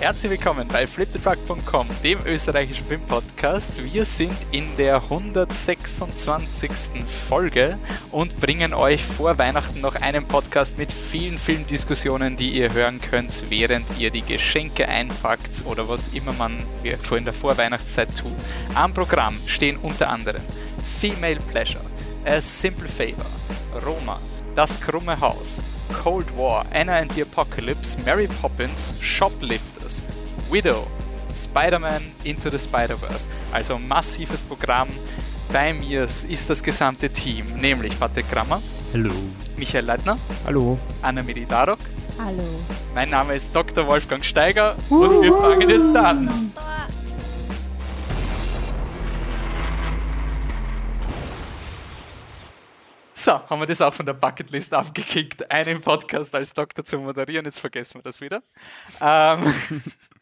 Herzlich willkommen bei fliptetruck.com, dem österreichischen Filmpodcast. Wir sind in der 126. Folge und bringen euch vor Weihnachten noch einen Podcast mit vielen Filmdiskussionen, die ihr hören könnt, während ihr die Geschenke einpackt oder was immer man in der Vorweihnachtszeit tut. Am Programm stehen unter anderem Female Pleasure, A Simple Favor, Roma, Das krumme Haus, Cold War, Anna and the Apocalypse, Mary Poppins, Shoplifters, Widow, Spider-Man Into the Spider-Verse. Also massives Programm. Bei mir ist das gesamte Team, nämlich Patrick Grammer. Hallo. Michael Leitner. Hallo. Anna Miridarok. Hallo. Mein Name ist Dr. Wolfgang Steiger und wir fangen jetzt an. So, haben wir das auch von der Bucketlist abgekickt, einen Podcast als Doktor zu moderieren. Jetzt vergessen wir das wieder. Ähm,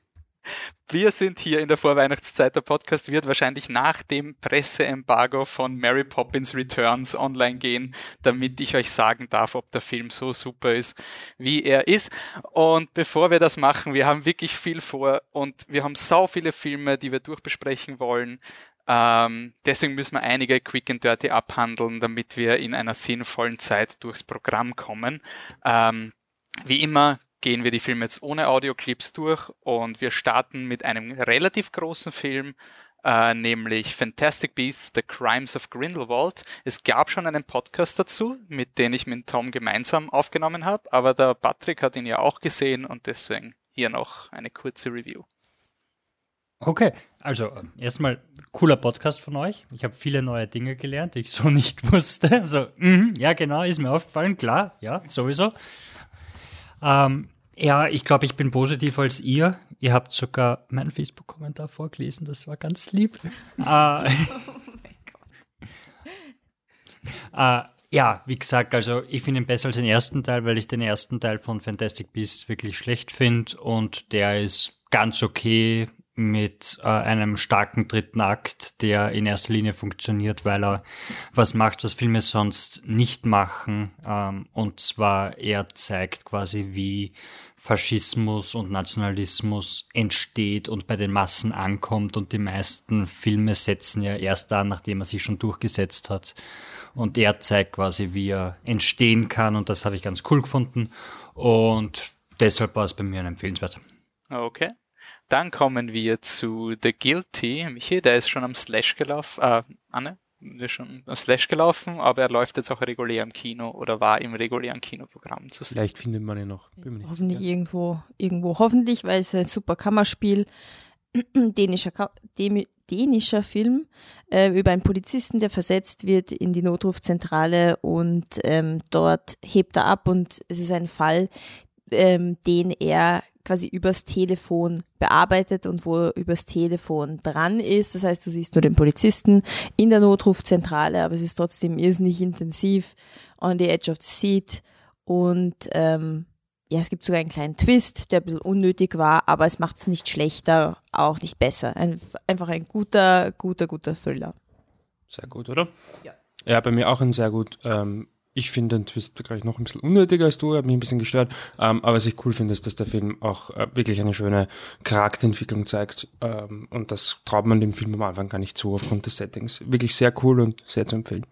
wir sind hier in der Vorweihnachtszeit. Der Podcast wird wahrscheinlich nach dem Presseembargo von Mary Poppins Returns online gehen, damit ich euch sagen darf, ob der Film so super ist, wie er ist. Und bevor wir das machen, wir haben wirklich viel vor und wir haben so viele Filme, die wir durchbesprechen wollen. Ähm, deswegen müssen wir einige Quick and Dirty abhandeln, damit wir in einer sinnvollen Zeit durchs Programm kommen. Ähm, wie immer gehen wir die Filme jetzt ohne Audioclips durch und wir starten mit einem relativ großen Film, äh, nämlich Fantastic Beasts, The Crimes of Grindelwald. Es gab schon einen Podcast dazu, mit dem ich mit Tom gemeinsam aufgenommen habe, aber der Patrick hat ihn ja auch gesehen und deswegen hier noch eine kurze Review. Okay, also ähm, erstmal cooler Podcast von euch. Ich habe viele neue Dinge gelernt, die ich so nicht wusste. Also, mm, ja, genau, ist mir aufgefallen, klar, ja, sowieso. Ähm, ja, ich glaube, ich bin positiver als ihr. Ihr habt sogar meinen Facebook-Kommentar vorgelesen, das war ganz lieb. äh, oh äh, ja, wie gesagt, also ich finde ihn besser als den ersten Teil, weil ich den ersten Teil von Fantastic Beasts wirklich schlecht finde und der ist ganz okay mit äh, einem starken dritten Akt, der in erster Linie funktioniert, weil er was macht, was Filme sonst nicht machen. Ähm, und zwar er zeigt quasi, wie Faschismus und Nationalismus entsteht und bei den Massen ankommt. Und die meisten Filme setzen ja erst an, nachdem er sich schon durchgesetzt hat. Und er zeigt quasi, wie er entstehen kann. Und das habe ich ganz cool gefunden. Und deshalb war es bei mir ein empfehlenswert. Okay. Dann kommen wir zu The Guilty. Michi, der ist schon am Slash gelaufen. Äh, Anne, ist schon am Slash gelaufen, aber er läuft jetzt auch regulär im Kino oder war im regulären Kinoprogramm zu sehen. Vielleicht findet man ihn noch. Hoffentlich sicher. irgendwo, irgendwo. Hoffentlich, weil es ein super Kammerspiel, dänischer, dänischer Film äh, über einen Polizisten, der versetzt wird in die Notrufzentrale und ähm, dort hebt er ab und es ist ein Fall, ähm, den er quasi übers Telefon bearbeitet und wo er übers Telefon dran ist. Das heißt, du siehst nur den Polizisten in der Notrufzentrale, aber es ist trotzdem irrsinnig intensiv on the edge of the seat. Und ähm, ja, es gibt sogar einen kleinen Twist, der ein bisschen unnötig war, aber es macht es nicht schlechter, auch nicht besser. Ein, einfach ein guter, guter, guter Thriller. Sehr gut, oder? Ja. Ja, bei mir auch ein sehr gut. Ähm, ich finde den Twist gleich noch ein bisschen unnötiger als du, hat mich ein bisschen gestört. Ähm, aber was ich cool finde, ist, dass der Film auch äh, wirklich eine schöne Charakterentwicklung zeigt. Ähm, und das traut man dem Film am Anfang gar nicht zu aufgrund des Settings. Wirklich sehr cool und sehr zu empfehlen.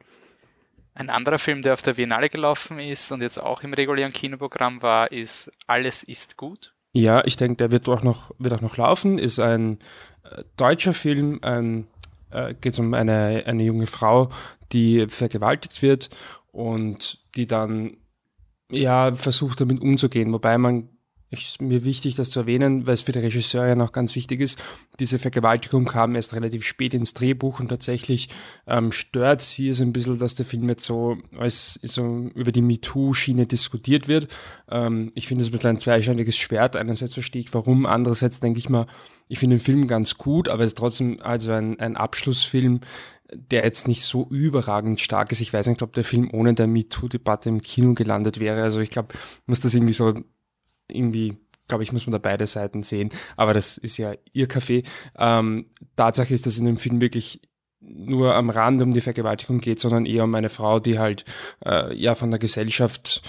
Ein anderer Film, der auf der Biennale gelaufen ist und jetzt auch im regulären Kinoprogramm war, ist Alles ist gut. Ja, ich denke, der wird auch noch, wird auch noch laufen. Ist ein äh, deutscher Film, ein, äh, geht um eine, eine junge Frau, die vergewaltigt wird und die dann ja versucht damit umzugehen, wobei man ist mir wichtig, das zu erwähnen, weil es für den Regisseur ja noch ganz wichtig ist. Diese Vergewaltigung kam erst relativ spät ins Drehbuch und tatsächlich ähm, stört sie es ein bisschen, dass der Film jetzt so als so über die MeToo-Schiene diskutiert wird. Ähm, ich finde es ein bisschen ein zweischneidiges Schwert. Einerseits verstehe ich warum, andererseits denke ich mal, ich finde den Film ganz gut, aber es ist trotzdem also ein, ein Abschlussfilm, der jetzt nicht so überragend stark ist. Ich weiß nicht, ob der Film ohne der MeToo-Debatte im Kino gelandet wäre. Also ich glaube, muss das irgendwie so, irgendwie, glaube ich, muss man da beide Seiten sehen. Aber das ist ja ihr Kaffee. Ähm, Tatsache ist, dass in dem Film wirklich nur am Rand um die Vergewaltigung geht, sondern eher um eine Frau, die halt äh, ja von der Gesellschaft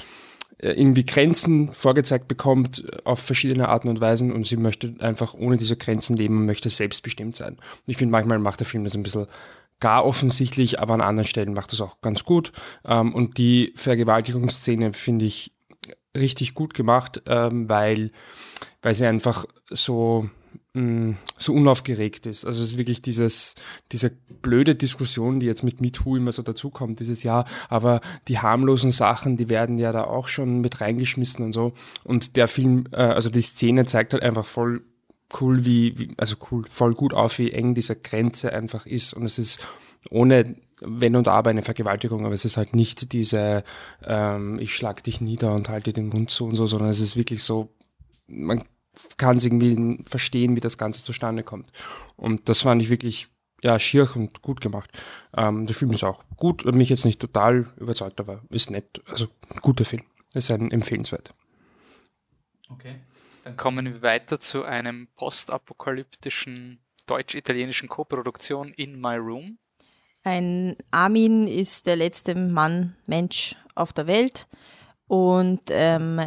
äh, irgendwie Grenzen vorgezeigt bekommt auf verschiedene Arten und Weisen und sie möchte einfach ohne diese Grenzen leben und möchte selbstbestimmt sein. Ich finde, manchmal macht der Film das ein bisschen gar offensichtlich, aber an anderen Stellen macht das auch ganz gut. Ähm, und die Vergewaltigungsszene finde ich richtig gut gemacht, ähm, weil, weil sie einfach so mh, so unaufgeregt ist. Also es ist wirklich dieses, diese blöde Diskussion, die jetzt mit MeToo immer so dazukommt, dieses Jahr, aber die harmlosen Sachen, die werden ja da auch schon mit reingeschmissen und so. Und der Film, äh, also die Szene zeigt halt einfach voll cool, wie, wie, also cool, voll gut auf, wie eng diese Grenze einfach ist. Und es ist ohne wenn und aber eine Vergewaltigung, aber es ist halt nicht diese, ähm, ich schlag dich nieder und halte den Mund zu und so, sondern es ist wirklich so, man kann es irgendwie verstehen, wie das Ganze zustande kommt. Und das fand ich wirklich ja, schier und gut gemacht. Ähm, der Film ist auch gut, mich jetzt nicht total überzeugt, aber ist nett. Also guter Film. Ist ein empfehlenswert. Okay. Dann kommen wir weiter zu einem postapokalyptischen deutsch-italienischen Koproduktion In My Room. Ein Armin ist der letzte Mann, Mensch auf der Welt. Und ähm,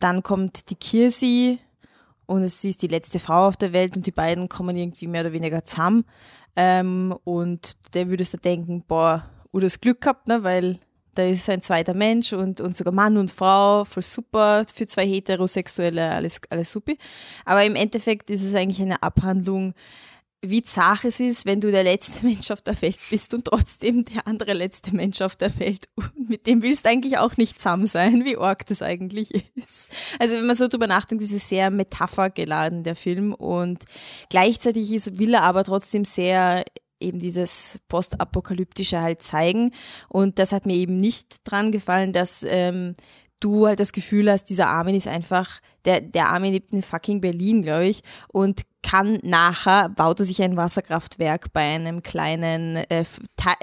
dann kommt die Kirsi, und sie ist die letzte Frau auf der Welt und die beiden kommen irgendwie mehr oder weniger zusammen. Ähm, und der würdest du denken, boah, oder das Glück gehabt, ne, weil da ist ein zweiter Mensch und, und sogar Mann und Frau, voll super, für zwei Heterosexuelle, alles, alles super. Aber im Endeffekt ist es eigentlich eine Abhandlung wie zart es ist, wenn du der letzte Mensch auf der Welt bist und trotzdem der andere letzte Mensch auf der Welt. Und mit dem willst du eigentlich auch nicht zusammen sein, wie arg das eigentlich ist. Also wenn man so drüber nachdenkt, ist es sehr metaphergeladen, der Film. Und gleichzeitig ist, will er aber trotzdem sehr eben dieses Postapokalyptische halt zeigen. Und das hat mir eben nicht dran gefallen, dass ähm, du halt das Gefühl hast, dieser Armin ist einfach, der, der Armin lebt in fucking Berlin, glaube ich, und kann nachher, baut er sich ein Wasserkraftwerk bei einem kleinen, äh,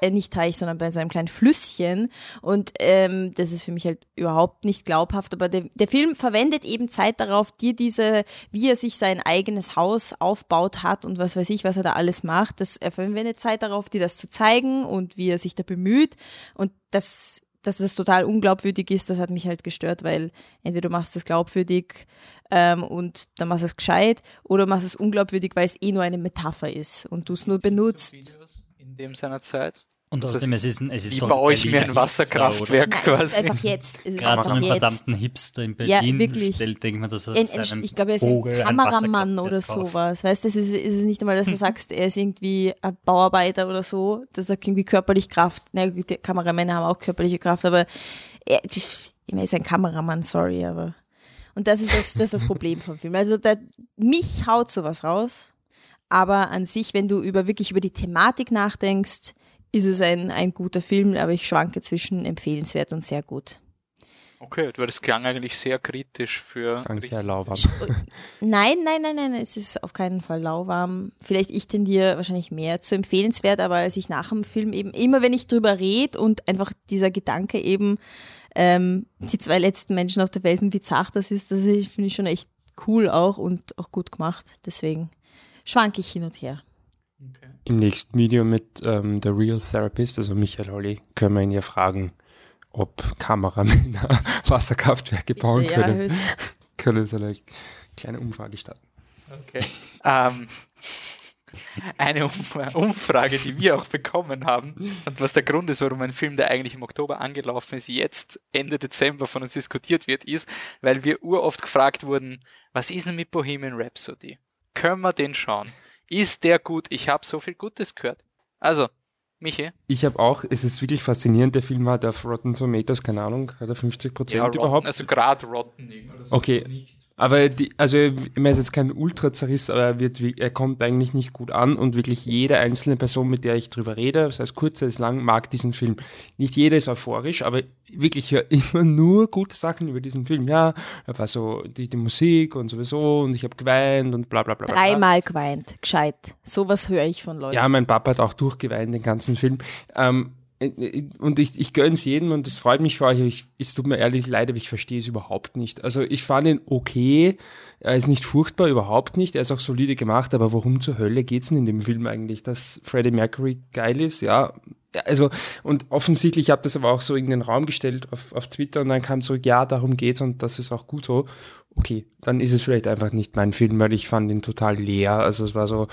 äh, nicht Teich, sondern bei so einem kleinen Flüsschen. Und ähm, das ist für mich halt überhaupt nicht glaubhaft. Aber der, der Film verwendet eben Zeit darauf, dir diese, wie er sich sein eigenes Haus aufbaut hat und was weiß ich, was er da alles macht. Das, er verwendet Zeit darauf, dir das zu zeigen und wie er sich da bemüht. Und das dass das total unglaubwürdig ist, das hat mich halt gestört, weil entweder du machst es glaubwürdig ähm, und dann machst du es gescheit oder machst es unglaubwürdig, weil es eh nur eine Metapher ist und du es nur benutzt. In dem seiner Zeit. Und außerdem, es ist, es ist Wie baue ich mir ein Wasserkraftwerk Nein, quasi? Es ist einfach jetzt. Es ist Gerade so einen jetzt. verdammten Hipster in Ja, Berlin wirklich. stellt, denkt man, dass er Ein, seinem ein, ich glaube, er ist Vogel ein ein Kameramann oder Wasserkraftwerk kauft. sowas. Weißt du, es ist, ist es nicht einmal, dass du sagst, er ist irgendwie ein Bauarbeiter oder so. Das sagt irgendwie körperlich Kraft. Na gut, die Kameramänner haben auch körperliche Kraft, aber er, er ist ein Kameramann, sorry, aber. Und das ist das, das, ist das Problem vom Film. Also da, mich haut sowas raus, aber an sich, wenn du über wirklich über die Thematik nachdenkst, ist es ein, ein guter Film, aber ich schwanke zwischen empfehlenswert und sehr gut. Okay, du das klang eigentlich sehr kritisch für. Klang sehr lauwarm. Nein, nein, nein, nein, es ist auf keinen Fall lauwarm. Vielleicht ich tendiere wahrscheinlich mehr zu empfehlenswert, aber als ich nach dem Film eben, immer wenn ich drüber rede und einfach dieser Gedanke eben, ähm, die zwei letzten Menschen auf der Welt und wie zart das ist, das finde ich schon echt cool auch und auch gut gemacht. Deswegen schwanke ich hin und her. Okay. Im nächsten Video mit ähm, The Real Therapist, also Michael Holly, können wir ihn ja fragen, ob Kameramänner Wasserkraftwerke bauen Ja, können. können so eine kleine Umfrage starten. Okay. ähm, eine um Umfrage, die wir auch bekommen haben und was der Grund ist, warum ein Film, der eigentlich im Oktober angelaufen ist, jetzt Ende Dezember von uns diskutiert wird, ist, weil wir uroft gefragt wurden, was ist denn mit Bohemian Rhapsody? Können wir den schauen? Ist der gut? Ich habe so viel Gutes gehört. Also, Michi? Ich habe auch, es ist wirklich faszinierend, der Film hat auf Rotten Tomatoes, keine Ahnung, hat er 50 Prozent Rotten, überhaupt? Also gerade Rotten. So. Okay. Aber die, also ich meine, es ist jetzt kein Ultra-Zerriss, aber er, wird, er kommt eigentlich nicht gut an und wirklich jede einzelne Person, mit der ich drüber rede, sei es kurz, sei es lang, mag diesen Film. Nicht jeder ist euphorisch, aber wirklich ich höre immer nur gute Sachen über diesen Film. Ja, da war so die, die Musik und sowieso und ich habe geweint und bla bla bla. bla. Dreimal geweint, gescheit. Sowas höre ich von Leuten. Ja, mein Papa hat auch durchgeweint, den ganzen Film. Ähm, äh, und ich, ich gönn's jedem und das freut mich für euch. Ich, es tut mir ehrlich leid, aber ich verstehe es überhaupt nicht. Also ich fand ihn okay. Er ist nicht furchtbar, überhaupt nicht. Er ist auch solide gemacht, aber warum zur Hölle geht's denn in dem Film eigentlich? Dass Freddie Mercury geil ist, ja, also, und offensichtlich, ich habe das aber auch so in den Raum gestellt auf, auf Twitter und dann kam zurück, ja, darum geht's und das ist auch gut so. Okay, dann ist es vielleicht einfach nicht mein Film, weil ich fand ihn total leer. Also es war so,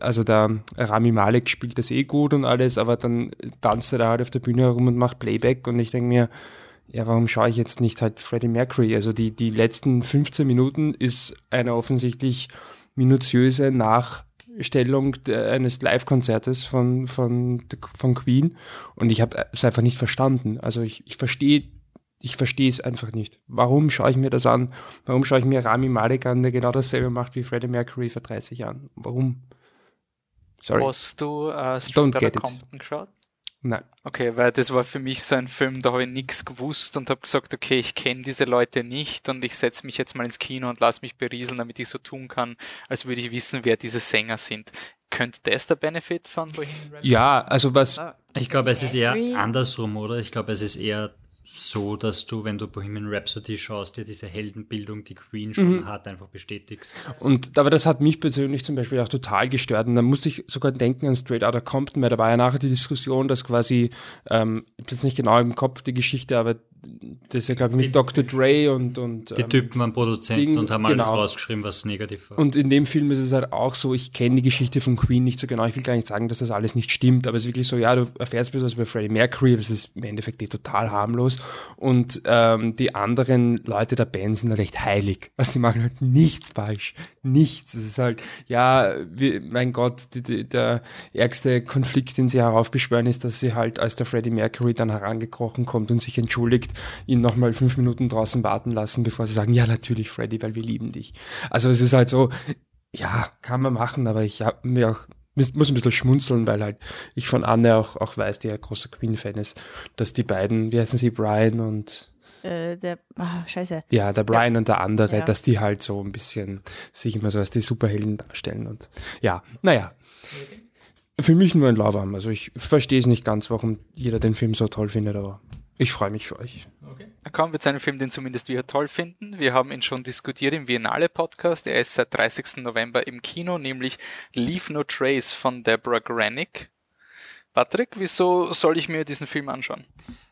also der Rami Malek spielt das eh gut und alles, aber dann tanzt er da halt auf der Bühne herum und macht Playback und ich denke mir, ja, warum schaue ich jetzt nicht halt Freddie Mercury? Also die, die letzten 15 Minuten ist eine offensichtlich minutiöse Nachstellung eines Live-Konzertes von, von, von Queen und ich habe es einfach nicht verstanden. Also ich, ich verstehe ich verstehe es einfach nicht. Warum schaue ich mir das an? Warum schaue ich mir Rami Malek an, der genau dasselbe macht wie Freddie Mercury vor 30 Jahren? Warum? Sorry. Hast du äh, Don't get Compton geschaut? Nein. Okay, weil das war für mich so ein Film, da habe ich nichts gewusst und habe gesagt, okay, ich kenne diese Leute nicht und ich setze mich jetzt mal ins Kino und lasse mich berieseln, damit ich so tun kann, als würde ich wissen, wer diese Sänger sind. Könnte das der Benefit von Bohemian Rhapsody? Ja, also was... Ich glaube, es ist eher andersrum, oder? Ich glaube, es ist eher so, dass du, wenn du Bohemian Rhapsody schaust, dir diese Heldenbildung, die Queen schon mhm. hat, einfach bestätigst. Und aber das hat mich persönlich zum Beispiel auch total gestört. Und da musste ich sogar denken an Straight Outta Compton, weil da war ja nachher die Diskussion, dass quasi, ähm, ich habe jetzt nicht genau im Kopf die Geschichte, aber das ist ja, glaube ich, mit Dr. Dre und. und die ähm, Typen waren Produzenten Ding, und haben genau. alles rausgeschrieben, was negativ war. Und in dem Film ist es halt auch so, ich kenne die Geschichte von Queen nicht so genau. Ich will gar nicht sagen, dass das alles nicht stimmt, aber es ist wirklich so, ja, du erfährst etwas bei Freddie Mercury, das ist im Endeffekt eh total harmlos. Und ähm, die anderen Leute der Band sind recht heilig. Also die machen halt nichts falsch. Nichts. Es ist halt, ja, wie, mein Gott, die, die, der ärgste Konflikt, den sie heraufbeschwören, ist, dass sie halt, als der Freddie Mercury dann herangekrochen kommt und sich entschuldigt, ihn nochmal fünf Minuten draußen warten lassen, bevor sie sagen, ja, natürlich, Freddy, weil wir lieben dich. Also es ist halt so, ja, kann man machen, aber ich habe mir auch muss ein bisschen schmunzeln, weil halt ich von Anne auch, auch weiß, die ja großer Queen-Fan ist, dass die beiden, wie heißen sie, Brian und äh, der, ah, scheiße. Ja, der Brian ja. und der andere, ja. dass die halt so ein bisschen sich immer so als die Superhelden darstellen und ja, naja. Für mich nur ein Lauwarm. Also ich verstehe es nicht ganz, warum jeder den Film so toll findet, aber ich freue mich für euch. Okay. Dann kommen wir zu einem Film, den zumindest wir toll finden. Wir haben ihn schon diskutiert im Biennale Podcast. Er ist seit 30. November im Kino, nämlich Leave No Trace von Deborah Granick. Patrick, wieso soll ich mir diesen Film anschauen?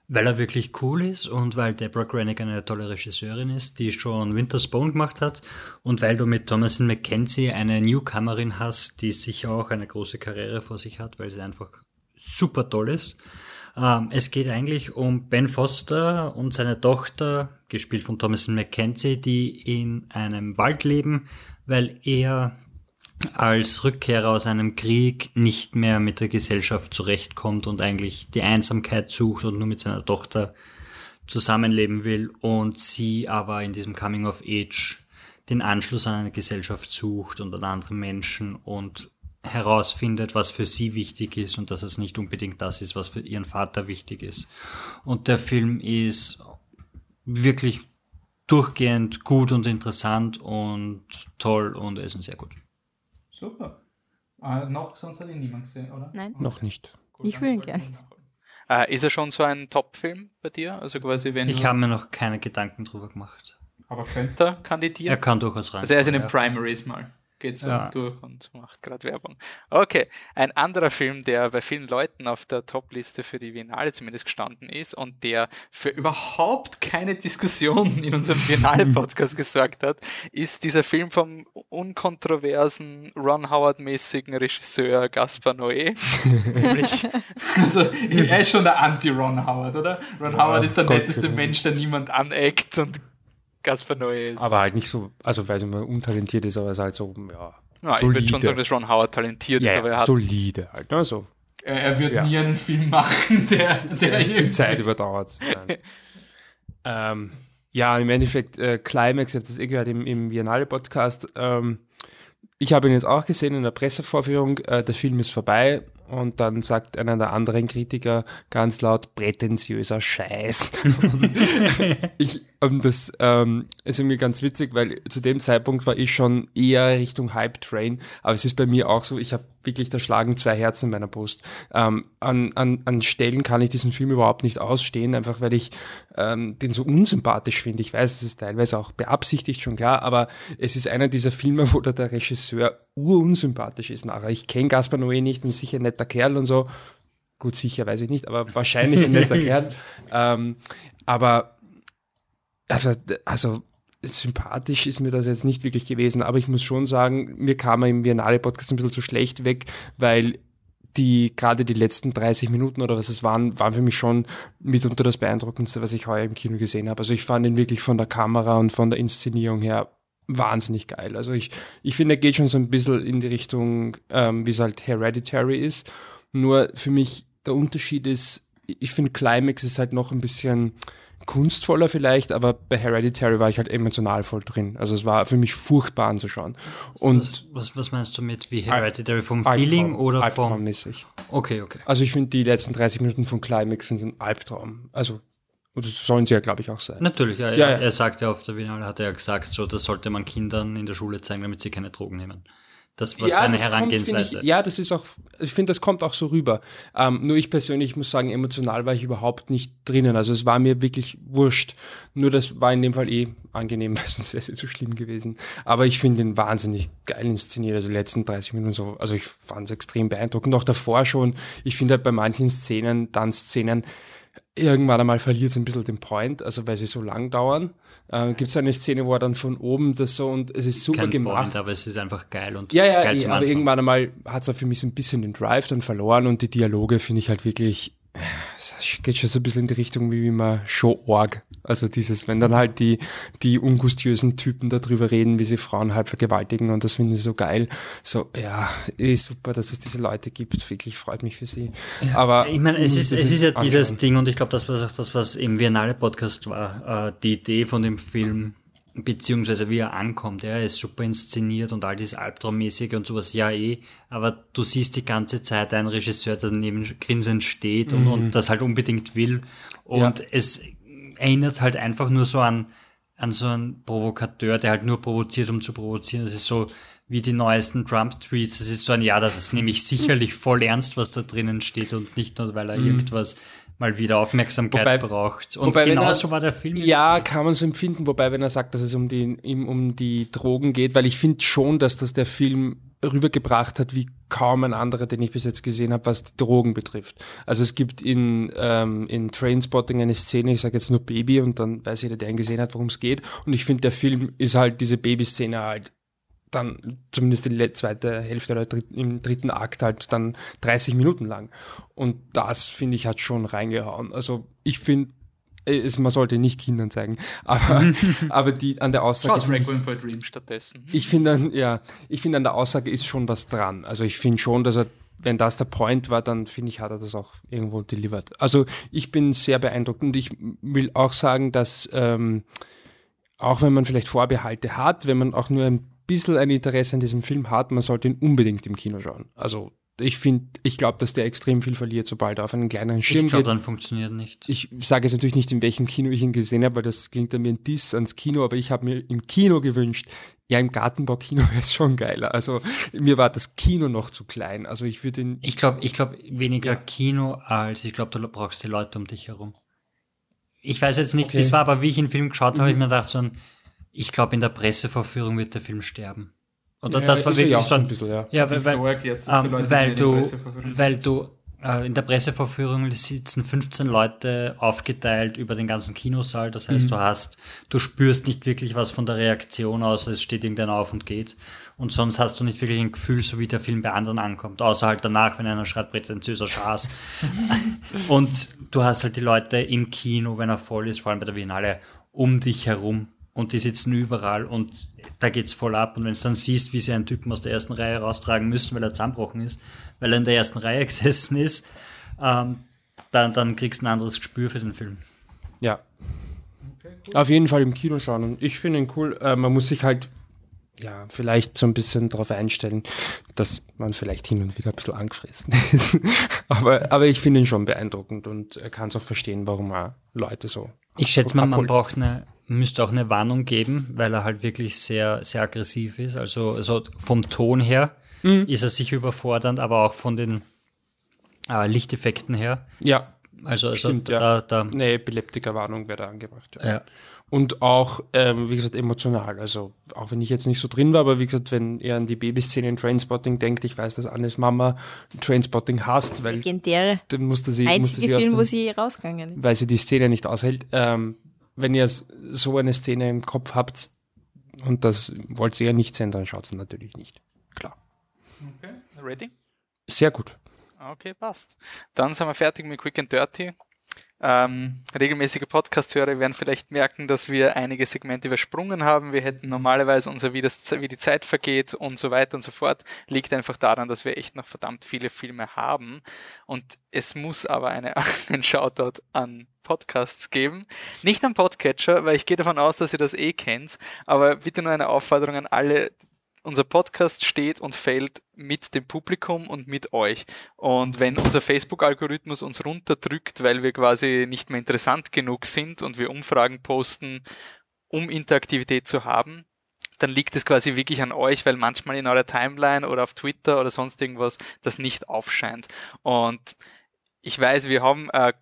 Weil er wirklich cool ist und weil Deborah Granick eine tolle Regisseurin ist, die schon Winter's Bone gemacht hat und weil du mit Thomasin McKenzie eine Newcomerin hast, die sicher auch eine große Karriere vor sich hat, weil sie einfach super toll ist. Ähm, es geht eigentlich um Ben Foster und seine Tochter, gespielt von Thomas McKenzie, die in einem Wald leben, weil er als Rückkehrer aus einem Krieg nicht mehr mit der Gesellschaft zurechtkommt und eigentlich die Einsamkeit sucht und nur mit seiner Tochter zusammenleben will und sie aber in diesem Coming of Age den Anschluss an eine Gesellschaft sucht und an andere Menschen und herausfindet, was für sie wichtig ist und dass es nicht unbedingt das ist, was für ihren Vater wichtig ist. Und der Film ist wirklich durchgehend gut und interessant und toll und er ist sehr gut. Super. Äh, noch sonst hat ihn niemand gesehen, oder? Nein. Noch nicht. Gut, ich will ihn gerne. Äh, ist er schon so ein Top-Film bei dir? Also quasi, wenn ich habe mir noch keine Gedanken drüber gemacht. Aber könnte er kandidieren? Er kann durchaus rein. Also er ist in den Primaries mal geht so ja. durch und macht gerade Werbung. Okay, ein anderer Film, der bei vielen Leuten auf der Top-Liste für die Biennale zumindest gestanden ist und der für überhaupt keine Diskussion in unserem Biennale-Podcast gesorgt hat, ist dieser Film vom unkontroversen, Ron Howard-mäßigen Regisseur Gaspar Noé. Nämlich, also er ist schon der Anti-Ron Howard, oder? Ron ja, Howard ist der Gott netteste Mensch, der niemand aneckt und Gaspar Noé ist. Aber halt nicht so, also weil er immer untalentiert ist, aber er ist halt so, ja. ja ich würde schon sagen, dass Ron Howard talentiert ja, ist, aber er hat. Solide halt, ne? So. Er, er wird ja. nie einen Film machen, der, der die Zeit überdauert. ähm, ja, im Endeffekt, äh, Climax, ich habe das eh gehört im, im Biennale-Podcast. Ähm, ich habe ihn jetzt auch gesehen in der Pressevorführung. Äh, der Film ist vorbei und dann sagt einer der anderen Kritiker ganz laut prätentiöser Scheiß. ich, und das ähm, ist irgendwie ganz witzig, weil zu dem Zeitpunkt war ich schon eher Richtung Hype Train, aber es ist bei mir auch so, ich habe wirklich, da schlagen zwei Herzen in meiner Brust. Ähm, an, an, an Stellen kann ich diesen Film überhaupt nicht ausstehen, einfach weil ich ähm, den so unsympathisch finde. Ich weiß, es ist teilweise auch beabsichtigt, schon klar, aber es ist einer dieser Filme, wo der Regisseur urunsympathisch ist nachher. Ich kenne Gaspar Noé nicht, ein sicher netter Kerl und so, gut, sicher weiß ich nicht, aber wahrscheinlich ein netter Kerl. Ähm, aber also, also sympathisch ist mir das jetzt nicht wirklich gewesen, aber ich muss schon sagen, mir kam er im Biennale-Podcast ein bisschen zu schlecht weg, weil die gerade die letzten 30 Minuten oder was es waren, waren für mich schon mitunter das beeindruckendste, was ich heuer im Kino gesehen habe. Also ich fand ihn wirklich von der Kamera und von der Inszenierung her wahnsinnig geil. Also ich, ich finde, er geht schon so ein bisschen in die Richtung, ähm, wie es halt Hereditary ist. Nur für mich der Unterschied ist, ich finde Climax ist halt noch ein bisschen kunstvoller vielleicht, aber bei Hereditary war ich halt emotional voll drin. Also es war für mich furchtbar anzuschauen. Und was, was, was meinst du mit wie Hereditary? Vom Feeling Albtraum, oder vom... Albtraummäßig. Okay, okay. Also ich finde die letzten 30 Minuten von Climax sind ein Albtraum. Also und das sollen sie ja, glaube ich, auch sein. Natürlich, ja, Ja, ja, ja. er sagt ja auf der Biennale, hat er ja gesagt, so, das sollte man Kindern in der Schule zeigen, damit sie keine Drogen nehmen. Das war seine das kommt, Herangehensweise. find ich, ja, das ist auch, ich finde, das kommt auch so rüber. Ähm, nur ich persönlich muss sagen, emotional war ich überhaupt nicht drinnen. Also es war mir wirklich wurscht. Nur das war in dem Fall eh angenehm, weil sonst wäre es jetzt so schlimm gewesen. Aber ich finde ihn wahnsinnig geil inszeniert. Also die letzten 30 Minuten so, also ich fand es extrem beeindruckend. Auch davor schon. Ich finde halt bei manchen Szenen, Tanzszenen, irgendwann einmal verliert es ein bisschen den Point, also weil sie so lang dauern. Äh, Gibt es eine Szene, wo er dann von oben das so und es ist super Kein gemacht. Point, aber es ist einfach geil und Ja, ja, geil eh, zum aber irgendwann einmal hat es auch für mich so ein bisschen den Drive dann verloren und die Dialoge finde ich halt wirklich, es geht schon so ein bisschen in die Richtung wie immer Show-Org. Also dieses, wenn dann halt die, die ungustiösen Typen darüber reden, wie sie Frauen halb vergewaltigen und das finden sie so geil. So, ja, eh super, dass es diese Leute gibt. Wirklich freut mich für sie. Aber Ich meine, es ist, das es ist ja dieses. Ding und ich glaube, das war auch das, was im Biennale-Podcast war, äh, die Idee von dem Film, beziehungsweise wie er ankommt. Er ist super inszeniert und all dieses Albtraummäßige und sowas, ja eh, aber du siehst die ganze Zeit einen Regisseur, der daneben grinsend steht und, und das halt unbedingt will und Ja. es erinnert halt einfach nur so an, an so einen Provokateur, der halt nur provoziert, um zu provozieren. Das ist so wie die neuesten Trump-Tweets. Das ist so ein, ja, das nehme ich sicherlich voll ernst, was da drinnen steht und nicht nur, weil er irgendwas mal wieder Aufmerksamkeit Wobei- braucht. Und wobei, genauso er- war der Film. Ja, kann man so empfinden, wobei, wenn er sagt, dass es um die, um die Drogen geht, weil ich finde schon, dass das der Film rübergebracht hat, wie kaum ein anderer, den ich bis jetzt gesehen habe, was die Drogen betrifft. Also es gibt in, ähm, in Trainspotting eine Szene, ich sage jetzt nur Baby und dann weiß jeder, der ihn gesehen hat, worum es geht. Und ich finde, der Film ist halt diese Babyszene halt dann zumindest die le- zweite Hälfte oder im dritten Akt halt dann 30 Minuten lang. Und das, finde ich, hat schon reingehauen. Also ich finde, es- man sollte nicht Kindern zeigen, aber, aber die an der Aussage. Schaut Requiem for a Dream stattdessen. Ich finde, an- ja, ich finde an der Aussage ist schon was dran. Also ich finde schon, dass er, wenn das der Point war, dann finde ich, hat er das auch irgendwo delivered. Also ich bin sehr beeindruckt und ich will auch sagen, dass ähm, auch wenn man vielleicht Vorbehalte hat, wenn man auch nur ein bisschen ein Interesse an diesem Film hat, man sollte ihn unbedingt im Kino schauen. Also ich finde, ich glaube, dass der extrem viel verliert, sobald er auf einen kleineren Schirm ich glaube, geht. dann funktioniert nicht. Ich sage jetzt natürlich nicht, in welchem Kino ich ihn gesehen habe, weil das klingt dann wie ein Diss ans Kino, aber ich habe mir im Kino gewünscht, ja, im Gartenbaukino wäre es schon geiler. Also mir war das Kino noch zu klein. Also ich würde ihn. Ich glaube, ich glaube weniger Kino als ich glaube, du brauchst die Leute um dich herum. Ich weiß jetzt nicht, Okay. wie es war, aber wie ich den Film geschaut habe, habe ich mir gedacht, so ein, ich glaube, in der Pressevorführung wird der Film sterben. Und Ja, das war ist er wirklich ja auch so ein, bisschen, ja. ja, weil, weil, für ähm, Leute, weil du, Presseverführung- weil du äh, in der Pressevorführung sitzen 15 Leute aufgeteilt über den ganzen Kinosaal. Das heißt, du hast, du spürst nicht wirklich was von der Reaktion, außer es steht irgendeiner auf und geht. Und sonst hast du nicht wirklich ein Gefühl, so wie der Film bei anderen ankommt. Außer halt danach, wenn einer schreibt, prätentiöser Schaß. und du hast halt die Leute im Kino, wenn er voll ist, vor allem bei der Biennale, um dich herum. Und die sitzen überall und da geht's voll ab. Und wenn du dann siehst, wie sie einen Typen aus der ersten Reihe raustragen müssen, weil er zusammenbrochen ist, weil er in der ersten Reihe gesessen ist, ähm, dann, dann kriegst du ein anderes Gespür für den Film. Ja. Auf jeden Fall im Kino schauen. Und ich finde ihn cool. Äh, man muss sich halt ja, vielleicht so ein bisschen darauf einstellen, dass man vielleicht hin und wieder ein bisschen angefressen ist. aber, aber ich finde ihn schon beeindruckend und er kann es auch verstehen, warum er Leute so. Ich schätze mal, man braucht eine, müsste auch eine Warnung geben, weil er halt wirklich sehr, sehr aggressiv ist. Also, also vom Ton her ist er sicher überfordernd, aber auch von den äh, Lichteffekten her. Ja, Also, also Stimmt, da, ja. da, Eine Epileptikerwarnung wäre da angebracht. Ja. ja. Und auch, ähm, wie gesagt, emotional. Also, auch wenn ich jetzt nicht so drin war, aber wie gesagt, wenn er an die Babyszene in Trainspotting denkt, ich weiß, dass Annes Mama Trainspotting hasst, weil Legendäre. dann musste sie, musste Einzige sie aus Film, dem, wo sie rausgegangen ist. weil sie die Szene nicht aushält. Ähm, wenn ihr so eine Szene im Kopf habt und das wollt ihr ja nicht sehen, dann schaut es natürlich nicht. Klar. Okay, ready? Sehr gut. Okay, passt. Dann sind wir fertig mit Quick and Dirty. Ähm, regelmäßige Podcast-Hörer werden vielleicht merken, dass wir einige Segmente übersprungen haben. Wir hätten normalerweise unser, wie, das, wie die Zeit vergeht und so weiter und so fort. Liegt einfach daran, dass wir echt noch verdammt viele Filme haben. Und es muss aber eine, einen Shoutout an Podcasts geben. Nicht am Podcatcher, weil ich gehe davon aus, dass ihr das eh kennt. Aber bitte nur eine Aufforderung an alle, unser Podcast steht und fällt mit dem Publikum und mit euch. Und wenn unser Facebook-Algorithmus uns runterdrückt, weil wir quasi nicht mehr interessant genug sind und wir Umfragen posten, um Interaktivität zu haben, dann liegt es quasi wirklich an euch, weil manchmal in eurer Timeline oder auf Twitter oder sonst irgendwas das nicht aufscheint. Und ich weiß, wir haben äh,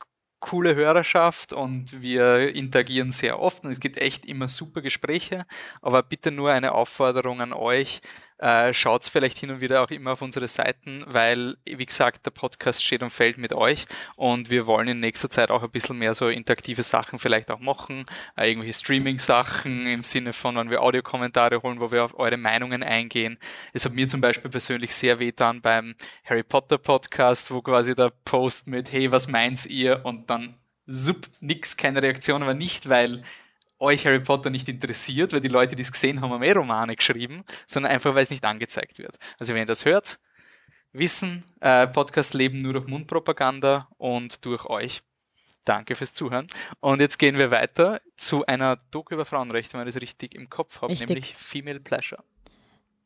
coole Hörerschaft und wir interagieren sehr oft und es gibt echt immer super Gespräche, aber bitte nur eine Aufforderung an euch, äh, schaut vielleicht hin und wieder auch immer auf unsere Seiten, weil, wie gesagt, der Podcast steht und fällt mit euch und wir wollen in nächster Zeit auch ein bisschen mehr so interaktive Sachen vielleicht auch machen, äh, irgendwelche Streaming-Sachen im Sinne von, wenn wir Audiokommentare holen, wo wir auf eure Meinungen eingehen. Es hat mir zum Beispiel persönlich sehr wehtan beim Harry Potter Podcast, wo quasi der Post mit, hey, was meint ihr? Und dann sup, nix, keine Reaktion, aber nicht, weil euch Harry Potter nicht interessiert, weil die Leute, die es gesehen haben, haben eh Romane geschrieben, sondern einfach, weil es nicht angezeigt wird. Also wenn ihr das hört, wissen, äh, Podcast leben nur durch Mundpropaganda und durch euch. Danke fürs Zuhören. Und jetzt gehen wir weiter zu einer Doku über Frauenrechte, wenn ich das richtig im Kopf habe, Richtig. nämlich Female Pleasure.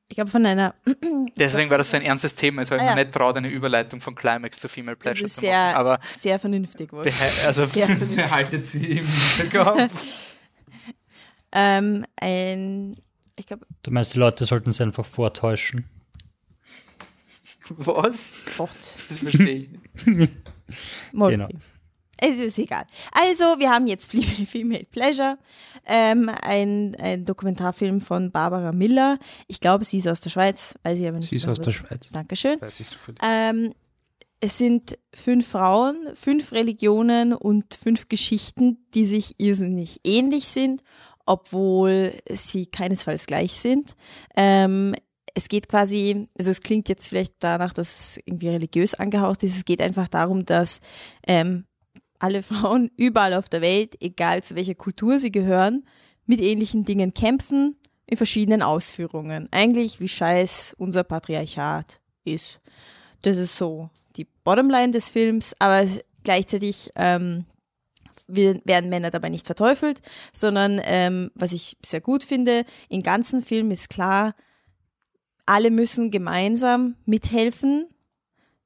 Ich glaube, von einer. Deswegen war das so ein ernstes Thema, es habe ich Ah, mir nicht traut, eine Überleitung von Climax zu Female Das Pleasure ist zu sehr, machen. Aber sehr vernünftig. wohl. also Sehr vernünftig. behaltet sie im Hinterkopf. Ähm, ein, ich glaube, Du meinst, die Leute sollten es einfach vortäuschen. Was? Gott, Das verstehe ich nicht. Genau. Es ist egal. Also, wir haben jetzt Female, Female Pleasure, ähm, ein, ein Dokumentarfilm von Barbara Miller. Ich glaube, sie ist aus der Schweiz, weiß ich aber nicht. Sie ist genau, aus der Schweiz. Dankeschön. Weiß ich zufällig. Ähm, es sind fünf Frauen, fünf Religionen und fünf Geschichten, die sich irrsinnig ähnlich sind, obwohl sie keinesfalls gleich sind. Ähm, es geht quasi, also es klingt jetzt vielleicht danach, dass es irgendwie religiös angehaucht ist. Es geht einfach darum, dass ähm, alle Frauen überall auf der Welt, egal zu welcher Kultur sie gehören, mit ähnlichen Dingen kämpfen, in verschiedenen Ausführungen. Eigentlich wie scheiß unser Patriarchat ist. Das ist so die Bottomline des Films, aber gleichzeitig ähm, werden Männer dabei nicht verteufelt, sondern ähm, was ich sehr gut finde, im ganzen Film ist klar, alle müssen gemeinsam mithelfen,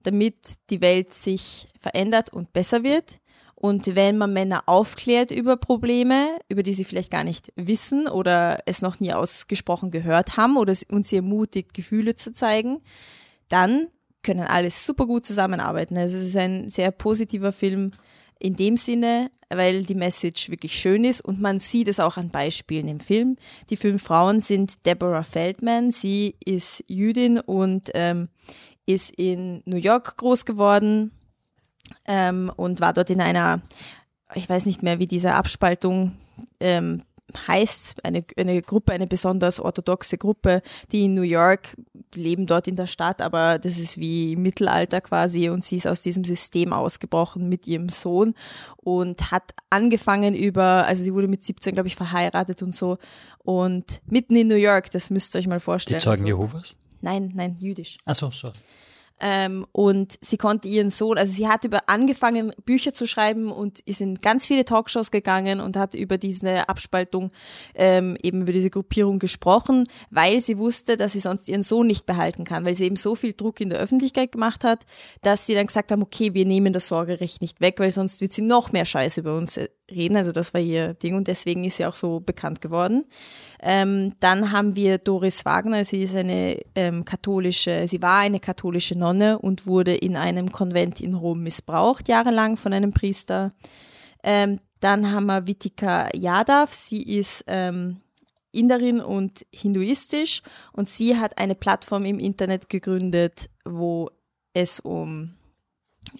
damit die Welt sich verändert und besser wird. Und wenn man Männer aufklärt über Probleme, über die sie vielleicht gar nicht wissen oder es noch nie ausgesprochen gehört haben oder und sie ermutigt, Gefühle zu zeigen, dann können alle super gut zusammenarbeiten. Also es ist ein sehr positiver Film in dem Sinne, weil die Message wirklich schön ist und man sieht es auch an Beispielen im Film. Die fünf Frauen sind Deborah Feldman, sie ist Jüdin und ähm, ist in New York groß geworden ähm, und war dort in einer, ich weiß nicht mehr, wie diese Abspaltung ähm, heißt, eine, eine Gruppe, eine besonders orthodoxe Gruppe, die in New York leben dort in der Stadt, aber das ist wie im Mittelalter quasi und sie ist aus diesem System ausgebrochen mit ihrem Sohn und hat angefangen über, also sie wurde mit 17, glaube ich, verheiratet und so und mitten in New York, das müsst ihr euch mal Die vorstellen. Zeugen also, Jehovas? Nein, nein, jüdisch. Achso, so. Ähm, und sie konnte ihren Sohn, also sie hat über angefangen, Bücher zu schreiben und ist in ganz viele Talkshows gegangen und hat über diese Abspaltung, ähm, eben über diese Gruppierung gesprochen, weil sie wusste, dass sie sonst ihren Sohn nicht behalten kann, weil sie eben so viel Druck in der Öffentlichkeit gemacht hat, dass sie dann gesagt haben, okay, wir nehmen das Sorgerecht nicht weg, weil sonst wird sie noch mehr Scheiß über uns äh, reden. Also das war ihr Ding und deswegen ist sie auch so bekannt geworden. Ähm, dann haben wir Doris Wagner. Sie ist eine ähm, katholische, sie war eine katholische Nonne und wurde in einem Konvent in Rom missbraucht jahrelang von einem Priester. Ähm, dann haben wir Vitika Yadav. Sie ist ähm, Inderin und hinduistisch und sie hat eine Plattform im Internet gegründet, wo es um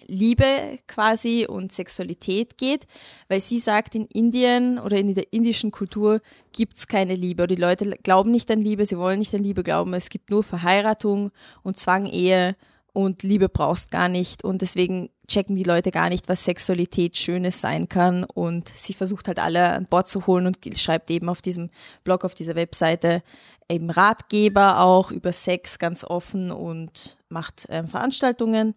Liebe quasi und Sexualität geht, weil sie sagt, in Indien oder in der indischen Kultur gibt es keine Liebe. Die Leute glauben nicht an Liebe, sie wollen nicht an Liebe glauben. Es gibt nur Verheiratung und Zwang, Ehe und Liebe brauchst gar nicht. Und deswegen checken die Leute gar nicht, was Sexualität Schönes sein kann. Und sie versucht halt alle an Bord zu holen und schreibt eben auf diesem Blog, auf dieser Webseite eben Ratgeber auch über Sex ganz offen und macht ähm, Veranstaltungen.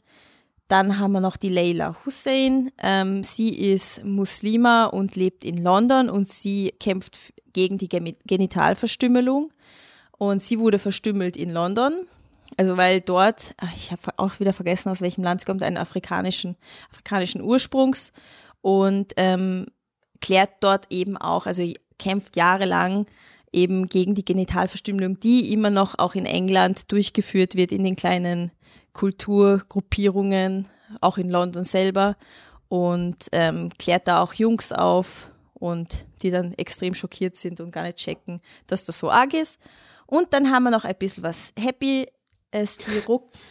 Dann haben wir noch die Leila Hussein. Ähm, sie ist Muslima und lebt in London und sie kämpft gegen die Genitalverstümmelung. Und sie wurde verstümmelt in London also weil dort, ich habe auch wieder vergessen, aus welchem Land sie kommt, einen afrikanischen, afrikanischen Ursprungs und ähm, klärt dort eben auch, also kämpft jahrelang eben gegen die Genitalverstümmelung, die immer noch auch in England durchgeführt wird in den kleinen Kulturgruppierungen, auch in London selber und ähm, klärt da auch Jungs auf und die dann extrem schockiert sind und gar nicht checken, dass das so arg ist. Und dann haben wir noch ein bisschen was Happy ist die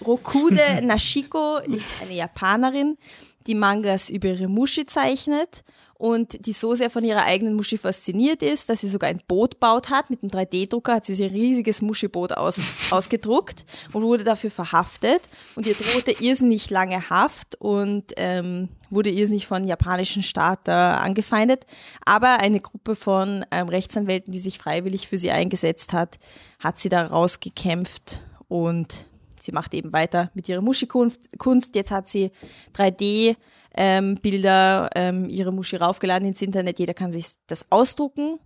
Rokude Nashiko, ist eine Japanerin, die Mangas über ihre Mushi zeichnet und die so sehr von ihrer eigenen Mushi fasziniert ist, dass sie sogar ein Boot baut hat. Mit einem 3D-Drucker hat sie ein riesiges Mushi-Boot aus, ausgedruckt und wurde dafür verhaftet. Und ihr drohte irrsinnig lange Haft und ähm, wurde irrsinnig von japanischen Staat äh, angefeindet. Aber eine Gruppe von ähm, Rechtsanwälten, die sich freiwillig für sie eingesetzt hat, hat sie da rausgekämpft und sie macht eben weiter mit ihrer Muschi-Kunst. Jetzt hat sie 3D ähm, Bilder, ähm, ihre Muschi raufgeladen ins Internet. Jeder kann sich das ausdrucken.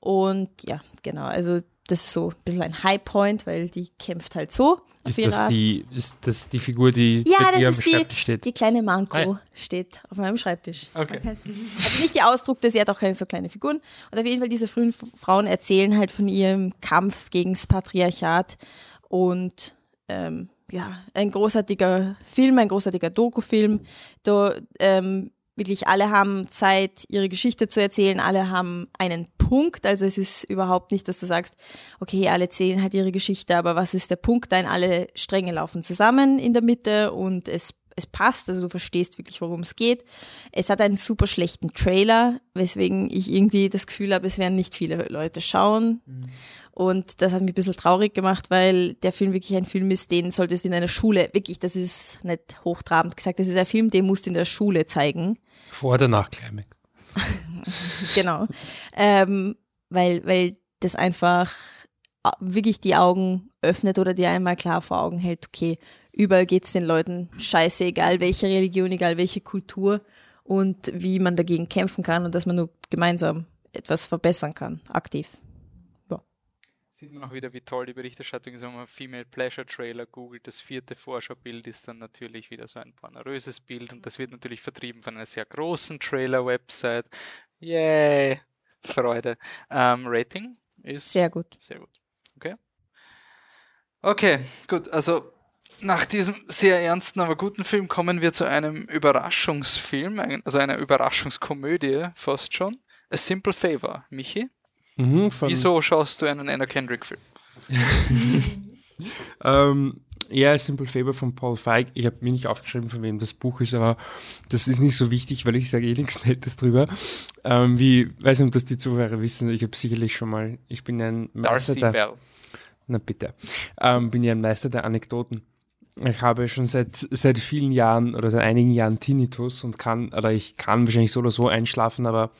Und ja, genau, also das ist so ein bisschen ein Highpoint, weil die kämpft halt so. Ist das, die, ist das die Figur, die ja, bei dir am Schreibtisch steht? Die kleine Manko Hi. steht auf meinem Schreibtisch. Okay. Also nicht die Ausdruckte, sie hat auch keine so kleine Figuren. Und auf jeden Fall, diese frühen Frauen erzählen halt von ihrem Kampf gegen das Patriarchat und ähm, ja, ein großartiger Film, ein großartiger Doku-Film. Da ähm, wirklich alle haben Zeit, ihre Geschichte zu erzählen, alle haben einen Punkt. Also es ist überhaupt nicht, dass du sagst, okay, alle erzählen halt ihre Geschichte, aber was ist der Punkt? Dein alle Stränge laufen zusammen in der Mitte und es es passt, also du verstehst wirklich, worum es geht. Es hat einen super schlechten Trailer, weswegen ich irgendwie das Gefühl habe, es werden nicht viele Leute schauen. Mhm. Und das hat mich ein bisschen traurig gemacht, weil der Film wirklich ein Film ist, den solltest du in einer Schule, wirklich, das ist nicht hochtrabend gesagt, das ist ein Film, den musst du in der Schule zeigen. Vor oder nach Climax. genau. Ähm, weil, weil das einfach wirklich die Augen öffnet oder dir einmal klar vor Augen hält, okay, überall geht es den Leuten scheiße, egal welche Religion, egal welche Kultur und wie man dagegen kämpfen kann und dass man nur gemeinsam etwas verbessern kann, aktiv sieht man auch wieder, wie toll die Berichterstattung ist. Wenn man Female Pleasure Trailer googelt, das vierte Vorschaubild ist dann natürlich wieder so ein pornöröses Bild und das wird natürlich vertrieben von einer sehr großen Trailer-Website. Yay! Freude. Ähm, Rating ist sehr gut. Sehr gut. Okay. Okay, gut. Also nach diesem sehr ernsten, aber guten Film kommen wir zu einem Überraschungsfilm, also einer Überraschungskomödie fast schon. A Simple Favor. Michi? Mhm, Wieso schaust du einen Anna Kendrick-Film? ähm, ja, Simple Favor von Paul Feig. Ich habe mir nicht aufgeschrieben, von wem das Buch ist, aber das ist nicht so wichtig, weil ich sage eh nichts Nettes drüber. Ähm, wie, weiß nicht, ob das die Zuhörer wissen, ich habe sicherlich schon mal, ich bin ein Meister Darcy der... Bell. Na bitte. Ähm, bin ja ein Meister der Anekdoten. Ich habe schon seit, seit vielen Jahren oder seit einigen Jahren Tinnitus und kann, oder ich kann wahrscheinlich so oder so einschlafen, aber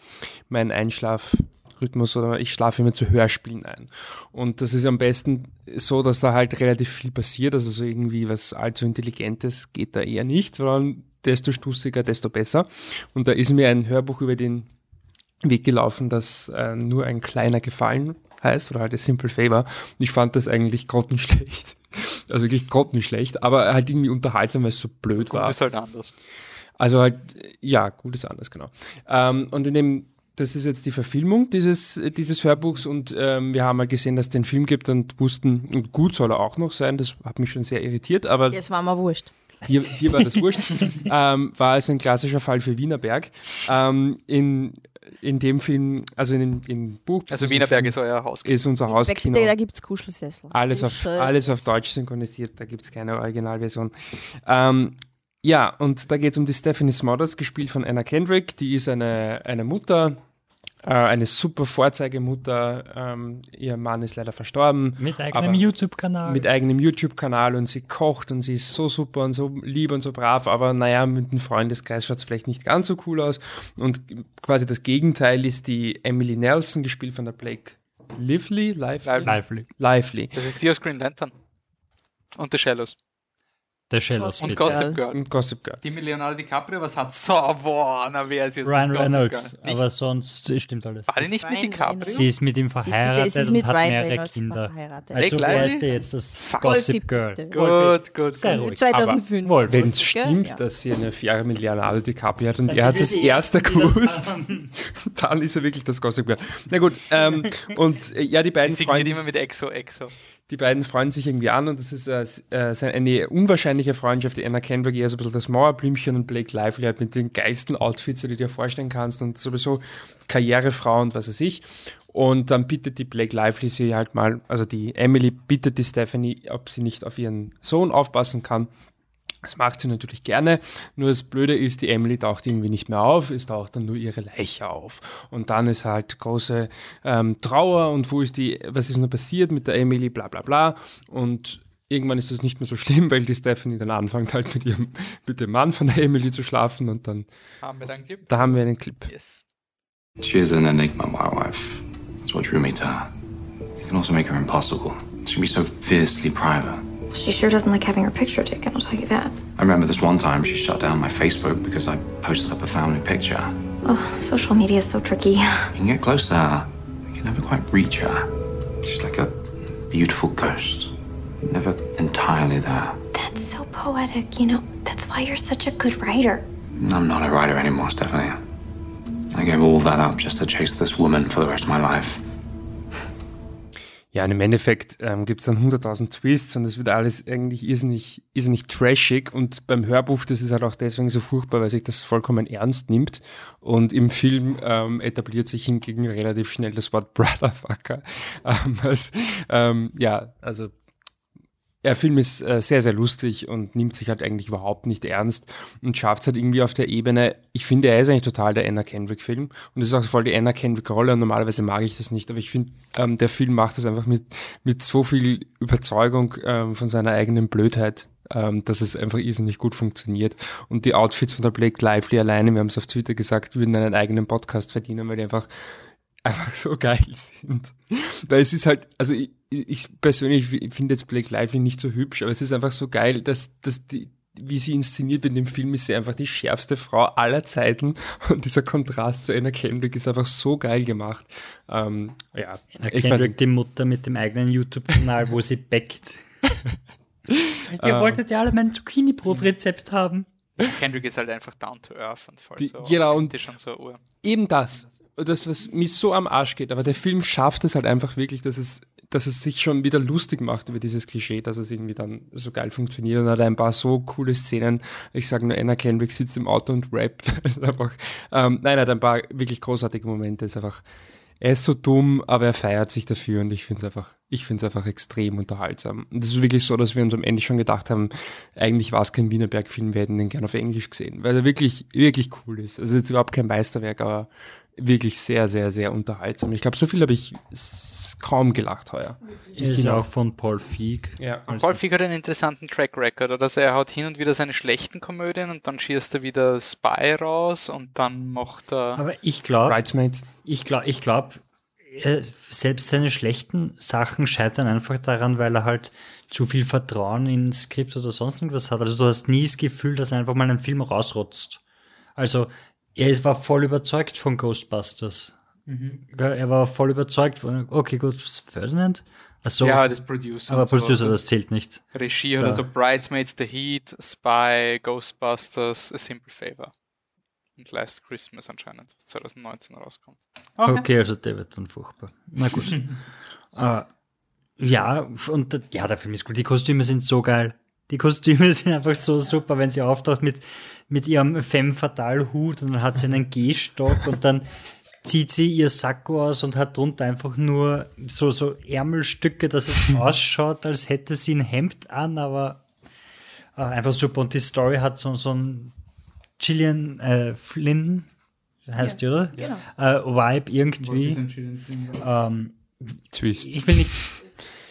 mein Einschlaf Rhythmus oder ich schlafe immer zu Hörspielen ein. Und das ist am besten so, dass da halt relativ viel passiert, also so irgendwie was allzu Intelligentes geht da eher nicht, sondern desto stussiger, desto besser. Und da ist mir ein Hörbuch über den Weg gelaufen, das äh, nur ein kleiner Gefallen heißt, oder halt ein Simple Favor. Und ich fand das eigentlich grottenschlecht. Also wirklich grottenschlecht, aber halt irgendwie unterhaltsam, weil es so blöd war. Ist halt anders. Also halt, ja, gut ist anders, genau. Ähm, und in dem, das ist jetzt die Verfilmung dieses, dieses Hörbuchs und ähm, wir haben mal gesehen, dass es den Film gibt und wussten, und gut soll er auch noch sein, das hat mich schon sehr irritiert, aber Das war mir wurscht. hier, hier war das wurscht, ähm, war also ein klassischer Fall für Wienerberg. Ähm, in, in dem Film, also in dem im Buch, Also Wienerberg ist euer Haus. ist unser Hauskino. da gibt es Kuschelsessel. Alles auf, alles auf Deutsch synchronisiert, da gibt es keine Originalversion. Ähm, ja, und da geht es um die Stephanie Smothers, gespielt von Anna Kendrick. Die ist eine, eine Mutter, äh, eine super Vorzeigemutter. Ähm, ihr Mann ist leider verstorben. Mit eigenem YouTube-Kanal. Mit eigenem YouTube-Kanal und sie kocht und sie ist so super und so lieb und so brav, aber naja, mit dem Freundeskreis schaut es vielleicht nicht ganz so cool aus. Und quasi das Gegenteil ist die Emily Nelson, gespielt von der Blake Lively, Lively, Lively. Lively. Das ist die aus Green Lantern. Und The Shallows. Der Shellos. Und Gossip Gossip Girl. Und Gossip Girl. Die mit Leonardo DiCaprio, was hat so, boah, na wer ist jetzt Ryan Reynolds. Girl? Nicht, Aber sonst stimmt alles. war die nicht mit Ryan DiCaprio? Reynolds. Sie ist mit ihm Sie- verheiratet ist mit und hat Ryan mehrere Reynolds Kinder. verheiratet. Also wer ist der jetzt das Fuck. Gossip Girl? Bitte. Gut, gut, Sehr gut. ruhig. 2005. Wolf. Wenn es stimmt, Ja. dass sie eine Affäre mit Leonardo DiCaprio hat und Dann er hat das gewusst, haben. dann ist er wirklich das Gossip Girl. Na gut, ähm, und äh, ja, die beiden signiert Freunde, immer mit Exo, Exo. Die beiden freuen sich irgendwie an und das ist äh, äh, eine unwahrscheinliche Freundschaft. Die Anna Kendrick eher so ein bisschen das Mauerblümchen und Blake Lively halt mit den geilsten Outfits, die du dir vorstellen kannst und sowieso Karrierefrau und was weiß ich. Und dann bittet die Blake Lively sie halt mal, also die Emily bittet die Stephanie, ob sie nicht auf ihren Sohn aufpassen kann. Das macht sie natürlich gerne. Nur das Blöde ist, die Emily taucht irgendwie nicht mehr auf, es taucht dann nur ihre Leiche auf. Und dann ist halt große ähm, Trauer und wo ist die, was ist nur passiert mit der Emily, bla bla bla. Und irgendwann ist das nicht mehr so schlimm, weil die Stephanie dann anfängt halt mit ihrem, mit dem Mann von der Emily zu schlafen und dann, Haben wir dann gibt? da haben wir einen Clip. Yes. She is an enigma, my wife. That's what drew me to her. You can also make her impossible. She can be so fiercely private. She sure doesn't like having her picture taken, I'll tell you that. I remember this one time she shut down my Facebook because I posted up a family picture. Oh, social media is so tricky. You can get close to her, you can never quite reach her. She's like a beautiful ghost, never entirely there. That's so poetic, you know. That's why you're such a good writer. I'm not a writer anymore, Stephanie. I gave all that up just to chase this woman for the rest of my life. Ja, und im Endeffekt ähm, gibt es dann 100.000 Twists und es wird alles eigentlich irrsinnig, irrsinnig trashig und beim Hörbuch, das ist halt auch deswegen so furchtbar, weil sich das vollkommen ernst nimmt und im Film ähm, etabliert sich hingegen relativ schnell das Wort Brotherfucker. Ähm, was, ähm, ja, also der Film ist äh, sehr, sehr lustig und nimmt sich halt eigentlich überhaupt nicht ernst und schafft es halt irgendwie auf der Ebene. Ich finde, er ist eigentlich total der Anna Kendrick-Film und das ist auch voll die Anna Kendrick-Rolle und normalerweise mag ich das nicht, aber ich finde, ähm, der Film macht das einfach mit, mit so viel Überzeugung ähm, von seiner eigenen Blödheit, ähm, dass es einfach irrsinnig gut funktioniert. Und die Outfits von der Blake Lively alleine, wir haben es auf Twitter gesagt, würden einen eigenen Podcast verdienen, weil die einfach einfach so geil sind. Weil es ist halt, also ich, ich persönlich finde jetzt Blake Lively nicht so hübsch, aber es ist einfach so geil, dass, dass die, wie sie inszeniert wird in dem Film, ist sie einfach die schärfste Frau aller Zeiten und dieser Kontrast zu Anna Kendrick ist einfach so geil gemacht. Ähm, ja, Anna ich Kendrick, fand, die Mutter mit dem eigenen YouTube-Kanal, wo sie backt. Ihr wolltet ja alle mein Zucchini-Brot-Rezept haben. Kendrick ist halt einfach down to earth und voll Die- so. genau, und- so Uhr. eben das, das, was mir so am Arsch geht, aber der Film schafft es halt einfach wirklich, dass es, dass es sich schon wieder lustig macht über dieses Klischee, dass es irgendwie dann so geil funktioniert und hat ein paar so coole Szenen. Ich sage nur, Anna Kendrick sitzt im Auto und rappt. Ist einfach, ähm, nein, er hat ein paar wirklich großartige Momente. Ist einfach, er ist so dumm, aber er feiert sich dafür und ich finde es einfach, ich finde es einfach extrem unterhaltsam. Und es ist wirklich so, dass wir uns am Ende schon gedacht haben, eigentlich war es kein Wienerberg-Film, wir hätten den gern auf Englisch gesehen, weil er wirklich, wirklich cool ist. Also jetzt überhaupt kein Meisterwerk, aber wirklich sehr, sehr, sehr unterhaltsam. Ich glaube, so viel habe ich s- kaum gelacht heuer. Ist Kino. auch von Paul Feig. Ja. Also, Paul Feig hat einen interessanten Track Record, oder? Also er hat hin und wieder seine schlechten Komödien und dann schießt er wieder Spy raus und dann macht er. aber ich glaube, ich glaube, ich glaube, selbst seine schlechten Sachen scheitern einfach daran, weil er halt zu viel Vertrauen ins Skript oder sonst irgendwas hat. Also du hast nie das Gefühl, dass er einfach mal einen Film rausrotzt. Also er war voll überzeugt von Ghostbusters. Ja, er war voll überzeugt von, okay, gut, Ferdinand. Achso, Ja, das Producer. aber so. Producer, das zählt nicht. Regie oder so Bridesmaids, The Heat, Spy, Ghostbusters, A Simple Favor. Und Last Christmas anscheinend, was 2019 rauskommt. Okay, also der wird dann furchtbar. Na gut. äh, ja, und der- ja, der Film ist gut. Die Kostüme sind so geil. Die Kostüme sind einfach so super, wenn sie auftaucht mit, mit ihrem Femme Fatale Hut und dann hat sie einen Gehstock und dann zieht sie ihr Sakko aus und hat drunter einfach nur so, so Ärmelstücke, dass es ausschaut, als hätte sie ein Hemd an, aber äh, einfach super. Und die Story hat so, so ein Gillian äh, Flynn, heißt die, oder? Genau. Äh, Vibe irgendwie. Ähm, Twist. ich will nicht.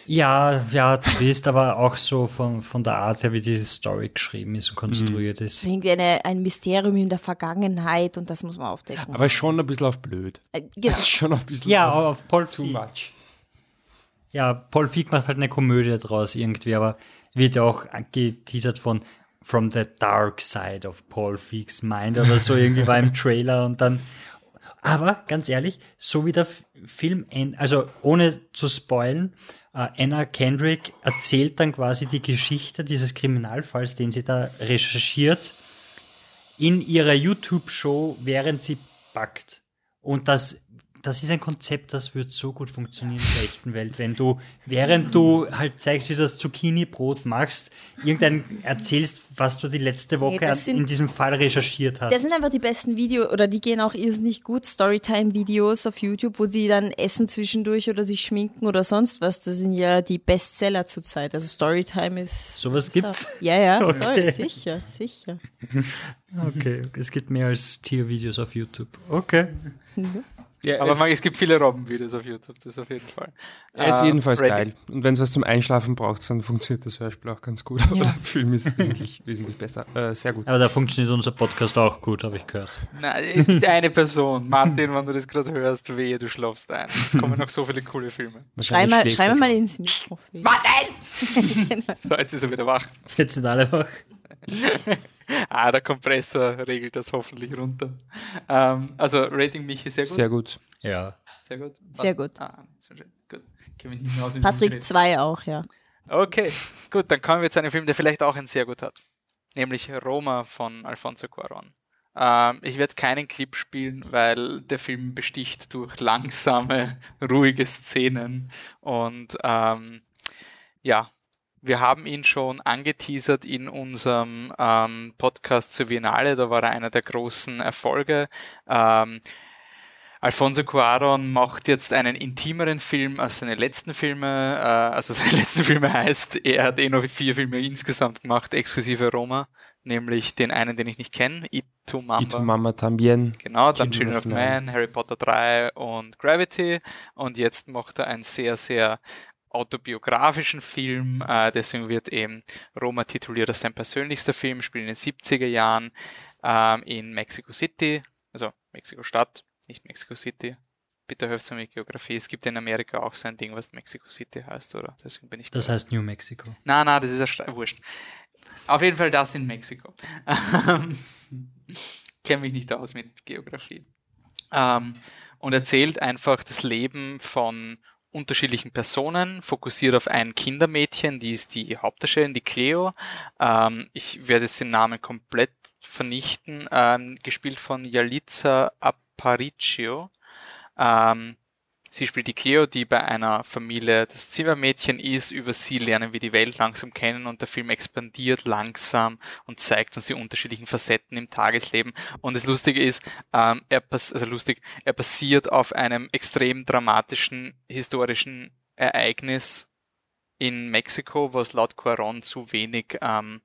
Ja, ja, Twist, aber auch so von, von der Art her, wie die Story geschrieben ist und konstruiert ist. Irgendwie eine, ein Mysterium in der Vergangenheit und das muss man aufdecken. Aber schon ein bisschen auf blöd. äh, genau. ist schon ein bisschen Ja, auf auf Paul too Feig. much. Ja, Paul Feig macht halt eine Komödie draus irgendwie, aber wird ja auch geteasert von From the Dark Side of Paul Feigs Mind oder so irgendwie war im Trailer und dann. Aber ganz ehrlich, so wie der Film, end- also ohne zu spoilen, Anna Kendrick erzählt dann quasi die Geschichte dieses Kriminalfalls, den sie da recherchiert, in ihrer YouTube-Show, während sie backt. Und das, das ist ein Konzept, das wird so gut funktionieren in der echten Welt, wenn du, während du halt zeigst, wie du das Zucchini-Brot machst, irgendein erzählst, was du die letzte Woche an- sind- in diesem Fall recherchiert hast. Das sind einfach die besten Videos, oder die gehen auch irrsinnig gut, Storytime-Videos auf YouTube, wo die dann essen zwischendurch oder sich schminken oder sonst was. Das sind ja die Bestseller zurzeit. Also Storytime ist. Sowas gibt's? da. Ja, ja, Okay. Story, sicher, sicher. okay, es gibt mehr als Tiervideos auf YouTube. Okay. Ja, Aber es, man, es gibt viele Robben-Videos auf YouTube, das auf jeden Fall. er ist Äh, jedenfalls Ready. geil. Und wenn es was zum Einschlafen braucht, dann funktioniert das Hörspiel auch ganz gut. Aber Ja. der Film ist wesentlich, wesentlich besser. Äh, sehr gut. Aber da funktioniert unser Podcast auch gut, habe ich gehört. Nein, es gibt eine Person. Martin, wenn du das gerade hörst, wehe, du schlafst ein. Es kommen noch so viele coole Filme. Schrei Wahrscheinlich mal, schrei mal ins Mikrofon. So, jetzt ist er wieder wach. Jetzt sind alle wach. Ah, der Kompressor regelt das hoffentlich runter. Ähm, also, Rating Michi sehr gut. Sehr gut. Ja. Sehr gut. Sehr gut. Ah, sehr. Gut. Kevin hinaus in Patrick den 2 auch, ja. Okay, gut, dann kommen wir zu einem Film, der vielleicht auch ein sehr gut hat. Nämlich Roma von Alfonso Cuarón. Ähm, ich werde keinen Clip spielen, weil der Film besticht durch langsame, ruhige Szenen. Und ähm, ja, wir haben ihn schon angeteasert in unserem ähm, Podcast zur Biennale. Da war er einer der großen Erfolge. Ähm, Alfonso Cuarón macht jetzt einen intimeren Film als seine letzten Filme. Äh, also seine letzten Filme heißt, er hat eh noch vier Filme insgesamt gemacht, exklusive Roma. Nämlich den einen, den ich nicht kenne, Itu Mamba. Ito Mama Tambien. Genau, dann Children of of Man, Harry Potter 3 und Gravity. Und jetzt macht er einen sehr, sehr autobiografischen Film. Äh, deswegen wird eben Roma tituliert als sein persönlichster Film, spielt in den 70er Jahren ähm, in Mexico City, also Mexiko-Stadt, nicht Mexico City. Bitte helft mir mit Geografie. Es gibt in Amerika auch so ein Ding, was Mexico City heißt, oder? Deswegen bin ich Das heißt New Mexico. na, na, das ist ja wurscht. Auf jeden Fall das in Mexiko. Kenne mich nicht aus mit Geografie. Ähm, und erzählt einfach das Leben von unterschiedlichen Personen, fokussiert auf ein Kindermädchen, die ist die Hauptdarstellerin, die Cleo. Ähm, ich werde jetzt den Namen komplett vernichten. Ähm, gespielt von Yalitza Aparicio. Ähm, Sie spielt die Cleo, die bei einer Familie das Zimmermädchen ist. Über sie lernen wir die Welt langsam kennen und der Film expandiert langsam und zeigt uns die unterschiedlichen Facetten im Tagesleben. Und das Lustige ist, ähm, er, also lustig, er basiert auf einem extrem dramatischen historischen Ereignis in Mexiko, was laut Cuarón zu wenig ähm,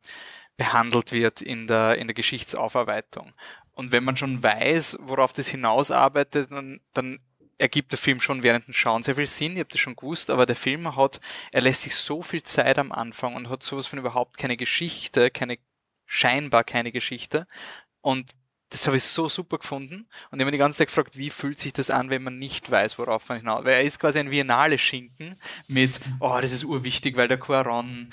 behandelt wird in der, in der Geschichtsaufarbeitung. Und wenn man schon weiß, worauf das hinausarbeitet, dann, dann ergibt der Film schon während dem Schauen sehr viel Sinn. Ich habe das schon gewusst, aber der Film hat, er lässt sich so viel Zeit am Anfang und hat sowas von überhaupt keine Geschichte, keine, scheinbar keine Geschichte. Und das habe ich so super gefunden. Und ich habe die ganze Zeit gefragt, wie fühlt sich das an, wenn man nicht weiß, worauf man hinaus. Weil er ist quasi ein Viennale-Schinken mit, oh, das ist urwichtig, weil der Quaron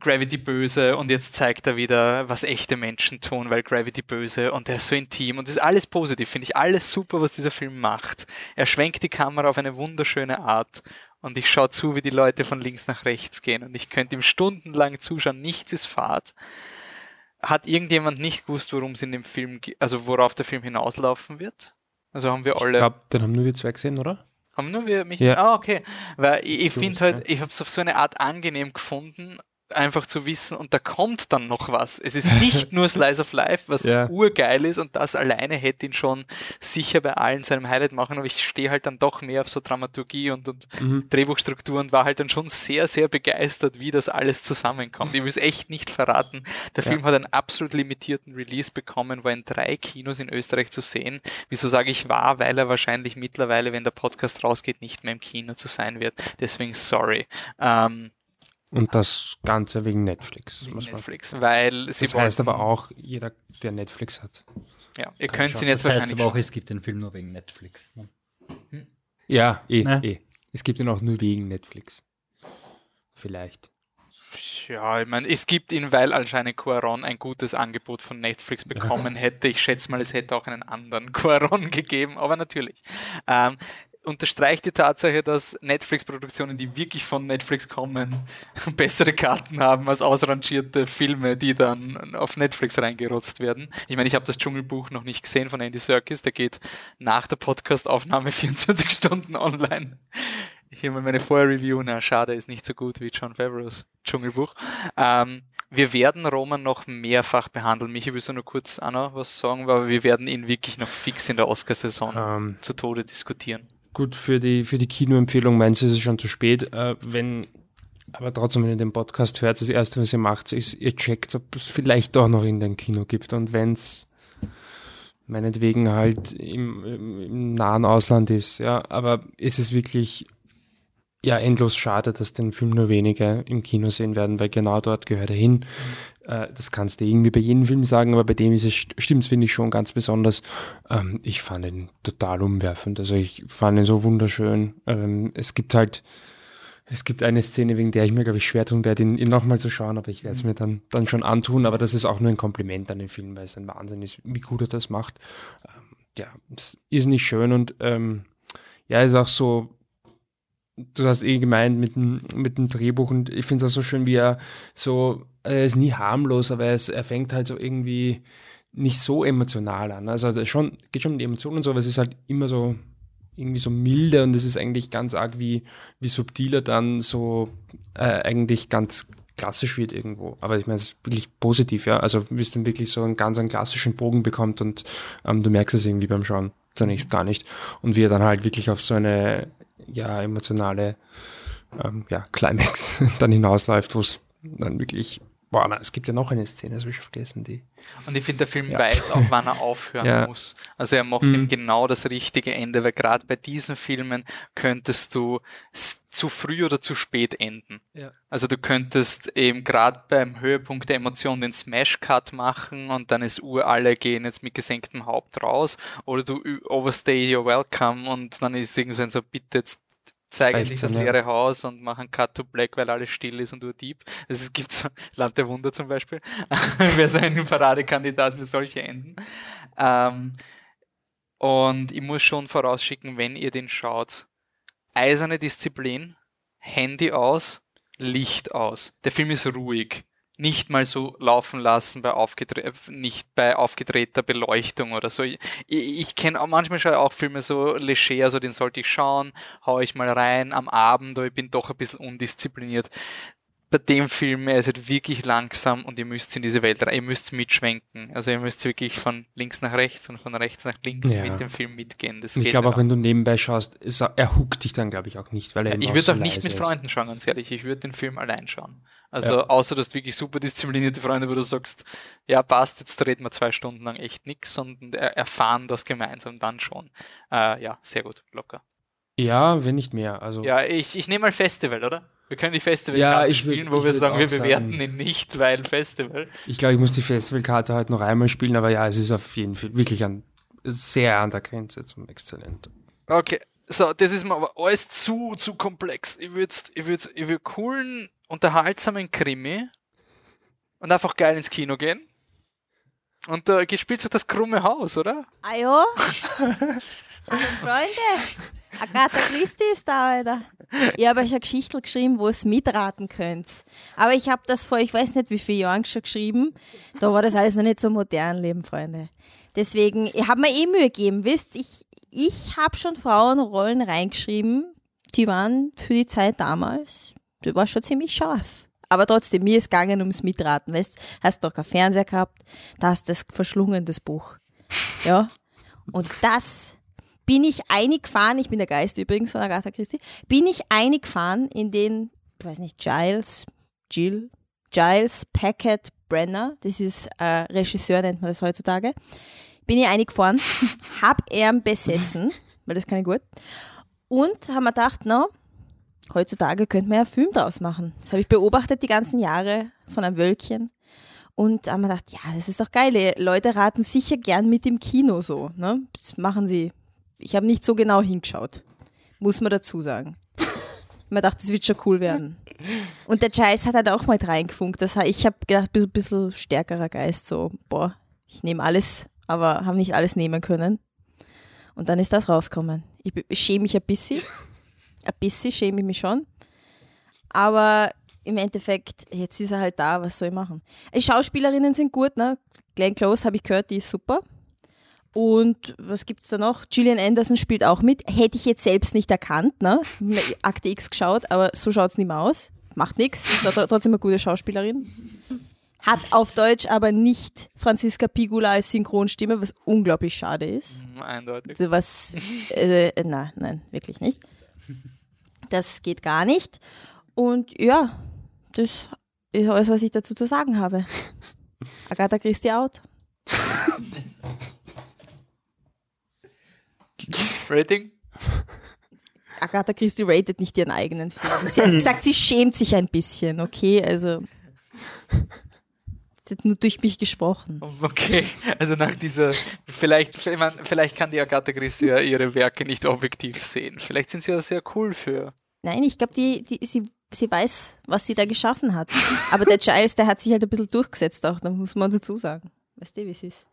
Gravity böse und jetzt zeigt er wieder, was echte Menschen tun, weil Gravity böse und er ist so intim und das ist alles positiv, finde ich alles super, was dieser Film macht. Er schwenkt die Kamera auf eine wunderschöne Art und ich schaue zu, wie die Leute von links nach rechts gehen und ich könnte ihm stundenlang zuschauen, nichts ist Fahrt. Hat irgendjemand nicht gewusst, worum es in dem Film, also worauf der Film hinauslaufen wird? Also haben wir alle. Ich glaube, den haben nur wir zwei gesehen, oder? Haben nur wir mich. Ja. Ah, okay. Weil ich, ich finde halt, ich habe es auf so eine Art angenehm gefunden, einfach zu wissen, und da kommt dann noch was. Es ist nicht nur Slice of Life, was ja. urgeil ist, und das alleine hätte ihn schon sicher bei allen seinem Highlight machen, aber ich stehe halt dann doch mehr auf so Dramaturgie und, und mhm. Drehbuchstruktur und war halt dann schon sehr, sehr begeistert, wie das alles zusammenkommt. Ich will es echt nicht verraten. Der ja. Film hat einen absolut limitierten Release bekommen, war in drei Kinos in Österreich zu sehen. Wieso sage ich war? Weil er wahrscheinlich mittlerweile, wenn der Podcast rausgeht, nicht mehr im Kino zu sein wird. Deswegen sorry. Ähm, und das Ganze wegen Netflix. Wegen Netflix, weil sie Das heißt aber auch, jeder, der Netflix hat. Ja, ihr könnt ihn jetzt das heißt aber auch, es gibt den Film nur wegen Netflix. Ne? Hm? Ja, eh, ne? eh. Es gibt ihn auch nur wegen Netflix. Vielleicht. Ja, ich meine, es gibt ihn, weil anscheinend Quaron ein gutes Angebot von Netflix bekommen hätte. Ich schätze mal, es hätte auch einen anderen Quaron gegeben, aber natürlich. Ähm, unterstreicht die Tatsache, dass Netflix-Produktionen, die wirklich von Netflix kommen, bessere Karten haben als ausrangierte Filme, die dann auf Netflix reingerotzt werden. Ich meine, ich habe das Dschungelbuch noch nicht gesehen von Andy Serkis, der geht nach der Podcast-Aufnahme 24 Stunden online. Hier mal meine Vorreview, na schade, ist nicht so gut wie John Favreau's Dschungelbuch. Ähm, wir werden Roman noch mehrfach behandeln. Michi, willst du nur kurz noch was sagen? Aber wir werden ihn wirklich noch fix in der Oscarsaison ähm, zu Tode diskutieren. Gut, für die, für die Kinoempfehlung meinst du, ist es schon zu spät. Äh, wenn, aber trotzdem, wenn ihr den Podcast hört, das Erste, was ihr macht, ist, ihr checkt, ob es vielleicht doch noch in den Kino gibt. Und wenn es meinetwegen halt im, im, im, nahen Ausland ist, ja, aber ist es wirklich ja endlos schade, dass den Film nur wenige im Kino sehen werden, weil genau dort gehört er hin. Äh, das kannst du irgendwie bei jedem Film sagen, aber bei dem ist es, stimmt's, finde ich schon ganz besonders. Ähm, ich fand ihn total umwerfend. Also ich fand ihn so wunderschön. Ähm, es gibt halt, es gibt eine Szene, wegen der ich mir, glaube ich, schwer tun werde, ihn, ihn nochmal zu schauen, aber ich werde es mir dann, dann schon antun. Aber das ist auch nur ein Kompliment an den Film, weil es ein Wahnsinn ist, wie gut er das macht. Ähm, ja, es ist nicht schön und ähm, ja, ist auch so, du hast eh gemeint mit dem, mit dem Drehbuch und ich finde es auch so schön, wie er so er ist nie harmlos, aber es, er fängt halt so irgendwie nicht so emotional an. Also, also schon, geht schon um die Emotionen und so, aber es ist halt immer so irgendwie so milde und es ist eigentlich ganz arg, wie, wie subtiler dann so äh, eigentlich ganz klassisch wird irgendwo. Aber ich meine, es ist wirklich positiv, ja. Also wie es dann wirklich so einen ganz einen klassischen Bogen bekommt und ähm, du merkst es irgendwie beim Schauen zunächst gar nicht. Und wie er dann halt wirklich auf so eine ja emotionale ähm, ja, Climax dann hinausläuft, wo es dann wirklich Boah, na, es gibt ja noch eine Szene, das habe ich schon vergessen, die. Und ich finde, der Film ja. weiß auch, wann er aufhören ja. muss. Also er macht mhm. ihm genau das richtige Ende, weil gerade bei diesen Filmen könntest du zu früh oder zu spät enden. Ja. Also du könntest eben gerade beim Höhepunkt der Emotion den Smash-Cut machen und dann ist Uhr alle gehen jetzt mit gesenktem Haupt raus oder du overstay your welcome und dann ist irgendwie so, bitte jetzt zeigen dieses leere Haus und machen Cut to Black, weil alles still ist und nur Dieb. Also es gibt so Land der Wunder zum Beispiel. Wäre so ein Paradekandidat für solche Enden. Ähm, und ich muss schon vorausschicken, wenn ihr den schaut, eiserne Disziplin, Handy aus, Licht aus. Der Film ist ruhig nicht mal so laufen lassen bei aufgedre nicht bei aufgedrehter Beleuchtung oder so. Ich, ich kenne auch manchmal schon auch Filme so leger, also den sollte ich schauen, hau ich mal rein am Abend, aber ich bin doch ein bisschen undiszipliniert. Bei dem Film, er ist halt wirklich langsam und ihr müsst in diese Welt rein, ihr müsst mitschwenken. Also ihr müsst wirklich von links nach rechts und von rechts nach links ja. mit dem Film mitgehen. Das ich glaube auch, wenn du nebenbei schaust, er huckt dich dann, glaube ich, auch nicht, weil er Ich würde auch nicht mit Freunden schauen, ganz ehrlich. Ich würde den Film allein schauen. Also ja. außer, dass du wirklich super disziplinierte Freunde, wo du sagst, ja passt, jetzt reden wir zwei Stunden lang echt nichts und erfahren das gemeinsam dann schon. Äh, ja, sehr gut, locker. Ja, wenn nicht mehr. Also ja, ich, ich nehme mal Festival, oder? Wir können die Festivalkarte ja, spielen, wo wir sagen, wir bewerten sagen, ihn nicht, weil Festival. Ich glaube, ich muss die Festivalkarte halt noch einmal spielen, aber ja, es ist auf jeden Fall wirklich an, sehr an der Grenze zum Exzellent. Okay, So, das ist mir aber alles zu, zu komplex. Ich würde ich würd, ich würd coolen, unterhaltsamen Krimi und einfach geil ins Kino gehen. Und äh, spielt sich das krumme Haus, oder? Ah ja? Also Freunde, Agatha Christie ist da, Alter. Ich habe euch eine Geschichte geschrieben, wo ihr es mitraten könnt. Aber ich habe das vor, ich weiß nicht wie viele Jahren schon geschrieben. Da war das alles noch nicht so modern, lieben Freunde. Deswegen, ich habe mir eh Mühe gegeben, wisst ich, ich habe schon Frauenrollen reingeschrieben, die waren für die Zeit damals, die war schon ziemlich scharf. Aber trotzdem, mir ist gegangen ums Mitraten, weißt hast doch keinen Fernseher gehabt, da hast das verschlungen, das Buch. Ja. Und das bin ich eingefahren, ich bin der Geist übrigens von Agatha Christie, bin ich eingefahren in den, ich weiß nicht, Giles, Jill, Giles Packett Brenner, das ist äh, Regisseur, nennt man das heutzutage, bin ich eingefahren, hab er besessen, weil das kann ich gut, und haben mir gedacht, na, heutzutage könnte man ja einen Film draus machen. Das habe ich beobachtet die ganzen Jahre von einem Wölkchen. Und haben wir gedacht, ja, das ist doch geil. Leute raten sicher gern mit im Kino so. Ne? Das machen sie ich habe nicht so genau hingeschaut, muss man dazu sagen. Man dachte, das wird schon cool werden. Und der Giles hat halt auch mal reingefunkt. Das heißt, ich habe gedacht, ein bisschen stärkerer Geist, so, boah, ich nehme alles, aber habe nicht alles nehmen können. Und dann ist das rausgekommen. Ich, ich schäme mich ein bisschen. Ein bisschen schäme ich mich schon. Aber im Endeffekt, jetzt ist er halt da, was soll ich machen? Die Schauspielerinnen sind gut, ne? Glenn Close habe ich gehört, die ist super. Und was gibt es da noch? Gillian Anderson spielt auch mit. Hätte ich jetzt selbst nicht erkannt, ne? Akte X geschaut, aber so schaut es nicht mehr aus. Macht nichts, ist trotzdem eine gute Schauspielerin. Hat auf Deutsch aber nicht Franziska Pigula als Synchronstimme, was unglaublich schade ist. Mhm, eindeutig. Was, äh, nein, nein, wirklich nicht. Das geht gar nicht. Und ja, das ist alles, was ich dazu zu sagen habe. Agatha Christie out. Rating? Agatha Christie ratet nicht ihren eigenen Film. Sie hat gesagt, sie schämt sich ein bisschen, okay? Also. Hat nur durch mich gesprochen. Okay, also nach dieser, vielleicht, vielleicht kann die Agatha Christie ja ihre Werke nicht objektiv sehen. Vielleicht sind sie ja sehr cool für. Nein, ich glaube, die, die, sie, sie weiß, was sie da geschaffen hat. Aber der Giles, der hat sich halt ein bisschen durchgesetzt auch, da muss man dazu sagen. Weißt du, wie es ist?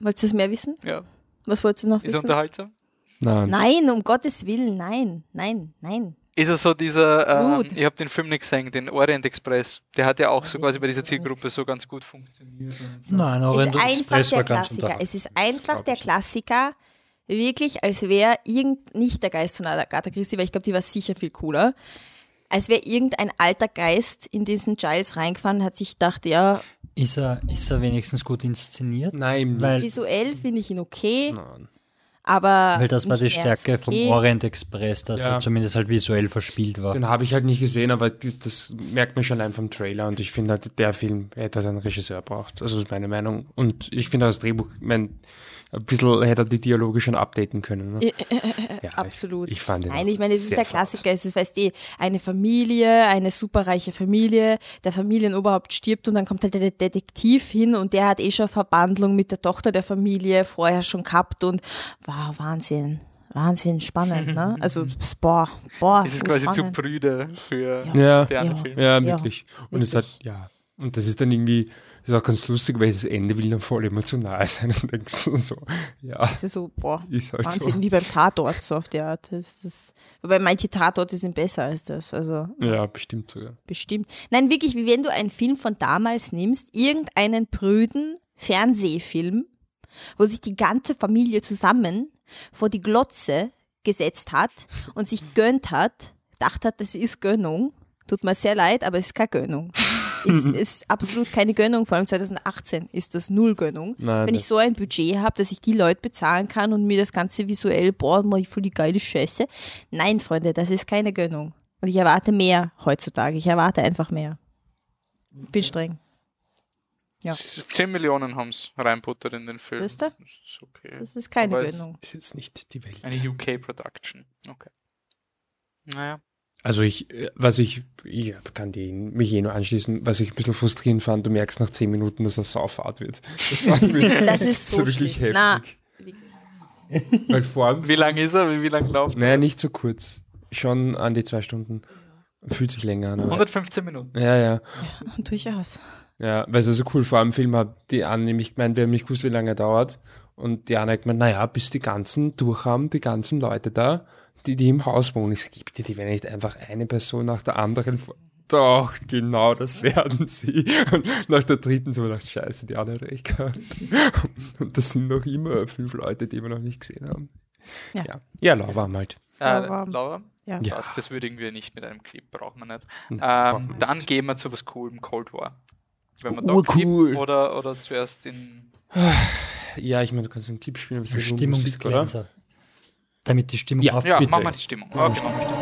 Wolltest du es mehr wissen? Ja. Was wolltest du noch Ist wissen? Ist unterhaltsam? Nein. Nein, um Gottes Willen, nein, nein, nein. Ist er so dieser, ähm, ich habe den Film nicht gesehen, den Orient Express. Der hat ja auch so quasi bei dieser Zielgruppe so ganz gut funktioniert. Nein, aber Es ist einfach Express der war ganz Klassiker. Es ist einfach der Klassiker, wirklich, als wäre irgend, nicht der Geist von Agatha Christie, weil ich glaube, die war sicher viel cooler, als wäre irgendein alter Geist in diesen Giles reingefahren und hat sich gedacht, ja, Ist er, ist er wenigstens gut inszeniert? Nein, Weil, visuell finde ich ihn okay, Nein. Aber weil das war die Stärke vom okay. Orient Express, dass Ja. er zumindest halt visuell verspielt war. Den habe ich halt nicht gesehen, aber das merkt man schon allein vom Trailer und ich finde halt, der Film hätte halt einen Regisseur braucht. Also das ist meine Meinung. Und ich finde das Drehbuch, ich mein, ein bisschen hätte er die Dialoge schon updaten können. Ne? Ja, Absolut. Ich, ich fand den Nein, ich meine, es ist der. Klassiker. Es ist, weißt du, eine Familie, eine superreiche Familie, der Familienoberhaupt stirbt und dann kommt halt der Detektiv hin und der hat eh schon Verbandlung mit der Tochter der Familie vorher schon gehabt und wow, Wahnsinn. Wahnsinn, spannend, ne? Also, boah, boah. Es ist so quasi zu spannend. prüde für Ja, die anderen Ja. Filme. ja, Ja, wirklich. und es wirklich. hat, ja. Und das ist dann irgendwie, ist auch ganz lustig, weil das Ende will dann voll emotional sein und denkst du so, ja, Das ist so, boah, ist halt Wahnsinn, so. wie beim Tatort, so auf die Art. Das, das, wobei manche Tatorte sind besser als das, also Ja, bestimmt sogar. bestimmt. Nein, wirklich, wie wenn du einen Film von damals nimmst, irgendeinen prüden Fernsehfilm, wo sich die ganze Familie zusammen vor die Glotze gesetzt hat und sich gönnt hat, dachte hat, das ist Gönnung. Tut mir sehr leid, aber es ist keine Gönnung. Es ist absolut keine Gönnung, vor allem 2018 ist das null Gönnung. Nein, Wenn ich das- so ein Budget habe, dass ich die Leute bezahlen kann und mir das Ganze visuell, boah, ich voll die geile Scheiße. Nein, Freunde, das ist keine Gönnung. Und ich erwarte mehr heutzutage. Ich erwarte einfach mehr. Bin streng. Ja. 10 Millionen haben es reinputtert in den Film. Wisst ihr? Das ist okay. Das ist keine Aber Gönnung. Ist jetzt nicht die Welt. Eine UK-Production. Okay. Naja. Also ich, äh, was ich, ich kann die, mich eh nur anschließen, was ich ein bisschen frustrierend fand, du merkst nach zehn Minuten, dass er Saufahrt wird. Das war irgendwie Das ist so wirklich schlimm. Na, heftig. Weil vor allem, Wie lang ist er? Wie, wie lang laufen? naja, nicht so kurz. Schon an die zwei Stunden. Fühlt sich länger an. Aber, 115 Minuten. ja, ja. Ja, durchaus. Ja, weil es so cool vor allem Film hat, die Anne nämlich gemeint, wir haben nicht gewusst, wie lange er dauert. Und die Anne hat gemeint, naja, bis die ganzen durch haben, die ganzen Leute da, die, die im Haus wohnen. Ich sag, bitte, die werden nicht einfach eine Person nach der anderen. Doch, genau, das werden sie. Und nach der dritten so gedacht, scheiße, die hat recht gehabt. Und das sind noch immer fünf Leute, die wir noch nicht gesehen haben. Ja. Ja, ja lauwarm halt. Äh, Aber- Laura? Ja. Ja. Passt, das würdigen wir nicht mit einem Clip, brauchen wir nicht. brauchen Ähm, wir dann nicht. gehen wir zu was Coolem, Cold War. Wenn wir da Urcool. Clip oder, oder zuerst in. Ja, ich meine, du kannst einen Tipp spielen, was ist Musik, oder? Stimmungsglänzer. Damit die Stimmung Ja. auf Ja, machen wir die Stimmung. Okay, machen wir die Stimmung.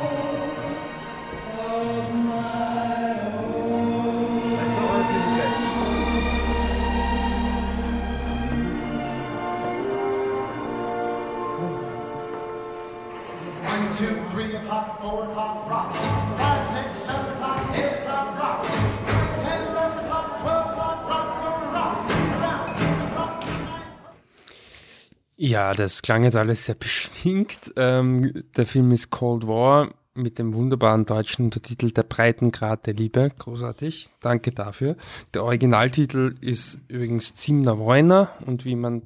Ja, das klang jetzt alles sehr beschwingt. Ähm, der Film ist Cold War mit dem wunderbaren deutschen Untertitel Der Breitengrad der Liebe. Großartig. Danke dafür. Der Originaltitel ist übrigens Zimna Wojna und wie man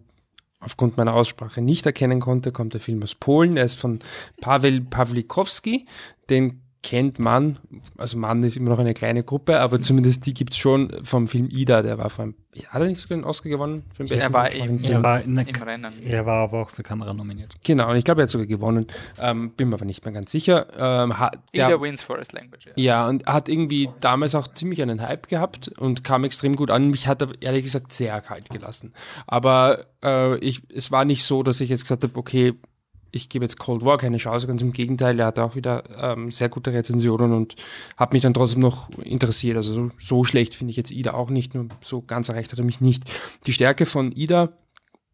aufgrund meiner Aussprache nicht erkennen konnte, kommt der Film aus Polen. Er ist von Paweł Pawlikowski. Den kennt man, also Mann ist immer noch eine kleine Gruppe, aber zumindest die gibt's schon vom Film Ida, der war vor einem, ja, hat er nicht sogar den Oscar gewonnen? Für den besten Er war im- Film? Er war, in der, Im Rennen. er war aber auch für Kamera nominiert. Genau, und ich glaube, er hat sogar gewonnen. Ähm, bin mir aber nicht mehr ganz sicher. Ähm, ha, Ida der, wins Forest Language. Ja. ja, und hat irgendwie damals auch ziemlich einen Hype gehabt und kam extrem gut an. Mich hat er ehrlich gesagt sehr kalt gelassen. Aber äh, ich, es war nicht so, dass ich jetzt gesagt habe, okay, ich gebe jetzt Cold War keine Chance, ganz im Gegenteil, er hatte auch wieder ähm, sehr gute Rezensionen und hat mich dann trotzdem noch interessiert. Also so, so schlecht finde ich jetzt Ida auch nicht, nur so ganz erreicht hat er mich nicht. Die Stärke von Ida,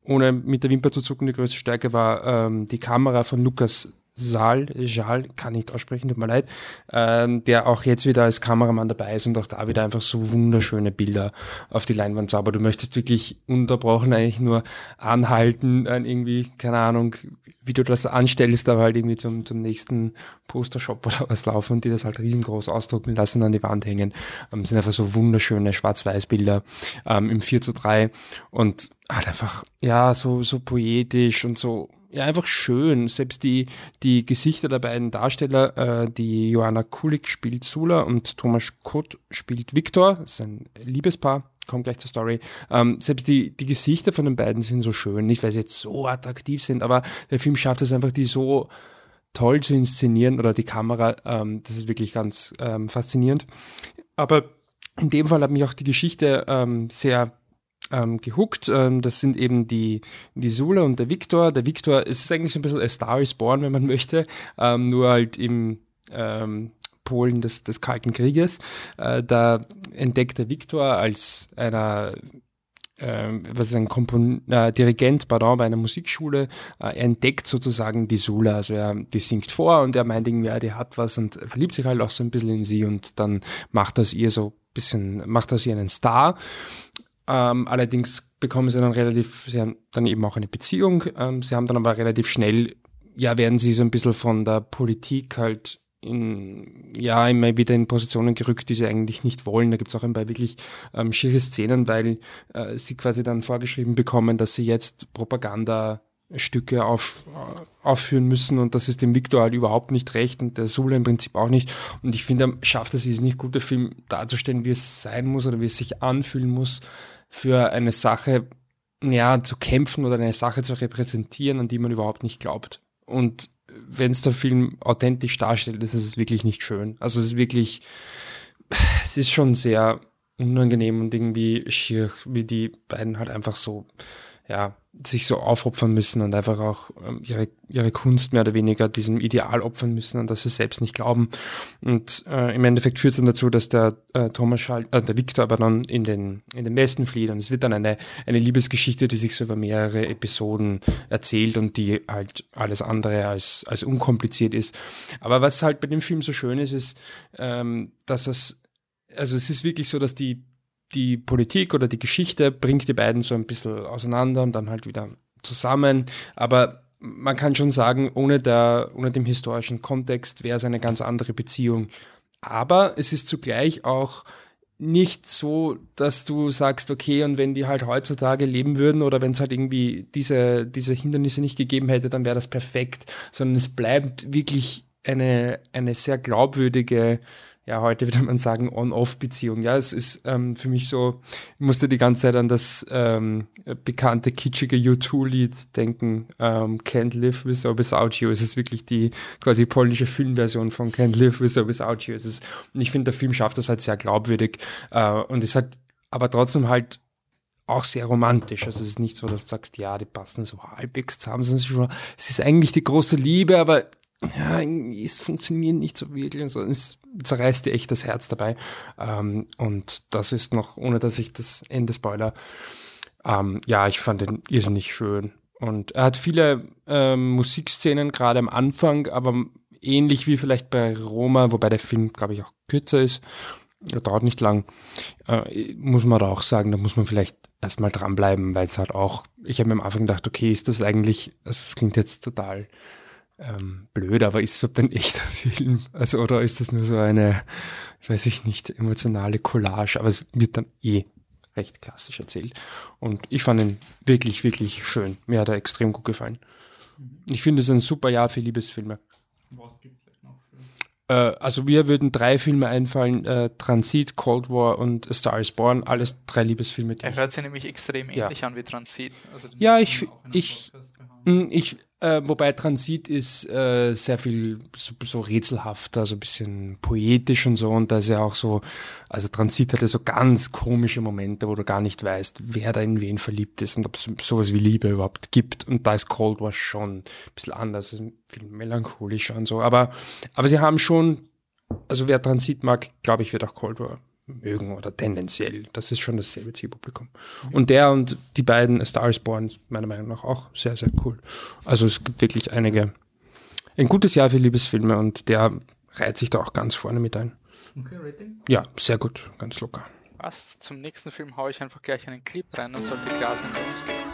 ohne mit der Wimper zu zucken, die größte Stärke war ähm, die Kamera von Lukas Saal, Jal, kann nicht aussprechen, tut mir leid, ähm, der auch jetzt wieder als Kameramann dabei ist und auch da wieder einfach so wunderschöne Bilder auf die Leinwand zaubert. Du möchtest wirklich unterbrochen eigentlich nur anhalten, äh, irgendwie, keine Ahnung, wie du das anstellst, aber halt irgendwie zum, zum nächsten Postershop oder was laufen und die das halt riesengroß ausdrucken lassen, an die Wand hängen. Ähm, sind einfach so wunderschöne Schwarz-Weiß-Bilder ähm, im 4 zu 3 und halt einfach, ja, so, so poetisch und so, ja, einfach schön. Selbst die, die Gesichter der beiden Darsteller, äh, die Johanna Kulik spielt Sula und Thomas Kott spielt Viktor, das ist ein Liebespaar, kommt gleich zur Story. Ähm, selbst die, die Gesichter von den beiden sind so schön, nicht weil sie jetzt so attraktiv sind, aber der Film schafft es einfach, die so toll zu inszenieren oder die Kamera, ähm, das ist wirklich ganz ähm, faszinierend. Aber in dem Fall hat mich auch die Geschichte ähm, sehr ähm, gehuckt. Ähm, das sind eben die, die Sula und der Victor. Der Victor es ist eigentlich so ein bisschen A Star is Born, wenn man möchte, ähm, nur halt im ähm, Polen des, des Kalten Krieges. Äh, da entdeckt der Victor als einer ähm, was ist ein Kompon äh, Dirigent, pardon, bei einer Musikschule, äh, er entdeckt sozusagen die Sula, also er, die singt vor und er meint irgendwie, ja, die hat was und verliebt sich halt auch so ein bisschen in sie und dann macht das ihr so ein bisschen, macht das ihr einen Star. Ähm, allerdings bekommen sie dann relativ, sie haben dann eben auch eine Beziehung, ähm, sie haben dann aber relativ schnell, ja, werden sie so ein bisschen von der Politik halt in, ja, immer wieder in Positionen gerückt, die sie eigentlich nicht wollen. Da gibt's auch ein paar wirklich ähm, schiere Szenen, weil äh, sie quasi dann vorgeschrieben bekommen, dass sie jetzt Propagandastücke auf, aufführen müssen und das ist dem Victor halt überhaupt nicht recht und der Sula im Prinzip auch nicht. Und ich finde, er schafft es, es nicht gut, der Film darzustellen, wie es sein muss oder wie es sich anfühlen muss, für eine Sache ja, zu kämpfen oder eine Sache zu repräsentieren, an die man überhaupt nicht glaubt. Und wenn es der Film authentisch darstellt, ist es wirklich nicht schön. Also es ist wirklich, es ist schon sehr unangenehm und irgendwie schier, wie die beiden halt einfach so, ja, sich so aufopfern müssen und einfach auch ähm, ihre, ihre Kunst mehr oder weniger diesem Ideal opfern müssen, an das sie selbst nicht glauben. Und äh, im Endeffekt führt es dann dazu, dass der äh, Thomas Schall, äh, der Victor aber dann in den, in den Westen flieht und es wird dann eine, eine Liebesgeschichte, die sich so über mehrere Episoden erzählt und die halt alles andere als, als unkompliziert ist. Aber was halt bei dem Film so schön ist, ist, ähm, dass es, also es ist wirklich so, dass die die Politik oder die Geschichte bringt die beiden so ein bisschen auseinander und dann halt wieder zusammen. Aber man kann schon sagen, ohne, der, ohne dem historischen Kontext wäre es eine ganz andere Beziehung. Aber es ist zugleich auch nicht so, dass du sagst, okay, und wenn die halt heutzutage leben würden oder wenn es halt irgendwie diese, diese Hindernisse nicht gegeben hätte, dann wäre das perfekt, sondern es bleibt wirklich eine, eine sehr glaubwürdige ja, heute würde man sagen On-Off-Beziehung. Ja, es ist ähm, für mich so, ich musste die ganze Zeit an das ähm, bekannte kitschige U2-Lied denken, ähm, Can't Live Without Without You. Es ist wirklich die quasi polnische Filmversion von Can't Live Without Without You. Es ist, und ich finde, der Film schafft das halt sehr glaubwürdig äh, und ist halt aber trotzdem halt auch sehr romantisch. Also es ist nicht so, dass du sagst, ja, die passen so halbwegs zusammen. Es ist eigentlich die große Liebe, aber ja, es funktioniert nicht so wirklich. Also es zerreißt dir echt das Herz dabei. Ähm, und das ist noch, ohne dass ich das Ende spoiler, ähm, ja, ich fand den irrsinnig schön. Und er hat viele ähm, Musikszenen gerade am Anfang, aber ähnlich wie vielleicht bei Roma, wobei der Film, glaube ich, auch kürzer ist, dauert nicht lang, äh, muss man da auch sagen, da muss man vielleicht erstmal dranbleiben, weil es halt auch, ich habe mir am Anfang gedacht, okay, ist das eigentlich, also es klingt jetzt total ähm, blöd, aber ist es ein echter Film? Also, oder ist das nur so eine, weiß ich nicht, emotionale Collage? Aber es wird dann eh recht klassisch erzählt. Und ich fand ihn wirklich, wirklich schön. Mir hat er extrem gut gefallen. Ich finde es ein super Jahr für Liebesfilme. Was gibt es noch Äh, also mir würden drei Filme einfallen, äh, Transit, Cold War und A Star is Born, alles drei Liebesfilme. Er ich, hört sich nämlich extrem Ja. ähnlich an wie Transit. Also Ja, ich- ich- Podcast ich äh, wobei Transit ist äh, sehr viel so, so rätselhafter, so ein bisschen poetisch und so. Und da ist ja auch so, also Transit hatte so ganz komische Momente, wo du gar nicht weißt, wer da in wen verliebt ist und ob es sowas wie Liebe überhaupt gibt. Und da ist Cold War schon ein bisschen anders, ist viel melancholischer und so, aber, aber sie haben schon, also wer Transit mag, glaube ich, wird auch Cold War mögen oder tendenziell. Das ist schon dasselbe Zielpublikum. Und der und die beiden A Star is Born ist meiner Meinung nach auch sehr, sehr cool. Also es gibt wirklich einige, ein gutes Jahr für Liebesfilme und der reiht sich da auch ganz vorne mit ein. Okay, Rating? Ja, sehr gut, ganz locker. Was? Zum nächsten Film haue ich einfach gleich einen Clip rein und sollte klar sein, worum es geht.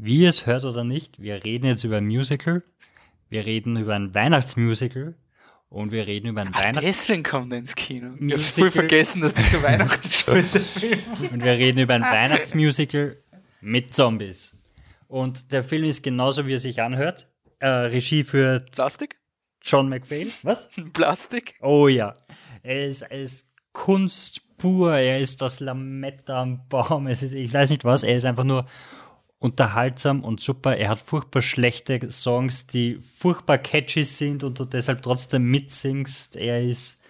Wie ihr es hört oder nicht, wir reden jetzt über ein Musical, wir reden über ein Weihnachtsmusical und wir reden über ein Ach, Weihnachts deswegen kommt er ins Kino. Ich hab's Musical. voll vergessen, dass die zu Weihnachten spielt. und wir reden über ein Weihnachtsmusical mit Zombies. Und der Film ist genauso wie er sich anhört. Äh, Regie führt Plastik? John McPhail. Was? Plastik? Oh ja. Er ist, er ist Kunst pur, er ist das Lametta am Baum, es ist, ich weiß nicht was, er ist einfach nur unterhaltsam und super. Er hat furchtbar schlechte Songs, die furchtbar catchy sind und du deshalb trotzdem mitsingst. Er ist,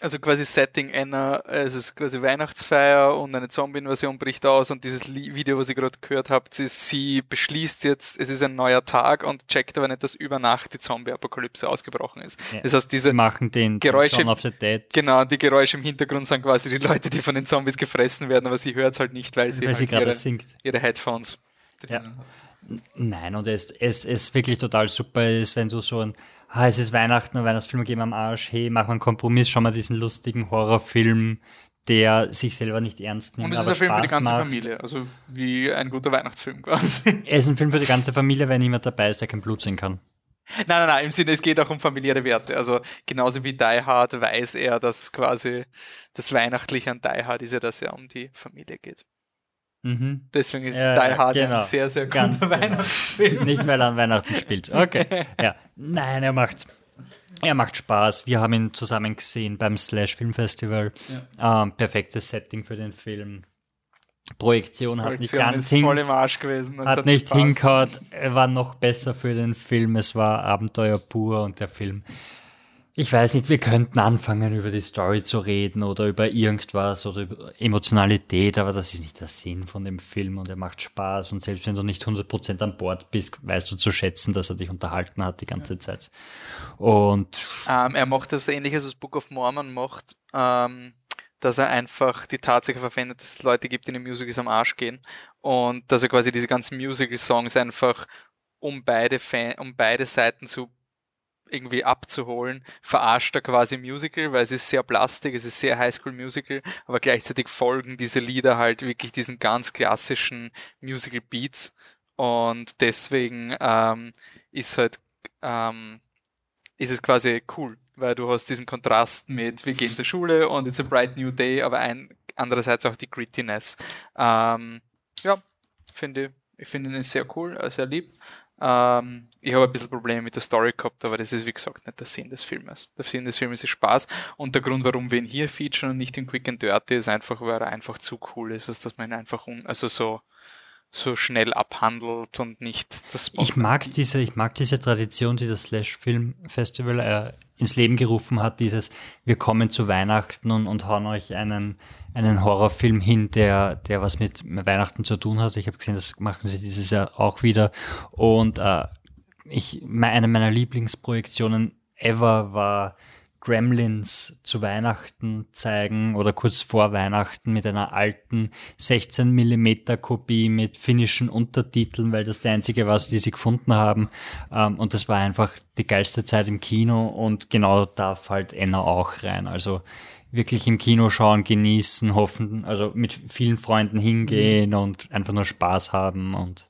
Also quasi Setting einer, es ist quasi Weihnachtsfeier und eine Zombie-Invasion bricht aus und dieses Video, was ihr gerade gehört habt, ist, sie beschließt jetzt, es ist ein neuer Tag und checkt aber nicht, dass über Nacht die Zombie-Apokalypse ausgebrochen ist. Ja. Das heißt, diese, machen den Geräusche- Dead, genau, die Geräusche im Hintergrund sind quasi die Leute, die von den Zombies gefressen werden, aber sie hört es halt nicht, weil sie, weil halt sie gerade ihre, singt. ihre Headphones Ja. drinnen hat. Nein, und es, es ist wirklich total super, ist, wenn du so ein, ah, es ist Weihnachten und Weihnachtsfilme gehen am Arsch, hey, mach mal einen Kompromiss, schau mal diesen lustigen Horrorfilm, der sich selber nicht ernst nimmt, Und es ist ein Film für die ganze macht. Familie, also wie ein guter Weihnachtsfilm quasi. Er ist ein Film für die ganze Familie, wenn niemand dabei ist, der kein Blut sehen kann. Nein, nein, nein, im Sinne, es geht auch um familiäre Werte. Also genauso wie Die Hard weiß er, dass es quasi das Weihnachtliche an Die Hard ist ja, dass es ja um die Familie geht. Mhm. Deswegen ist Ja, Die Hard genau. ein sehr, sehr Ganz guter genau. Weihnachtsfilm. Nicht, weil er an Weihnachten spielt. Okay. Ja. Nein, er macht, er macht Spaß. Wir haben ihn zusammen gesehen beim Slash Film Festival. Ähm, perfektes Setting für den Film. Projektion hat nicht ganz ist hin, voll im Arsch gewesen. es hat nicht er war noch besser für den Film. Es war Abenteuer pur und der Film. Ich weiß nicht, wir könnten anfangen, über die Story zu reden oder über irgendwas oder über Emotionalität, aber das ist nicht der Sinn von dem Film und er macht Spaß und selbst wenn du nicht 100% an Bord bist, weißt du zu schätzen, dass er dich unterhalten hat die ganze Zeit. Und Ähm, er macht das ähnliches, was Book of Mormon macht, ähm, dass er einfach die Tatsache verwendet, dass es Leute gibt, die in den Musicals am Arsch gehen und dass er quasi diese ganzen Musical-Songs einfach um beide, Fan um beide Seiten zu irgendwie abzuholen, verarscht er quasi Musical, weil es ist sehr plastik, es ist sehr Highschool Musical, aber gleichzeitig folgen diese Lieder halt wirklich diesen ganz klassischen Musical Beats und deswegen ähm, ist halt ähm, ist es quasi cool, weil du hast diesen Kontrast mit wir gehen zur Schule und it's a bright new day, aber ein, andererseits auch die Grittiness. Ähm, ja, finde ich, finde ihn sehr cool, sehr lieb. Ähm, ich habe ein bisschen Probleme mit der Story gehabt, aber das ist wie gesagt nicht der Sinn des Filmes. Der Sinn des Filmes ist Spaß und der Grund, warum wir ihn hier featuren und nicht in Quick and Dirty, ist einfach, weil er einfach zu cool ist, als dass man ihn einfach also so so schnell abhandelt und nicht das ich mag diese, ich mag diese Tradition, die das Slash Film Festival äh, ins Leben gerufen hat, dieses, wir kommen zu Weihnachten und, und hauen euch einen, einen Horrorfilm hin, der, der was mit Weihnachten zu tun hat. Ich habe gesehen, das machen sie dieses Jahr auch wieder. Und äh, ich, eine meiner Lieblingsprojektionen ever war Gremlins zu Weihnachten zeigen oder kurz vor Weihnachten mit einer alten 16 mm Kopie mit finnischen Untertiteln, weil das der einzige war, die sie gefunden haben. Ähm, und das war einfach die geilste Zeit im Kino und genau da fällt Enna auch rein. Also wirklich im Kino schauen, genießen, hoffen, also mit vielen Freunden hingehen und einfach nur Spaß haben und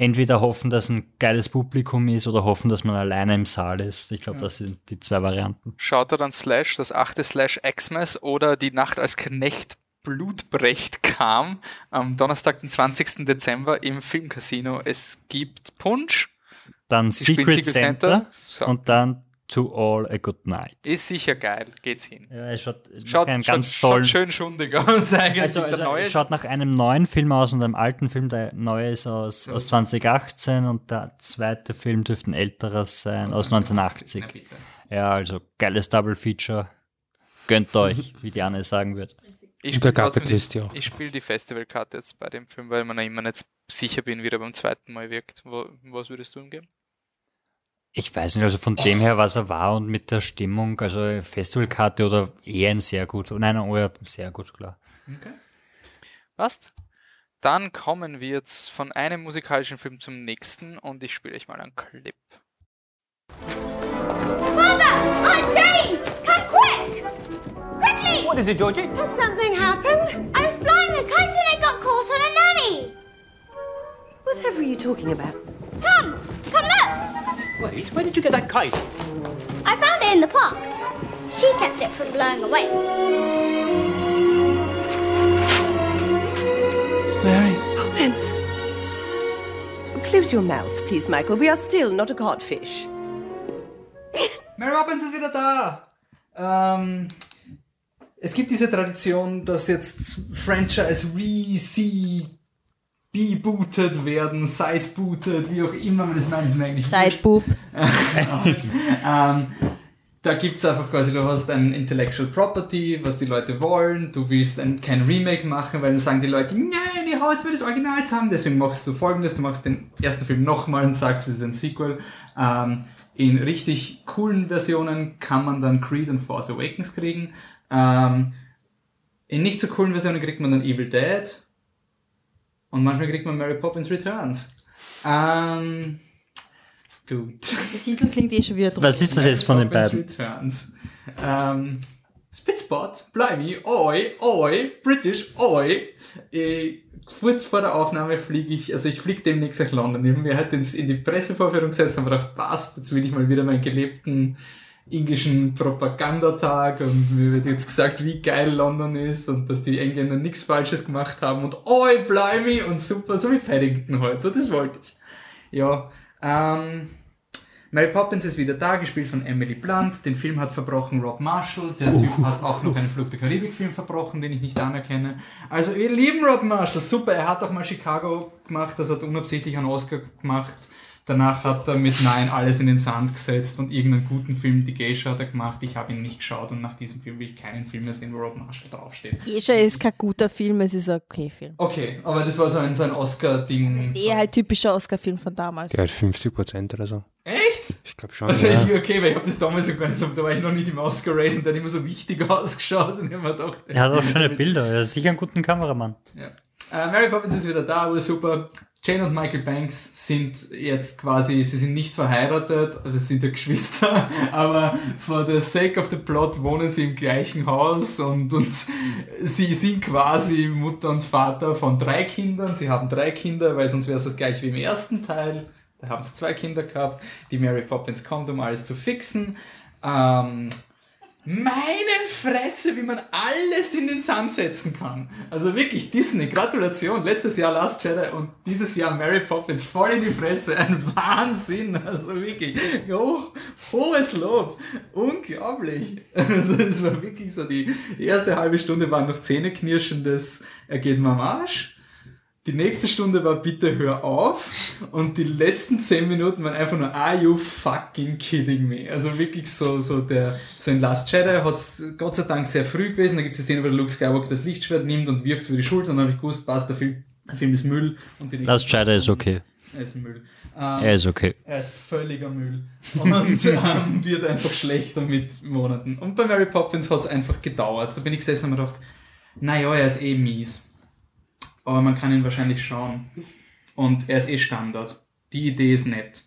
entweder hoffen, dass ein geiles Publikum ist oder hoffen, dass man alleine im Saal ist. Ich glaube, das sind die zwei Varianten. Schaut er dann Slash, das achte Slash Xmas oder die Nacht als Knecht Blutbrecht kam am Donnerstag, den 20. Dezember im Filmcasino. Es gibt Punsch, Dann Secret Secret Center, Center. So. und dann To All a Good Night. ist sicher geil, geht's hin. Ja, er schaut, Schaut, einen schaut, ganz schaut tollen. schön schundig aus eigentlich. also, der also neue. schaut nach einem neuen Film aus und einem alten Film. Der neue ist aus, aus 2018 und der zweite Film dürfte ein älterer sein, aus 1980. Ja, also geiles Double Feature. Gönnt euch, wie die Anne sagen wird. Ich der spiel Christi die-. Ich spiele die Festivalkarte jetzt bei dem Film, weil man ja immer nicht sicher bin, wie er beim zweiten Mal wirkt. Wo, was würdest du ihm geben? Ich weiß nicht, also von dem her, was er war und mit der Stimmung, also Festivalkarte oder eher ein sehr gut. Nein, oh ja, sehr gut, klar. Passt? Dann kommen wir jetzt von einem musikalischen Film zum nächsten und ich spiele euch mal einen Clip. Father! Aunt Jenny! Come quick! Quickly! What is it, Georgie? Has something happened? I was blowing the kite and I got caught on a nanny. Whatever are you talking about? Come! Come look! Wait, where did you get that kite? I found it in the park. She kept it from blowing away. Mary. Oh, Poppins! Close your mouth, please, Michael. We are still not a codfish. Mary Poppins ist wieder da. Ähm, es gibt diese Tradition, dass jetzt Franchise re booted werden, side-booted, wie auch immer man das meint, ist mir eigentlich. Sideboob. ähm, da gibt's einfach quasi, du hast ein Intellectual Property, was die Leute wollen, du willst ein, kein Remake machen, weil dann sagen die Leute, nein, ihr haut mir das Original zusammen, deswegen machst du folgendes, du machst den ersten Film nochmal und sagst, es ist ein Sequel. Ähm, in richtig coolen Versionen kann man dann Creed und Force Awakens kriegen. Ähm, in nicht so coolen Versionen kriegt man dann Evil Dead. Und manchmal kriegt man Mary Poppins Returns. Ähm, gut. Der Titel klingt eh schon wieder drum. Was ist das jetzt von den Poppins beiden? Returns. Ähm, Spitspot, Blimey, oi, oi, British, oi. Äh, kurz vor der Aufnahme fliege ich, also ich fliege demnächst nach London. Ich habe mir halt ins, in die Pressevorführung gesetzt und habe gedacht, passt, jetzt will ich mal wieder meinen gelebten englischen Propagandatag und mir wird jetzt gesagt, wie geil London ist und dass die Engländer nichts Falsches gemacht haben und oi, blimey und super, so wie Paddington heute, so das wollte ich. Ja, ähm, Mary Poppins ist wieder da, gespielt von Emily Blunt. Den Film hat verbrochen Rob Marshall. Der Typ hat auch noch einen Flug der Karibik-Film verbrochen, den ich nicht anerkenne. Also, wir lieben Rob Marshall. Super, er hat auch mal Chicago gemacht. Das hat unabsichtlich einen Oscar gemacht. Danach hat er mit Nein alles in den Sand gesetzt und irgendeinen guten Film, Die Geisha, hat er gemacht. Ich habe ihn nicht geschaut und nach diesem Film will ich keinen Film mehr sehen, wo Rob Marshall draufsteht. Gescha ist kein guter Film, es ist ein okay Film. Okay, aber das war so ein, so ein Oscar-Ding. Das ist eher halt typischer Oscar-Film von damals. Der hat 50 Prozent oder so. Echt? Ich glaube schon. Also ja. ich, okay, weil ich habe das damals so gar nicht so, da war ich noch nicht im Oscar-Race und der hat immer so wichtig ausgeschaut und ich hab mir gedacht, Er hat auch schöne Bilder, er ist sicher ein guter Kameramann. Ja. Äh, Mary Poppins ist wieder da, war super. Jane und Michael Banks sind jetzt quasi, sie sind nicht verheiratet, sie sind ja Geschwister, aber for the sake of the plot wohnen sie im gleichen Haus und, und sie sind quasi Mutter und Vater von drei Kindern. Sie haben drei Kinder, weil sonst wäre es das gleiche wie im ersten Teil. Da haben sie zwei Kinder gehabt. Die Mary Poppins kommt, um alles zu fixen. Ähm, meine Fresse, wie man alles in den Sand setzen kann. Also wirklich, Disney, Gratulation. Letztes Jahr Last Jedi und dieses Jahr Mary Poppins voll in die Fresse. Ein Wahnsinn. Also wirklich, hoch, hohes Lob. Unglaublich. Also es war wirklich so, die, erste halbe Stunde war noch zähneknirschendes, er geht mir am Arsch. Die nächste Stunde war bitte hör auf und die letzten zehn Minuten waren einfach nur are you fucking kidding me? Also wirklich so, so der, so in Last Jedi hat's Gott sei Dank sehr früh gewesen, da gibt es die Szene, wo der Luke Skywalker das Lichtschwert nimmt und wirft es über die Schulter und dann habe ich gewusst, passt, der Film, der Film ist Müll und die Last Jedi ist okay. Er ist Müll. Er ist okay. Er ist völliger Müll. Und ähm, wird einfach schlechter mit Monaten. Und bei Mary Poppins hat es einfach gedauert. Da bin ich gesessen und mir gedacht, naja, er ist eh mies. Aber man kann ihn wahrscheinlich schauen. Und er ist eh Standard. Die Idee ist nett.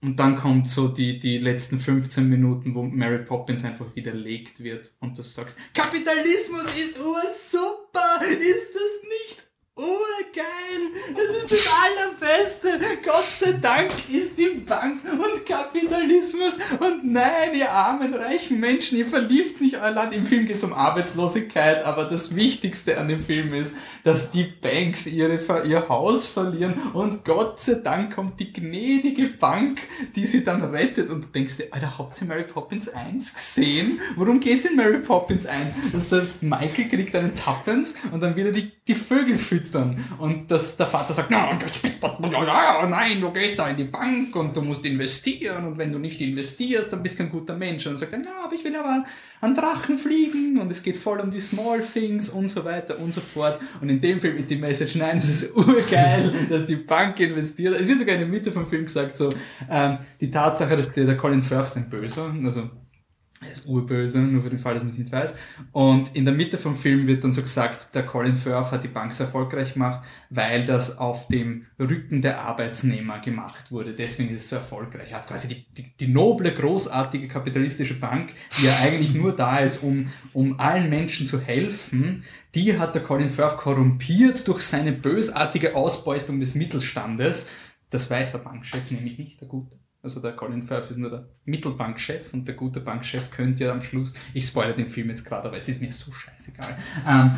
Und dann kommt so die, die letzten 15 Minuten, wo Mary Poppins einfach widerlegt wird und du sagst, Kapitalismus ist ursuper! Ist das nicht urgeil? Das ist das Allerbeste! Gott sei Dank ist die Bank und Kapitalismus und nein, ihr armen, reichen Menschen, ihr verliebt sich euer Land. Im Film geht es um Arbeitslosigkeit, aber das Wichtigste an dem Film ist, dass die Banks ihre, ihr Haus verlieren und Gott sei Dank kommt die gnädige Bank, die sie dann rettet und du denkst dir, Alter, habt ihr Mary Poppins 1 gesehen? Worum geht's in Mary Poppins 1? Dass der Michael kriegt einen Tappens und dann will er die, die Vögel füttern und dass der Vater sagt, und das, oh nein, du gehst da in die Bank und du musst investieren und wenn du nicht investierst, dann bist du kein guter Mensch. Und dann sagt er, ja, aber ich will aber an Drachen fliegen und es geht voll um die Small Things und so weiter und so fort. Und in dem Film ist die Message, nein, es ist urgeil, dass die Bank investiert. Es wird sogar in der Mitte vom Film gesagt, so, ähm, die Tatsache, dass der, der Colin Firth ist ein Böser, also er ist urböse, nur für den Fall, dass man es nicht weiß. Und in der Mitte vom Film wird dann so gesagt, der Colin Firth hat die Bank so erfolgreich gemacht, weil das auf dem Rücken der Arbeitsnehmer gemacht wurde. Deswegen ist es so erfolgreich. Er hat quasi die, die, die noble, großartige kapitalistische Bank, die ja eigentlich nur da ist, um, um allen Menschen zu helfen, die hat der Colin Firth korrumpiert durch seine bösartige Ausbeutung des Mittelstandes. Das weiß der Bankchef nämlich nicht, der Gute. Also der Colin Firth ist nur der Mittelbankchef und der gute Bankchef könnte ja am Schluss, ich spoilere den Film jetzt gerade, aber es ist mir so scheißegal. Ähm,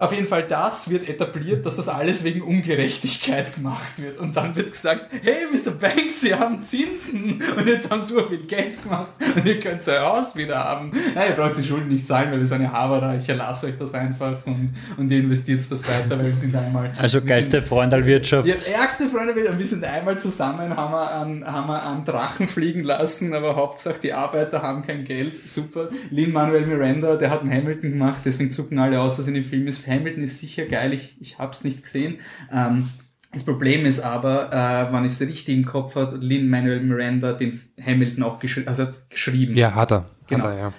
auf jeden Fall das wird etabliert, dass das alles wegen Ungerechtigkeit gemacht wird. Und dann wird gesagt, hey Mr. Banks, Sie haben Zinsen und jetzt haben Sie so viel Geld gemacht und ihr könnt euer Haus wieder haben. Ja, ihr braucht die Schulden nicht zahlen, weil wir sind ja Haberer, ich erlasse euch das einfach und, und ihr investiert das weiter, weil wir sind einmal... Also geilste Freundalwirtschaft. Ja, ärgste Freunde, wir sind einmal zusammen, haben wir, an, haben wir an Drachen fliegen lassen, aber Hauptsache die Arbeiter haben kein Geld. Super. Lin-Manuel Miranda, der hat einen Hamilton gemacht, deswegen zucken alle aus, dass in dem Film ist. Hamilton ist sicher geil, ich, ich hab's nicht gesehen. Ähm, das Problem ist aber, äh, wenn ich es richtig im Kopf hat, Lin-Manuel Miranda den Hamilton auch geschri also hat geschrieben. Ja, hat er. Genau. Hat er, ja.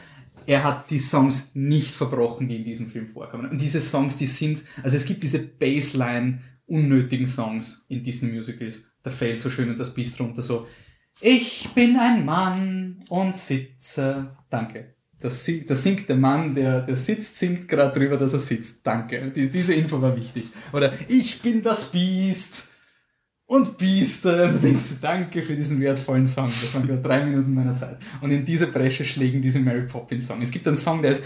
Er hat die Songs nicht verbrochen, die in diesem Film vorkommen. Und diese Songs, die sind, also es gibt diese Baseline unnötigen Songs in Disney Musicals. Da fällt so schön und das Biest runter so, ich bin ein Mann und sitze. Danke. Das, singt, das singt der Mann, der, der sitzt, singt gerade drüber, dass er sitzt. Danke. Die, diese Info war wichtig. Oder ich bin das Biest und Biester. Und du denkst, danke für diesen wertvollen Song. Das waren gerade drei Minuten meiner Zeit. Und in diese Bresche schlägen diese Mary Poppins Song. Es gibt einen Song, der ist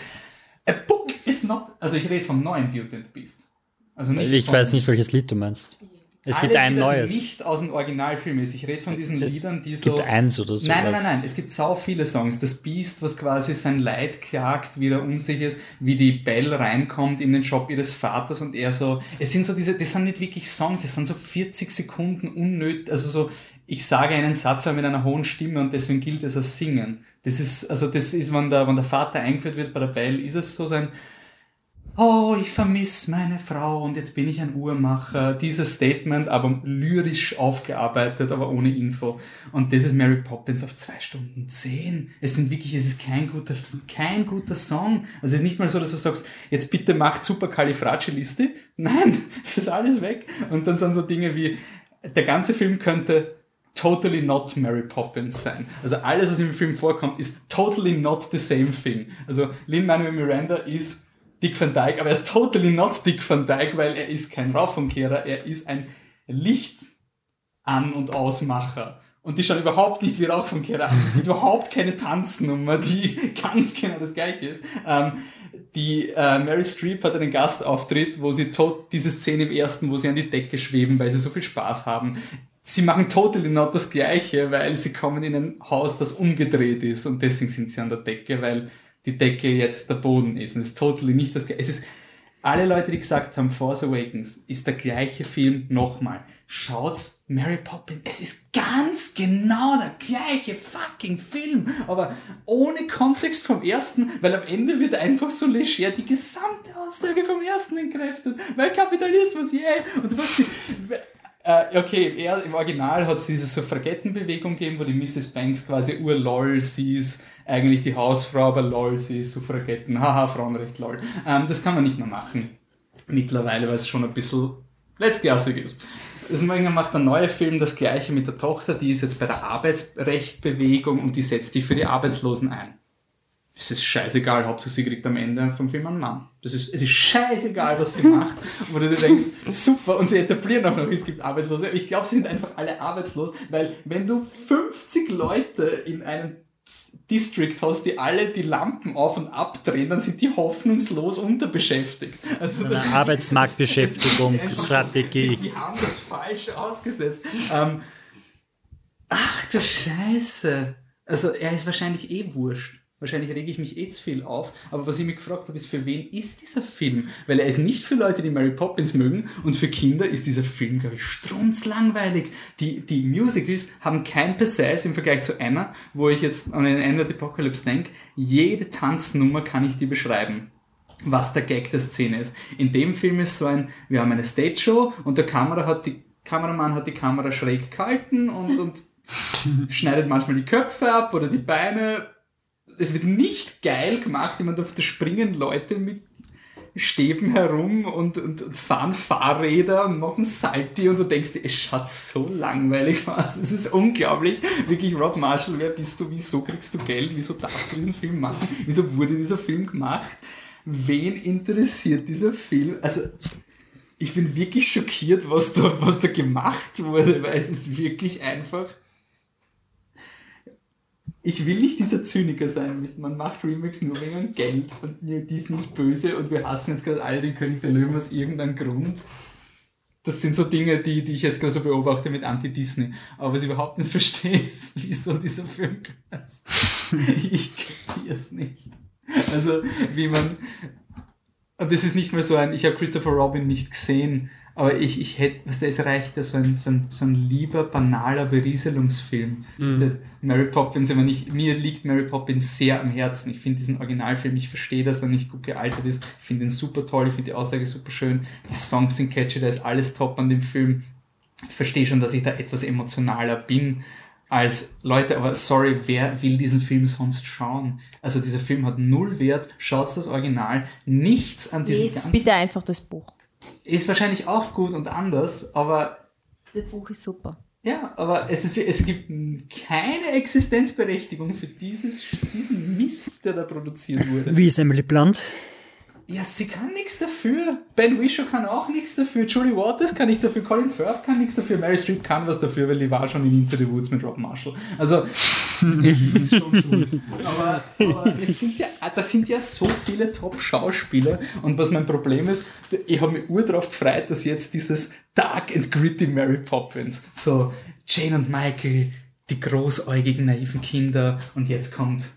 A book is not. Also ich rede vom neuen Beauty and the Beast. Also nicht Ich weiß nicht, welches Lied du meinst. Es gibt ein Lieder, neues. Nicht aus dem Originalfilm ist. Ich rede von diesen Es Liedern, die so. gibt eins oder so. Nein, nein, nein, nein. Es gibt sau viele Songs. Das Beast, was quasi sein Leid klagt, wie er um sich ist, wie die Belle reinkommt in den Shop ihres Vaters und er so. Es sind so diese, das sind nicht wirklich Songs, es sind so 40 Sekunden unnötig, also so. Ich sage einen Satz aber mit einer hohen Stimme und deswegen gilt es als Singen. Das ist, also das ist, wenn der, wenn der Vater eingeführt wird bei der Belle, ist es so sein, oh, ich vermisse meine Frau und jetzt bin ich ein Uhrmacher. Dieses Statement, aber lyrisch aufgearbeitet, aber ohne Info. Und das ist Mary Poppins auf zwei Stunden zehn. Es sind wirklich, es ist kein guter, kein guter Song. Also es ist nicht mal so, dass du sagst, jetzt bitte macht Supercalifragiliste. Nein, es ist alles weg. Und dann sind so Dinge wie, der ganze Film könnte totally not Mary Poppins sein. Also alles, was im Film vorkommt, ist totally not the same thing. Also Lin-Manuel Miranda ist Dick Van Dyke, aber er ist totally not Dick Van Dyke, weil er ist kein Raufumkehrer, er ist ein Licht an- und Ausmacher. Und die schauen überhaupt nicht wie Rauchumkehrer an. Es gibt überhaupt keine Tanznummer, die ganz genau das gleiche ist. Ähm, die äh, Mary Streep hat einen Gastauftritt, wo sie tot, diese Szene im ersten, wo sie an die Decke schweben, weil sie so viel Spaß haben. Sie machen totally not das Gleiche, weil sie kommen in ein Haus, das umgedreht ist und deswegen sind sie an der Decke, weil die Decke jetzt der Boden ist. Und es ist totally nicht das. Es ist, alle Leute, die gesagt haben, Force Awakens ist der gleiche Film nochmal. Schaut's Mary Poppins. Es ist ganz genau der gleiche fucking Film. Aber ohne Kontext vom ersten, weil am Ende wird einfach so leger die gesamte Aussage vom ersten entkräftet. Weil Kapitalismus, yeah. Und du weißt, äh, okay, er, im Original hat es diese Suffragettenbewegung gegeben, wo die Mrs. Banks quasi ur-lol, sie ist eigentlich die Hausfrau, aber lol, sie ist Suffragetten, haha, Frauenrecht, lol. Ähm, das kann man nicht mehr machen. Mittlerweile, weil es schon ein bisschen letztklassig ist. Deswegen macht der neue Film das gleiche mit der Tochter, die ist jetzt bei der Arbeitsrechtbewegung und die setzt sich für die Arbeitslosen ein. Es ist scheißegal, Hauptsache sie kriegt am Ende vom Film einen Mann. Das ist, es ist scheißegal, was sie macht. Wo du dir denkst, super, und sie etablieren auch noch, es gibt Arbeitslose. Ich glaube, sie sind einfach alle arbeitslos, weil wenn du 50 Leute in einem District hast, die alle die Lampen auf und abdrehen, dann sind die hoffnungslos unterbeschäftigt. Also Eine das- Arbeitsmarktbeschäftigungsstrategie. Die, die haben das falsch ausgesetzt. Ähm, ach du Scheiße. Also er ist wahrscheinlich eh wurscht. Wahrscheinlich rege ich mich eh zu viel auf. Aber was ich mich gefragt habe, ist, für wen ist dieser Film? Weil er ist nicht für Leute, die Mary Poppins mögen. Und für Kinder ist dieser Film, glaube ich, strunzlangweilig. Die, die Musicals haben kein Pizzazz im Vergleich zu Anna, wo ich jetzt an den Ende der Apocalypse denke. Jede Tanznummer kann ich dir beschreiben was der Gag der Szene ist. In dem Film ist so ein, wir haben eine Stage Show und der Kamera hat die, Kameramann hat die Kamera schräg gehalten und, und schneidet manchmal die Köpfe ab oder die Beine. Es wird nicht geil gemacht, jemand auf der springen Leute mit Stäben herum und, und, und fahren Fahrräder und machen Salti und du denkst dir, es schaut so langweilig aus. Das ist unglaublich. Wirklich, Rob Marshall, wer bist du? Wieso kriegst du Geld? Wieso darfst du diesen Film machen? Wieso wurde dieser Film gemacht? Wen interessiert dieser Film? Also, ich bin wirklich schockiert, was da, was da gemacht wurde, weil es ist wirklich einfach. Ich will nicht dieser Zyniker sein mit, man macht Remakes nur wegen Geld und Disney ist böse und wir hassen jetzt gerade alle den König der Löwen aus irgendeinem Grund. Das sind so Dinge, die, die ich jetzt gerade so beobachte mit Anti-Disney. Aber was ich überhaupt nicht verstehe, ist, wieso dieser Film ist. Ich kapiere es nicht. Also, wie man. Und das ist nicht mal so ein, ich habe Christopher Robin nicht gesehen, aber ich, ich hätte, was da ist, reicht ja so ein, so ein, so ein lieber, banaler Berieselungsfilm. Der Mary Poppins, aber nicht, mir liegt Mary Poppins sehr am Herzen. Ich finde diesen Originalfilm, ich verstehe, dass er nicht gut gealtert ist. Ich finde ihn super toll, ich finde die Aussage super schön. Die Songs sind catchy, da ist alles top an dem Film. Ich verstehe schon, dass ich da etwas emotionaler bin als Leute, aber sorry, wer will diesen Film sonst schauen? Also dieser Film hat null Wert, schaut das Original, nichts an diesem Lest bitte einfach das Buch. Ist wahrscheinlich auch gut und anders, aber Das Buch ist super. ja, aber es, ist, es gibt keine Existenzberechtigung für dieses, diesen Mist, der da produziert wurde. Wie ist Emily Blunt? Ja, sie kann nichts dafür. Ben Whishaw kann auch nichts dafür. Julie Waters kann nichts dafür. Colin Firth kann nichts dafür. Mary Streep kann was dafür, weil die war schon in Into the Woods mit Rob Marshall. Also, die ist schon schuld. Aber, aber es sind ja, das sind ja so viele Top-Schauspieler. Und was mein Problem ist, ich habe mich ur drauf gefreut, dass jetzt dieses Dark and Gritty Mary Poppins, so Jane und Michael, die großäugigen, naiven Kinder, und jetzt kommt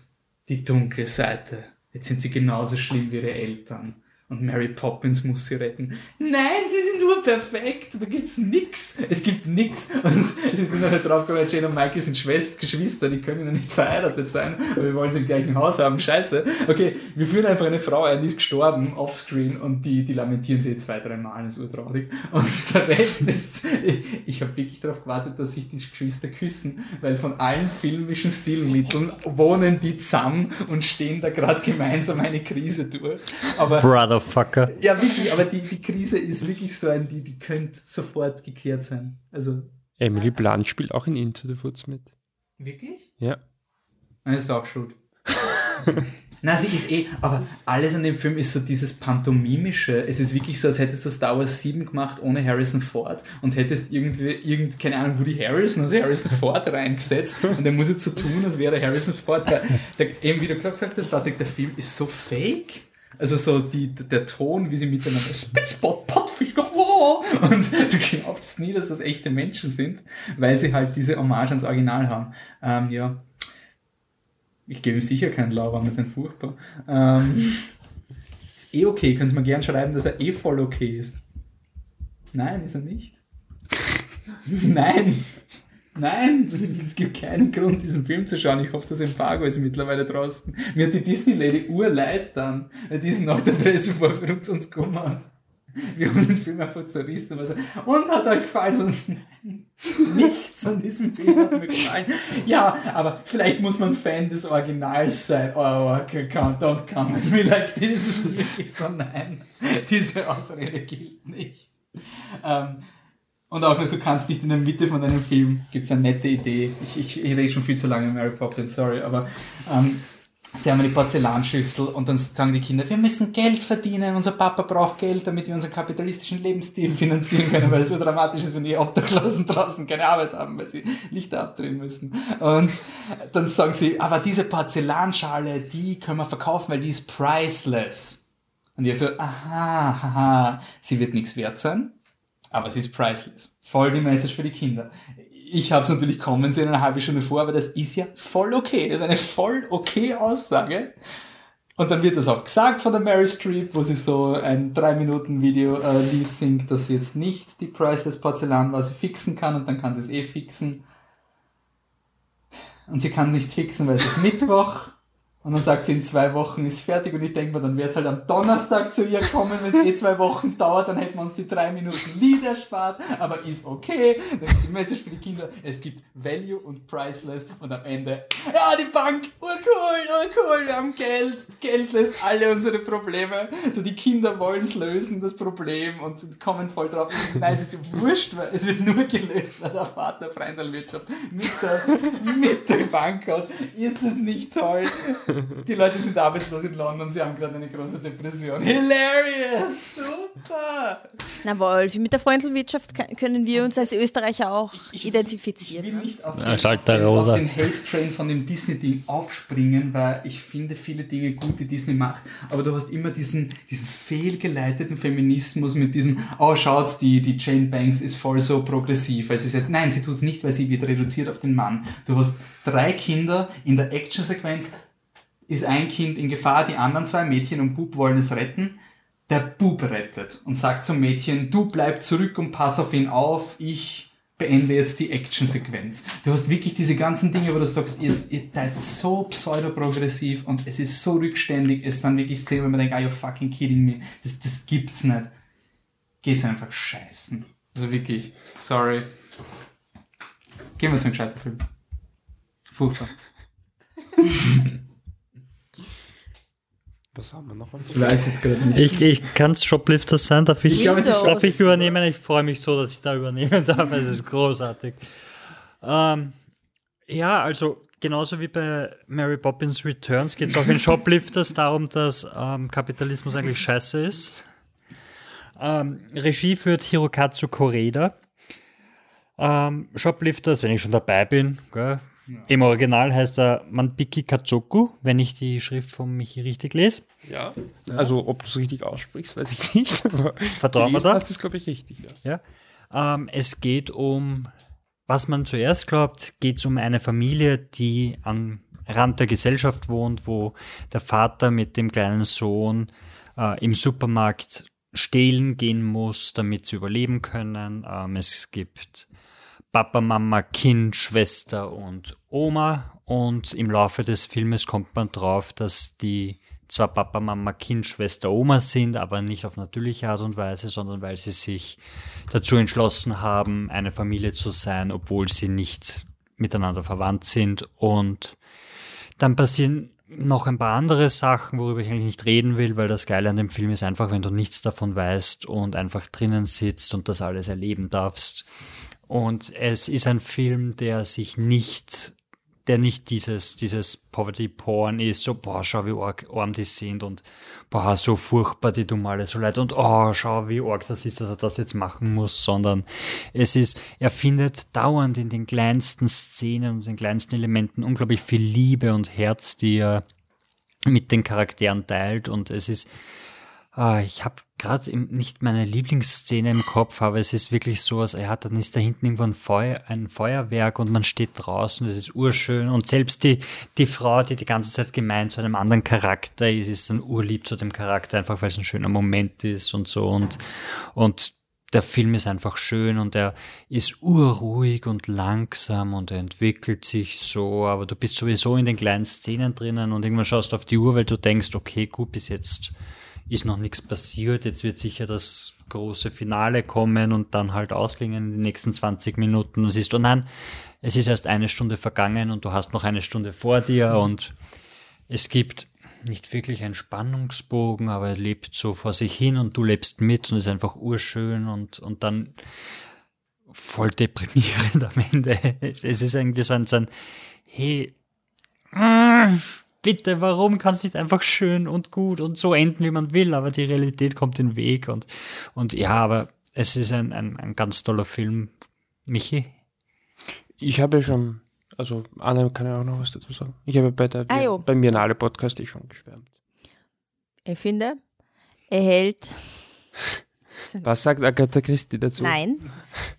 die dunkle Seite. Jetzt sind sie genauso schlimm wie ihre Eltern. Und Mary Poppins muss sie retten. Nein, sie sind nur perfekt. Da gibt's nix. Es gibt nix. Und es ist immer drauf gekommen, Jane und Michael sind Schwester, Geschwister, die können ja nicht verheiratet sein, aber wir wollen sie im gleichen Haus haben. Scheiße. Okay, wir führen einfach eine Frau ein, die ist gestorben, offscreen, und die, die lamentieren sie zwei, drei Mal. Das ist urtraurig. Und der Rest ist, ich, ich habe wirklich darauf gewartet, dass sich die Geschwister küssen, weil von allen filmischen Stilmitteln wohnen die zusammen und stehen da gerade gemeinsam eine Krise durch. Aber Brotherfucker. ja, wirklich, aber die, die Krise ist wirklich so ein, die, die könnte sofort geklärt sein. Also, Emily Blunt spielt auch in Into the Woods mit. wirklich? Ja. Nein, ist auch schuld. Na, sie ist eh, aber alles an dem Film ist so dieses Pantomimische. Es ist wirklich so, als hättest du Star Wars 7 gemacht ohne Harrison Ford und hättest irgendwie, irgend, keine Ahnung, Woody Harrison, also Harrison Ford reingesetzt und der muss jetzt so tun, als wäre Harrison Ford. Der, der, eben wie du gerade gesagt hast, Patrick, der Film ist so fake. Also so die, der Ton, wie sie miteinander Spitzbot, Pottfinger, oh! und du glaubst nie, dass das echte Menschen sind, weil sie halt diese Hommage ans Original haben. Ähm, ja, ich gebe ihm sicher keinen das ist ein furchtbar. Ähm, ist eh okay, können Sie mir gern schreiben, dass er eh voll okay ist. Nein, ist er nicht. Nein. Nein, es gibt keinen Grund, diesen Film zu schauen. Ich hoffe, das Embargo ist mittlerweile draußen. Mir hat die Disney-Lady urleid dann, die ist nach der Pressevorführung zu uns gekommen. Wir haben den Film einfach zerrissen. Also, und hat euch gefallen? So, nein, nichts an diesem Film hat mir gefallen. Ja, aber vielleicht muss man Fan des Originals sein. Oh, okay, come, don't come at me like this. Es ist wirklich so, nein, diese Ausrede gilt nicht. Ähm, und auch noch, du kannst nicht in der Mitte von einem Film, gibt es eine nette Idee. Ich, ich, ich rede schon viel zu lange Mary Poppins, sorry, aber ähm, sie haben eine Porzellanschüssel und dann sagen die Kinder, wir müssen Geld verdienen, unser Papa braucht Geld, damit wir unseren kapitalistischen Lebensstil finanzieren können, weil es so dramatisch ist, wenn die Obdachlosen draußen keine Arbeit haben, weil sie Lichter abdrehen müssen. Und dann sagen sie, aber diese Porzellanschale, die können wir verkaufen, weil die ist priceless. Und ich so, aha, aha, sie wird nichts wert sein, aber sie ist priceless. Voll die Message für die Kinder. Ich habe es natürlich kommen sehen eine halbe Stunde vor, aber das ist ja voll okay. Das ist eine voll okay Aussage. Und dann wird das auch gesagt von der Mary Streep, wo sie so ein 3-Minuten-Video-Lied singt, dass sie jetzt nicht die Priceless Porzellan war, sie fixen kann und dann kann sie es eh fixen. Und sie kann nichts fixen, weil es ist Mittwoch. Und dann sagt sie, in zwei Wochen ist fertig und ich denke mir, dann wird es halt am Donnerstag zu ihr kommen, wenn es eh zwei Wochen dauert, dann hätten wir uns die drei Minuten Lied erspart, aber ist okay. Das ist die Message für die Kinder, es gibt Value und Priceless und am Ende, ja, die Bank, urcool, urcool, wir haben Geld, Geld löst alle unsere Probleme. So, die Kinder wollen es lösen, das Problem, und sie kommen voll drauf. Nein, es ist wurscht, weil es wird nur gelöst, weil der Vater Freundelwirtschaft mit der, mit der Bank hat. Ist das nicht toll? Die Leute sind arbeitslos in London, sie haben gerade eine große Depression. Hilarious! Super! Na Wolfi, mit der Freundlwirtschaft ka- können wir uns als Österreicher auch identifizieren. Ich will nicht auf den, Als auf den, auf Rosa. den Hate-Train von dem Disney-Ding aufspringen, weil ich finde viele Dinge gut, die Disney macht, aber du hast immer diesen, diesen fehlgeleiteten Feminismus mit diesem, oh schaut's, die, die Jane Banks ist voll so progressiv, weil sie sagt, nein, sie tut's nicht, weil sie wird reduziert auf den Mann. Du hast drei Kinder in der Actionsequenz, ist ein Kind in Gefahr, die anderen zwei Mädchen und Bub wollen es retten. Der Bub rettet und sagt zum Mädchen, du bleib zurück und pass auf ihn auf, ich beende jetzt die Actionsequenz. Du hast wirklich diese ganzen Dinge, wo du sagst, ihr, seid so pseudoprogressiv und es ist so rückständig, es sind wirklich Szenen, wo man denkt, are you fucking kidding me? Das, das gibt's nicht. Geht's einfach scheißen. Also wirklich, sorry. Gehen wir zu einem gescheiten Film. Furchtbar. Was haben wir noch? Ich weiß jetzt gerade nicht. Ich, ich kann es Shoplifters sein, darf ich, Ich ist darf ich Shoplifters. übernehmen? Ich freue mich so, dass ich da übernehmen darf. Es ist großartig. Ähm, ja, also genauso wie bei Mary Poppins Returns geht es auch in Shoplifters darum, dass ähm, Kapitalismus eigentlich scheiße ist. Ähm, Regie führt Hirokazu Koreda. Ähm, Shoplifters, wenn ich schon dabei bin, gell? Im Original heißt er Manbiki Katsuku, wenn ich die Schrift von Michi richtig lese. Ja. Also, ob du es richtig aussprichst, weiß ich nicht. Vertrauen wir da? hast du es, glaube ich, richtig. Ja. Ja. Ähm, es geht um, was man zuerst glaubt, geht es um eine Familie, die am Rand der Gesellschaft wohnt, wo der Vater mit dem kleinen Sohn äh, im Supermarkt stehlen gehen muss, damit sie überleben können. Ähm, es gibt Papa, Mama, Kind, Schwester und Oma. Und im Laufe des Filmes kommt man drauf, dass die zwar Papa, Mama, Kind, Schwester, Oma sind, aber nicht auf natürliche Art und Weise, sondern weil sie sich dazu entschlossen haben, eine Familie zu sein, obwohl sie nicht miteinander verwandt sind. Und dann passieren noch ein paar andere Sachen, worüber ich eigentlich nicht reden will, weil das Geile an dem Film ist einfach, wenn du nichts davon weißt und einfach drinnen sitzt und das alles erleben darfst. Und es ist ein Film, der sich nicht, der nicht dieses, dieses Poverty-Porn ist, so, boah, schau, wie arg, arm die sind und boah, so furchtbar, die tun alle so leid und oh, schau, wie arg das ist, dass er das jetzt machen muss, sondern es ist, er findet dauernd in den kleinsten Szenen und den kleinsten Elementen unglaublich viel Liebe und Herz, die er mit den Charakteren teilt und es ist, Ah, ich habe gerade nicht meine Lieblingsszene im Kopf, aber es ist wirklich so, als er hat, dann ist da hinten irgendwo ein, Feuer, ein Feuerwerk und man steht draußen, das ist urschön und selbst die, die Frau, die die ganze Zeit gemeint zu einem anderen Charakter ist, ist dann urlieb zu dem Charakter, einfach weil es ein schöner Moment ist und so und, und der Film ist einfach schön und er ist urruhig und langsam und er entwickelt sich so, aber du bist sowieso in den kleinen Szenen drinnen und irgendwann schaust du auf die Uhr, weil du denkst, okay, gut, bis jetzt ist noch nichts passiert, jetzt wird sicher das große Finale kommen und dann halt ausklingen in den nächsten 20 Minuten. Und siehst du, nein, es ist erst eine Stunde vergangen und du hast noch eine Stunde vor dir und es gibt nicht wirklich einen Spannungsbogen, aber er lebt so vor sich hin und du lebst mit und ist einfach urschön und, und dann voll deprimierend am Ende. Es es ist irgendwie so ein, so ein hey, bitte, warum kann es nicht einfach schön und gut und so enden, wie man will, aber die Realität kommt den Weg und, und ja, aber es ist ein, ein, ein ganz toller Film. Michi? Ich habe schon, also Anne kann ja auch noch was dazu sagen. Ich habe bei der Ah, beim Biennale Podcast eh schon geschwärmt. Ich finde, er hält. Was sagt Agatha Christie dazu? Nein,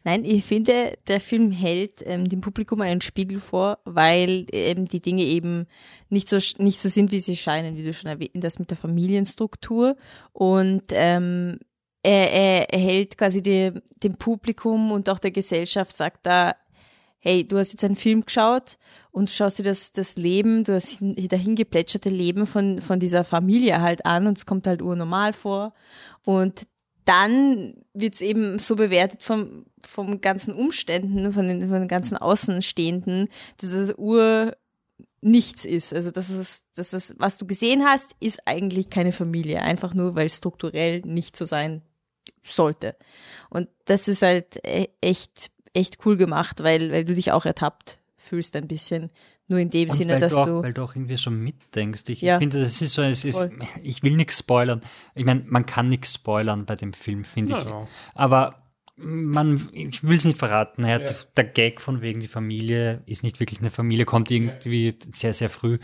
nein, ich finde, der Film hält ähm, dem Publikum einen Spiegel vor, weil ähm, die Dinge eben nicht so, nicht so sind, wie sie scheinen, wie du schon erwähnt hast, mit der Familienstruktur. Und ähm, er, er, er hält quasi die, dem Publikum und auch der Gesellschaft, sagt da, hey, du hast jetzt einen Film geschaut und du schaust dir das, das Leben, du hast hin- dahin geplätscherte Leben von, von dieser Familie halt an und es kommt halt urnormal vor. Und dann wird es eben so bewertet vom, vom ganzen Umständen, von den, von den ganzen Außenstehenden, dass es ur nichts ist. Also dass es, dass es, was du gesehen hast, ist eigentlich keine Familie, einfach nur, weil strukturell nicht so sein sollte. Und das ist halt e- echt, echt cool gemacht, weil, weil du dich auch ertappt fühlst ein bisschen. Nur in dem Und Sinne, dass du, auch, du. weil du auch irgendwie so mitdenkst. Ich Ja. finde, das ist so, es ist, ich will nichts spoilern. Ich meine, man kann nichts spoilern bei dem Film, finde ich. Ja. Aber man, ich will es nicht verraten. Er hat, Der Gag von wegen die Familie ist nicht wirklich eine Familie, kommt irgendwie sehr, sehr früh.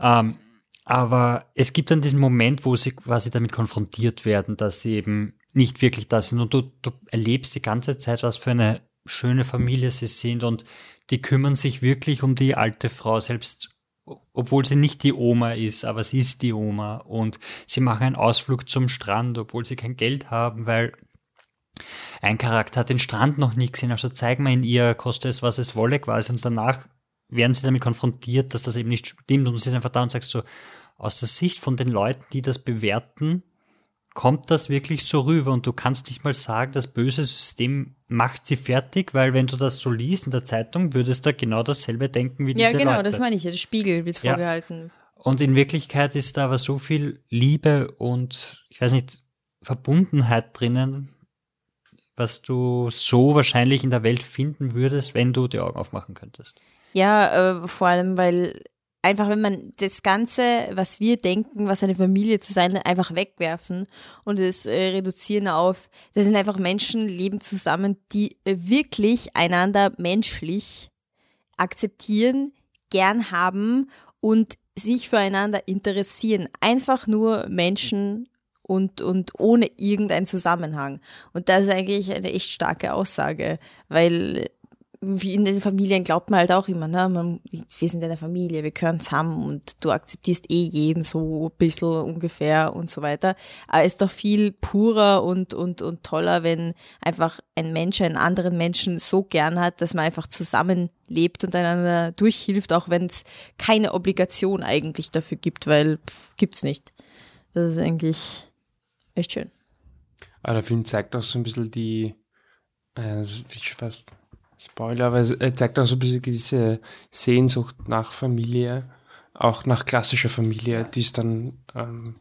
Ähm, aber es gibt dann diesen Moment, wo sie quasi damit konfrontiert werden, dass sie eben nicht wirklich da sind. Und du, du erlebst die ganze Zeit, was für eine schöne Familie sie sind. Und die kümmern sich wirklich um die alte Frau, selbst obwohl sie nicht die Oma ist, aber sie ist die Oma. Und sie machen einen Ausflug zum Strand, obwohl sie kein Geld haben, weil ein Charakter hat den Strand noch nie gesehen, also zeig mal in ihr, koste es, was es wolle quasi. Und danach werden sie damit konfrontiert, dass das eben nicht stimmt. Und sie ist einfach da und sagst so, aus der Sicht von den Leuten, die das bewerten, kommt das wirklich so rüber. Und du kannst nicht mal sagen, das böse System macht sie fertig, weil wenn du das so liest in der Zeitung, würdest du genau dasselbe denken wie Ja, diese genau, Leute. das meine ich. ja. Der Spiegel wird Ja. vorgehalten. Und in Wirklichkeit ist da aber so viel Liebe und, ich weiß nicht, Verbundenheit drinnen, was du so wahrscheinlich in der Welt finden würdest, wenn du die Augen aufmachen könntest. Ja, äh, vor allem, weil einfach, wenn man das Ganze, was wir denken, was eine Familie zu sein, einfach wegwerfen und es äh, reduzieren auf, das sind einfach Menschen, leben zusammen, die äh, wirklich einander menschlich akzeptieren, gern haben und sich füreinander interessieren. Einfach nur Menschen und, und ohne irgendeinen Zusammenhang. Und das ist eigentlich eine echt starke Aussage, weil wie in den Familien glaubt man halt auch immer, ne? man, wir sind eine Familie, wir gehören zusammen und du akzeptierst eh jeden so ein bisschen ungefähr und so weiter. Aber es ist doch viel purer und, und, und toller, wenn einfach ein Mensch einen anderen Menschen so gern hat, dass man einfach zusammenlebt und einander durchhilft, auch wenn es keine Obligation eigentlich dafür gibt, weil pff, gibt's nicht. Das ist eigentlich echt schön. Aber der Film zeigt auch so ein bisschen die, äh, fast Spoiler, aber er zeigt auch so ein bisschen gewisse Sehnsucht nach Familie, auch nach klassischer Familie, die es dann, ähm,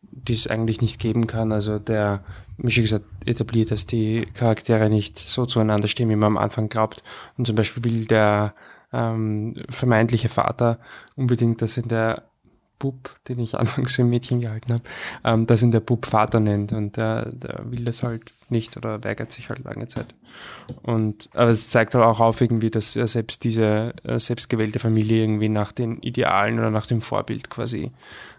die es eigentlich nicht geben kann. Also der, wie schon gesagt, etabliert, dass die Charaktere nicht so zueinander stehen, wie man am Anfang glaubt. Und zum Beispiel will der ähm, vermeintliche Vater unbedingt, dass in der Bub, den ich anfangs für ein Mädchen gehalten habe, ähm, dass ihn der Bub Vater nennt und der, der will das halt nicht oder weigert sich halt lange Zeit. Und aber es zeigt halt auch auf irgendwie, dass er selbst diese äh, selbstgewählte Familie irgendwie nach den Idealen oder nach dem Vorbild quasi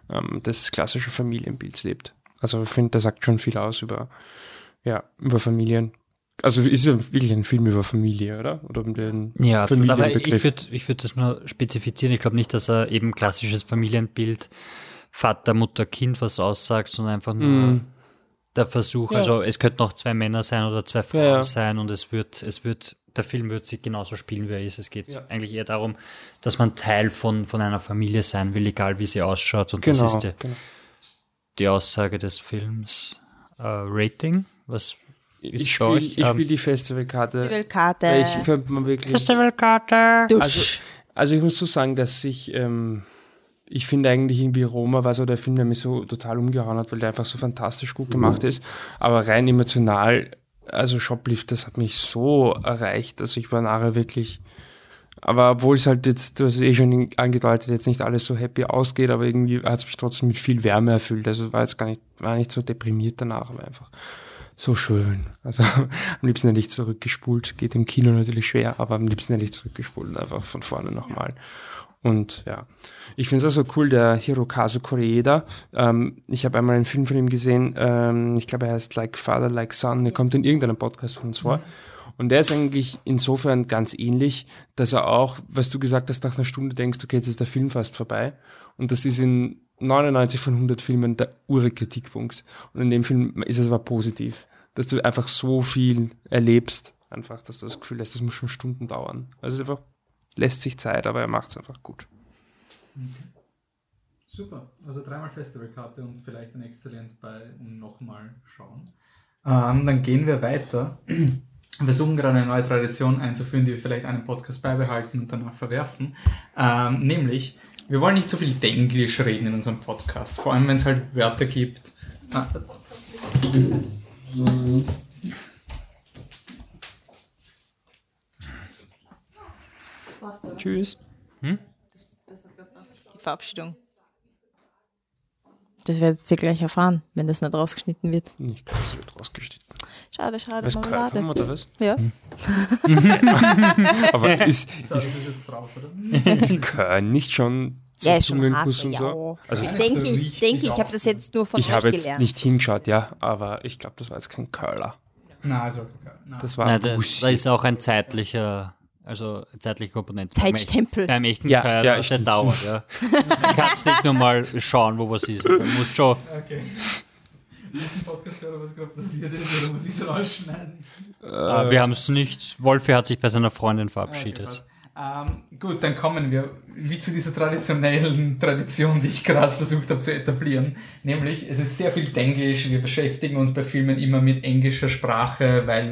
ähm, des klassischen Familienbilds lebt. Also ich finde, das sagt schon viel aus über ja über Familien. Also ist ja wirklich ein Film über Familie, oder? Oder um den Ja, aber ich würde ich würd das nur spezifizieren. Ich glaube nicht, dass er eben klassisches Familienbild Vater, Mutter, Kind was aussagt, sondern einfach nur Mhm. der Versuch. Ja. Also es könnten noch zwei Männer sein oder zwei Frauen Ja, ja. sein und es wird, es wird, der Film wird sich genauso spielen, wie er ist. Es geht Ja. eigentlich eher darum, dass man Teil von, von einer Familie sein will, egal wie sie ausschaut. Und Genau, das ist die, genau. die Aussage des Films. Äh, Rating? Was Ich spiele Ähm, spiel die Festivalkarte. Festivalkarte. Ich könnte man wirklich. Festivalkarte. Also, also ich muss so sagen, dass ich, ähm, ich finde eigentlich irgendwie Roma war so der Film, der mich so total umgehauen hat, weil der einfach so fantastisch gut gemacht ist. Aber rein emotional, also Shoplift, das hat mich so erreicht, dass ich war nachher wirklich. Aber obwohl es halt jetzt, du hast es eh schon angedeutet, jetzt nicht alles so happy ausgeht, aber irgendwie hat es mich trotzdem mit viel Wärme erfüllt. Also es war jetzt gar nicht, war nicht so deprimiert danach, aber einfach so schön. Also am liebsten hätte ich zurückgespult, geht im Kino natürlich schwer, aber am liebsten hätte ich zurückgespult und einfach von vorne nochmal. Und ja, ich finde es auch so cool, der Hirokazu Koreeda. Ähm, ich habe einmal einen Film von ihm gesehen, ähm, ich glaube, er heißt Like Father, Like Son, der kommt in irgendeinem Podcast von uns vor. Und der ist eigentlich insofern ganz ähnlich, dass er auch, was du gesagt hast, nach einer Stunde denkst, okay, jetzt ist der Film fast vorbei. Und das ist in 99 von 100 Filmen der Ure-Kritikpunkt. Und in dem Film ist es aber positiv, dass du einfach so viel erlebst, einfach, dass du das Gefühl hast, das muss schon Stunden dauern. Also es ist einfach, lässt sich Zeit, aber er macht es einfach gut. Super. Also dreimal Festivalkarte und vielleicht ein Exzellent bei und nochmal schauen. Ähm, dann gehen wir weiter. Wir versuchen gerade eine neue Tradition einzuführen, die wir vielleicht einen Podcast beibehalten und danach verwerfen. Ähm, nämlich, wir wollen nicht so viel Denglisch reden in unserem Podcast. Vor allem, wenn es halt Wörter gibt. Ah, Tschüss. Die Verabschiedung. Das werdet ihr gleich erfahren, wenn das nicht rausgeschnitten wird. Nicht, das wird rausgeschnitten. Schade, schade, Was gehört haben, Marmelade. oder was? Ja. Aber ist, so, ist, ist jetzt drauf, oder? ist Köln nicht schon Ja, ist schon Zungenkuss und ja. so? Also ich denke, ich, denke, ich habe das jetzt nur von ich euch habe jetzt gelernt. nicht hingeschaut, ja, aber ich glaube, das war jetzt kein Curler. Nein, also, nein. Das war Nein, da, da ist auch ein zeitlicher, also zeitliche Komponente. Zeitstempel. Beim echten Ja, Keiler, ja, der dauert, ja. Du kannst nicht nur mal schauen, wo was ist. Du musst schon. Okay. Diesen Podcast hören, was gerade passiert ist, oder muss ich es rausschneiden? Äh, wir haben es nicht. Wolfi hat sich bei seiner Freundin verabschiedet. Ähm, gut, dann kommen wir wie zu dieser traditionellen Tradition, die ich gerade versucht habe zu etablieren. Nämlich, es ist sehr viel Denglisch. Wir beschäftigen uns bei Filmen immer mit englischer Sprache, weil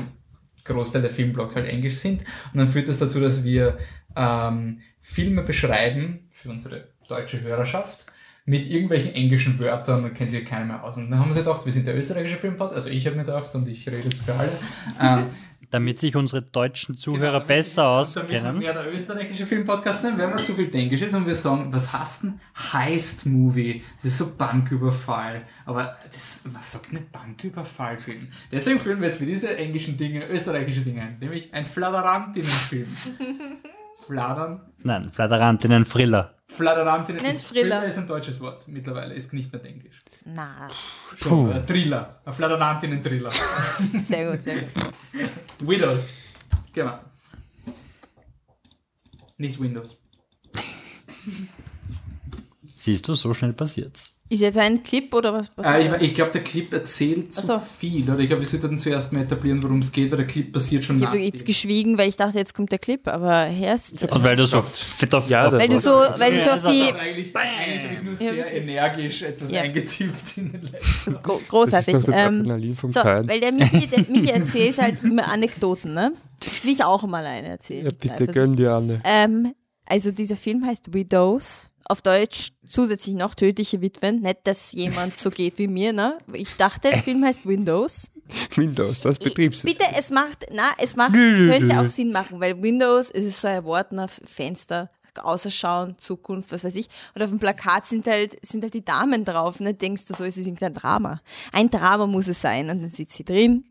Großteil der Filmblogs halt englisch sind. Und dann führt das dazu, dass wir ähm, Filme beschreiben für unsere deutsche Hörerschaft mit irgendwelchen englischen Wörtern und kennt sich keiner mehr aus. Und dann haben uns gedacht, wir sind der österreichische Filmpodcast, also ich habe mir gedacht und ich rede jetzt für alle. Ähm, Damit sich unsere deutschen Zuhörer Genau, besser damit wir auskennen. mehr der österreichische Filmpodcast sind, wenn wir zu viel Englisch ist und wir sagen, was hast denn Heist-Movie? Das ist so Banküberfall. Aber das, was sagt eine Banküberfall-Film? Deswegen führen wir jetzt mit diese englischen Dinge, österreichische Dinge ein, nämlich ein Fladerantinnen-Film. Fladern. Nein, Fladerantinnen Nenn ist, Thriller. Thriller ist ein deutsches Wort mittlerweile, ist nicht mehr Englisch. Na, Schon, äh, Thriller. Ein Fladerantinnen-Thriller. sehr gut, sehr gut. Widows. Genau. Nicht Windows. Siehst du, so schnell passiert's. Ist jetzt ein Clip oder was? was Äh, ich ich glaube, der Clip erzählt zu so. viel. Oder ich glaube, wir sollten zuerst mal etablieren, worum es geht, weil der Clip passiert schon ich nach. habe jetzt geschwiegen, weil ich dachte, jetzt kommt der Clip, aber erst. Und weil du so fit auf, Ja, Weil du so, weil du so auf die. Eigentlich, eigentlich habe ich nur sehr wirklich. energisch etwas Ja. eingetippt in den letzten. Gro Das großartig. ist doch das Ähm, Adrenalin vom so, weil der Michi, der Michi erzählt halt immer Anekdoten, ne? Jetzt will ich auch mal eine erzählen. Ja, bitte gönn dir alle. Ähm, also dieser Film heißt Widows. Auf Deutsch zusätzlich noch tödliche Witwen. Nicht, dass jemand so geht wie mir, ne? Ich dachte, der Film heißt Windows. Windows, das Betriebssystem. Bitte, es macht, na, es macht, könnte auch Sinn machen, weil Windows, es ist so ein Wort nach Fenster, Außerschauen, Zukunft, was weiß ich. Und auf dem Plakat sind halt, sind halt die Damen drauf, ne? Denkst du so, es ist irgendein Drama. Ein Drama muss es sein. Und dann sitzt sie drin.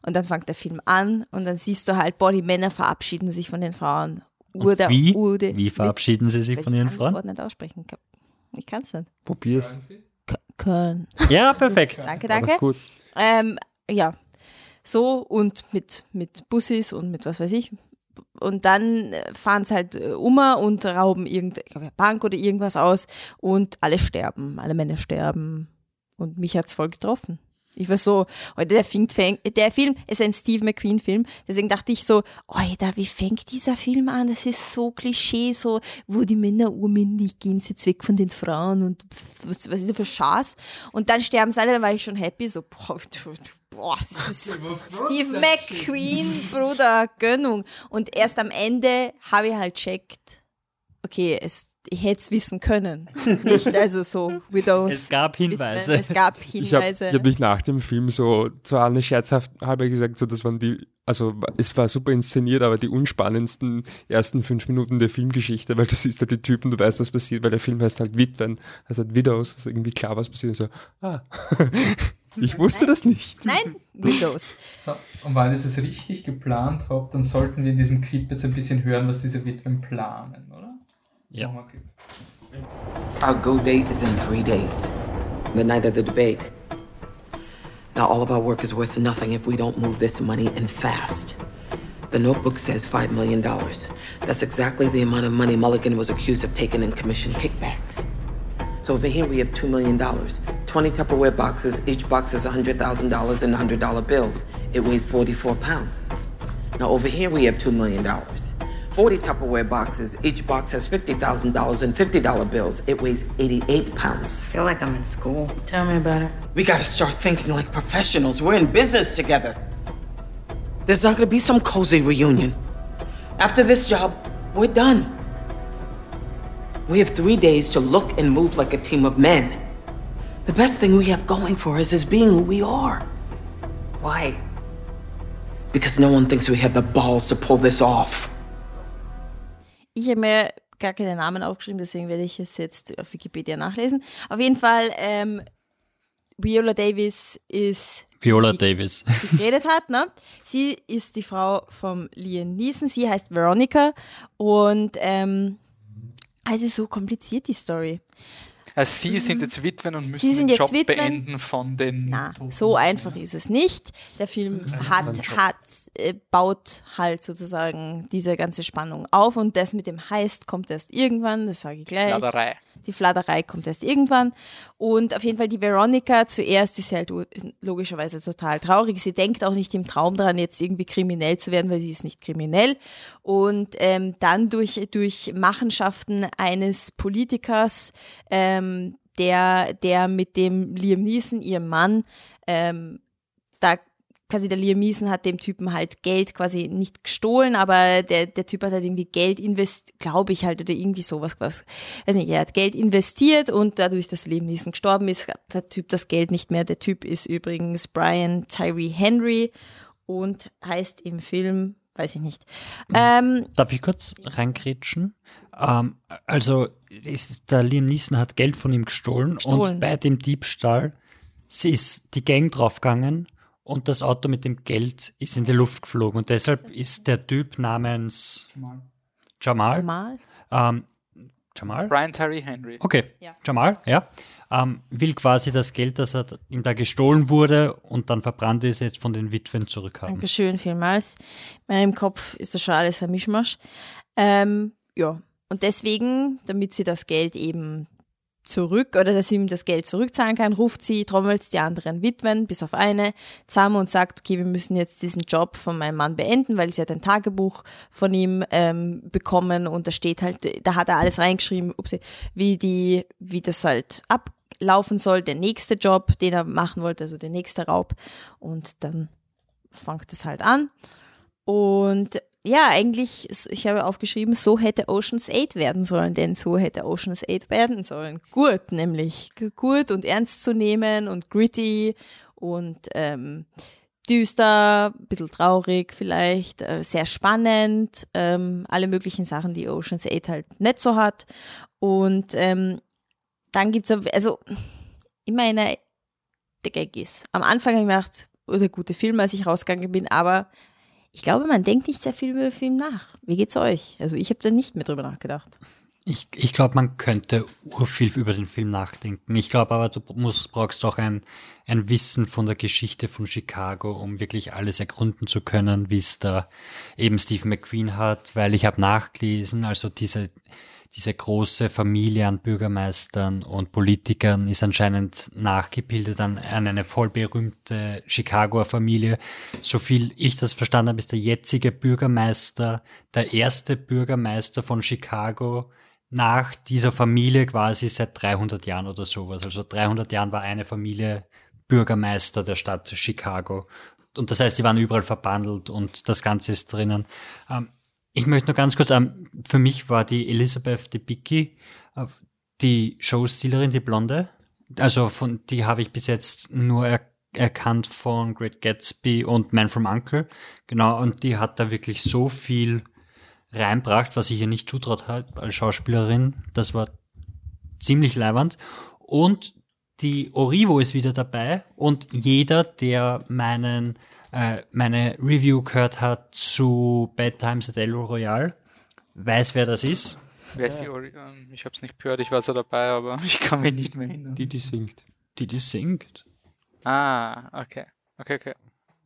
Und dann fängt der Film an und dann siehst du halt, boah, die Männer verabschieden sich von den Frauen. Ur der, wie? Ur der- Wie verabschieden sie sich von ich ihren kann das? Wort nicht aussprechen. Ich kann es nicht. Probier's. K- Können. Ja, perfekt. Danke, danke. gut. Ähm, ja, so und mit, mit Bussis und mit was weiß ich. Und dann äh, fahren sie halt äh, um und rauben irgendeine Bank oder irgendwas aus und alle sterben, alle Männer sterben. Und mich hat's voll getroffen. Ich war so, Alter, der, fängt, fängt, der Film ist ein Steve McQueen-Film, deswegen dachte ich so, Alter, wie fängt dieser Film an? Das ist so Klischee, so, wo die Männer urmännlich gehen, sie weg von den Frauen und was, was ist das für Schaß? Und dann sterben sie alle, dann war ich schon happy, so, boah, du, du, boah Steve McQueen, Bruder, Gönnung. Und erst am Ende habe ich halt checkt, okay, es, ich hätte es wissen können. Nicht also so Widows. Es gab Hinweise. Es gab Ich habe Hinweise. hab mich nach dem Film so zu Anne scherzhaft halber gesagt, so das waren die, also es war super inszeniert, aber die unspannendsten ersten fünf Minuten der Filmgeschichte, weil du siehst ja die Typen, du weißt, was passiert, weil der Film heißt halt Witwen, heißt halt Widows, also irgendwie klar, was passiert. So, ah, ich wusste das nicht. Nein, Windows. So, und weil ich es richtig geplant habe, dann sollten wir in diesem Clip jetzt ein bisschen hören, was diese Witwen planen, Clip. Our go date is in three days, the night of the debate. Now, all of our work is worth nothing if we don't move this money and fast. The notebook says $5 million. That's exactly the amount of money Mulligan was accused of taking in commission kickbacks. So over here we have $2 million. 20 Tupperware boxes, each box has $100,000 in $100 bills. It weighs 44 pounds. Now over here we have $2 million. 40 Tupperware boxes, each box has $50,000 in $50 bills. It weighs 88 pounds. I feel like I'm in school. Tell me about it. We gotta start thinking like professionals. We're in business together. There's not gonna be some cozy reunion. After this job, we're done. We have three days to look and move like a team of men. The best thing we have going for us is being who we are. Why? Because no one thinks we have the balls to pull this off. Ich habe mir gar keine Namen aufgeschrieben, deswegen werde ich es jetzt auf Wikipedia nachlesen. Auf jeden Fall, ähm, Viola Davis ist Viola Davis. die geredet hat. Ne? Sie ist die Frau von Liam Neeson. Sie heißt Veronica und ähm, also so kompliziert die Story. Also Sie sind jetzt Witwen und müssen den Job Witwen. beenden von den. Na, so einfach ist es nicht. Der Film hat, hat, äh, baut halt sozusagen diese ganze Spannung auf und das mit dem Heist kommt erst irgendwann, das sage ich gleich. Fladerei. Die Fladerei kommt erst irgendwann. Und auf jeden Fall die Veronica zuerst ist halt logischerweise total traurig. Sie denkt auch nicht im Traum dran, jetzt irgendwie kriminell zu werden, weil sie ist nicht kriminell. Und ähm, dann durch, durch Machenschaften eines Politikers, ähm, der, der mit dem Liam Neeson, ihrem Mann, ähm, da quasi der Liam Neeson hat dem Typen halt Geld quasi nicht gestohlen, aber der, der Typ hat halt irgendwie Geld investiert, glaube ich halt, oder irgendwie sowas, was, weiß nicht, er hat Geld investiert und dadurch, dass Liam Neeson gestorben ist, hat der Typ das Geld nicht mehr. Der Typ ist übrigens Brian Tyree Henry und heißt im Film, weiß ich nicht. Ähm, Darf ich kurz reingrätschen? Ähm, also, ist, der Liam Neeson hat Geld von ihm gestohlen, Gestohlen. und bei dem Diebstahl sie ist die Gang draufgegangen und das Auto mit dem Geld ist in die Luft geflogen. Und deshalb ist der Typ namens Jamal. Jamal? Ähm, Jamal? Brian Terry Henry. Okay, Jamal, ja. Ähm, will quasi das Geld, das er ihm da gestohlen wurde und dann verbrannt ist, jetzt von den Witwen zurückhaben. Dankeschön vielmals. In meinem Kopf ist das schon alles ein Mischmasch. Ähm, ja, und deswegen, damit sie das Geld eben zurück oder dass sie ihm das Geld zurückzahlen kann, ruft sie, trommelt die anderen Witwen, bis auf eine, zusammen und sagt, okay, wir müssen jetzt diesen Job von meinem Mann beenden, weil sie hat ein Tagebuch von ihm ähm, bekommen und da steht halt, da hat er alles reingeschrieben, upsie, wie die, wie das halt ablaufen soll, der nächste Job, den er machen wollte, also der nächste Raub. Und dann fängt es halt an. Und ja, eigentlich, ich habe aufgeschrieben, so hätte Ocean's 8 werden sollen, denn so hätte Ocean's 8 werden sollen. Gut, nämlich gut und ernst zu nehmen und gritty und ähm, düster, ein bisschen traurig vielleicht, äh, sehr spannend, ähm, alle möglichen Sachen, die Ocean's 8 halt nicht so hat. Und ähm, dann gibt's aber- also immer eine, der Gag ist. Am Anfang habe ich gedacht, oh, der gute Film, als ich rausgegangen bin, aber ich glaube, man denkt nicht sehr viel über den Film nach. Wie geht's euch? Also ich habe da nicht mehr drüber nachgedacht. Ich, ich glaube, man könnte urviel über den Film nachdenken. Ich glaube aber, du musst, brauchst auch ein, ein Wissen von der Geschichte von Chicago, um wirklich alles ergründen zu können, wie es da eben Steve McQueen hat, weil ich habe nachgelesen, also diese, diese große Familie an Bürgermeistern und Politikern ist anscheinend nachgebildet an, an eine voll berühmte Chicagoer Familie. So viel ich das verstanden habe, ist der jetzige Bürgermeister der erste Bürgermeister von Chicago nach dieser Familie quasi seit 300 Jahren oder sowas. Also 300 Jahren war eine Familie Bürgermeister der Stadt Chicago. Und das heißt, die waren überall verbandelt und das Ganze ist drinnen. Ähm, ich möchte nur ganz kurz, ähm, für mich war die Elizabeth Debicki äh, die Showstealerin, die Blonde. Also von, die habe ich bis jetzt nur er, erkannt von Great Gatsby und Man from Uncle. Genau, und die hat da wirklich so viel reinbracht, was ich ihr nicht zutraut hat als Schauspielerin. Das war ziemlich leibernd. Und die Orivo ist wieder dabei und jeder, der meinen, äh, meine Review gehört hat zu Bad Times at El Royale, weiß, wer das ist. Wer ist die Ori ähm, Ich habe es nicht gehört, ich war so dabei, aber ich kann mich nicht mehr erinnern. Die, die singt. Die, die singt. Ah, okay. Okay, okay.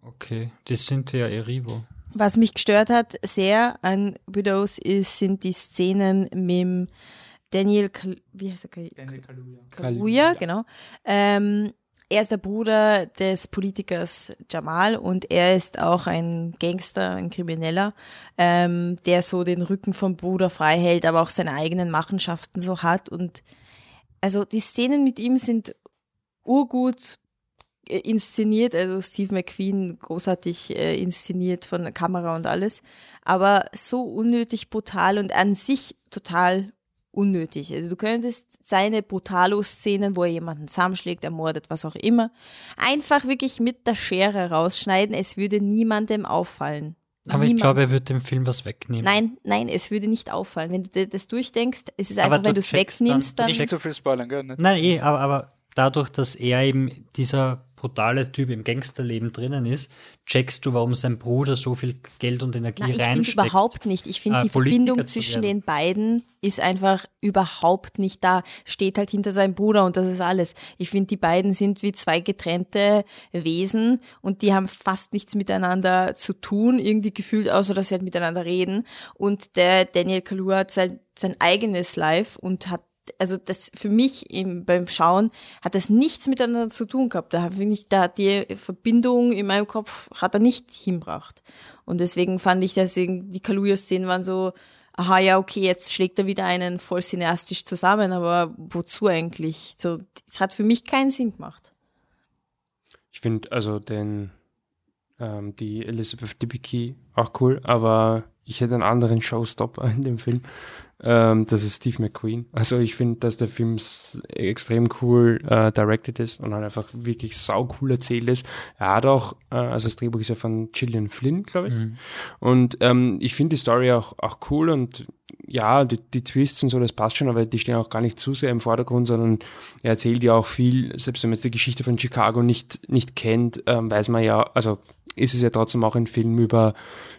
Okay, die sind ja Erivo. Was mich gestört hat sehr an Widows ist, sind die Szenen mit dem Daniel, Kal wie heißt er? Daniel Kaluuya. Kaluuya, genau. Ähm, er ist der Bruder des Politikers Jamal und er ist auch ein Gangster, ein Krimineller, ähm, der so den Rücken vom Bruder frei hält, aber auch seine eigenen Machenschaften so hat. Und also die Szenen mit ihm sind urgut äh, inszeniert, also Steve McQueen großartig äh, inszeniert von der Kamera und alles, aber so unnötig brutal und an sich total unnötig. Also du könntest seine Brutalo-Szenen, wo er jemanden zusammenschlägt, ermordet, was auch immer, einfach wirklich mit der Schere rausschneiden. Es würde niemandem auffallen. Aber ich Niemand. glaube, er wird dem Film was wegnehmen. Nein, nein, es würde nicht auffallen. Wenn du dir das durchdenkst, es ist Aber einfach, wenn du es wegnimmst, dann- dann. Nicht zu viel spoilern, gell? Nicht? Nein, eh, aber, aber dadurch, dass er eben dieser brutale Typ im Gangsterleben drinnen ist, checkst du, warum sein Bruder so viel Geld und Energie Nein, ich finde reinsteckt. überhaupt nicht. Ich finde, äh, die Politiker Verbindung zwischen den beiden ist einfach überhaupt nicht da. Steht halt hinter seinem Bruder und das ist alles. Ich finde, die beiden sind wie zwei getrennte Wesen und die haben fast nichts miteinander zu tun, irgendwie gefühlt, außer dass sie halt miteinander reden. Und der Daniel Kaluuya hat sein, sein eigenes Life und hat also das für mich im, beim Schauen hat das nichts miteinander zu tun gehabt. Da finde ich, da hat die Verbindung in meinem Kopf hat er nicht hinbracht. Und deswegen fand ich, dass die Kaluuya-Szenen waren so, aha, ja, okay, jetzt schlägt er wieder einen voll cineastisch zusammen, aber wozu eigentlich? So, es hat für mich keinen Sinn gemacht. Ich finde also den ähm, die Elizabeth Debicki, auch cool, aber ich hätte einen anderen Showstopper in dem Film. Ähm, das ist Steve McQueen. Also ich finde, dass der Film extrem cool äh, directed ist und halt einfach wirklich sau cool erzählt ist. Er hat auch, äh, also das Drehbuch ist ja von Gillian Flynn, glaube ich. Mhm. Und ähm, ich finde die Story auch, auch cool und ja, die, die Twists und so, das passt schon, aber die stehen auch gar nicht zu sehr im Vordergrund, sondern er erzählt ja auch viel, selbst wenn man jetzt die Geschichte von Chicago nicht, nicht kennt, ähm, weiß man ja, also ist es ja trotzdem auch ein Film über,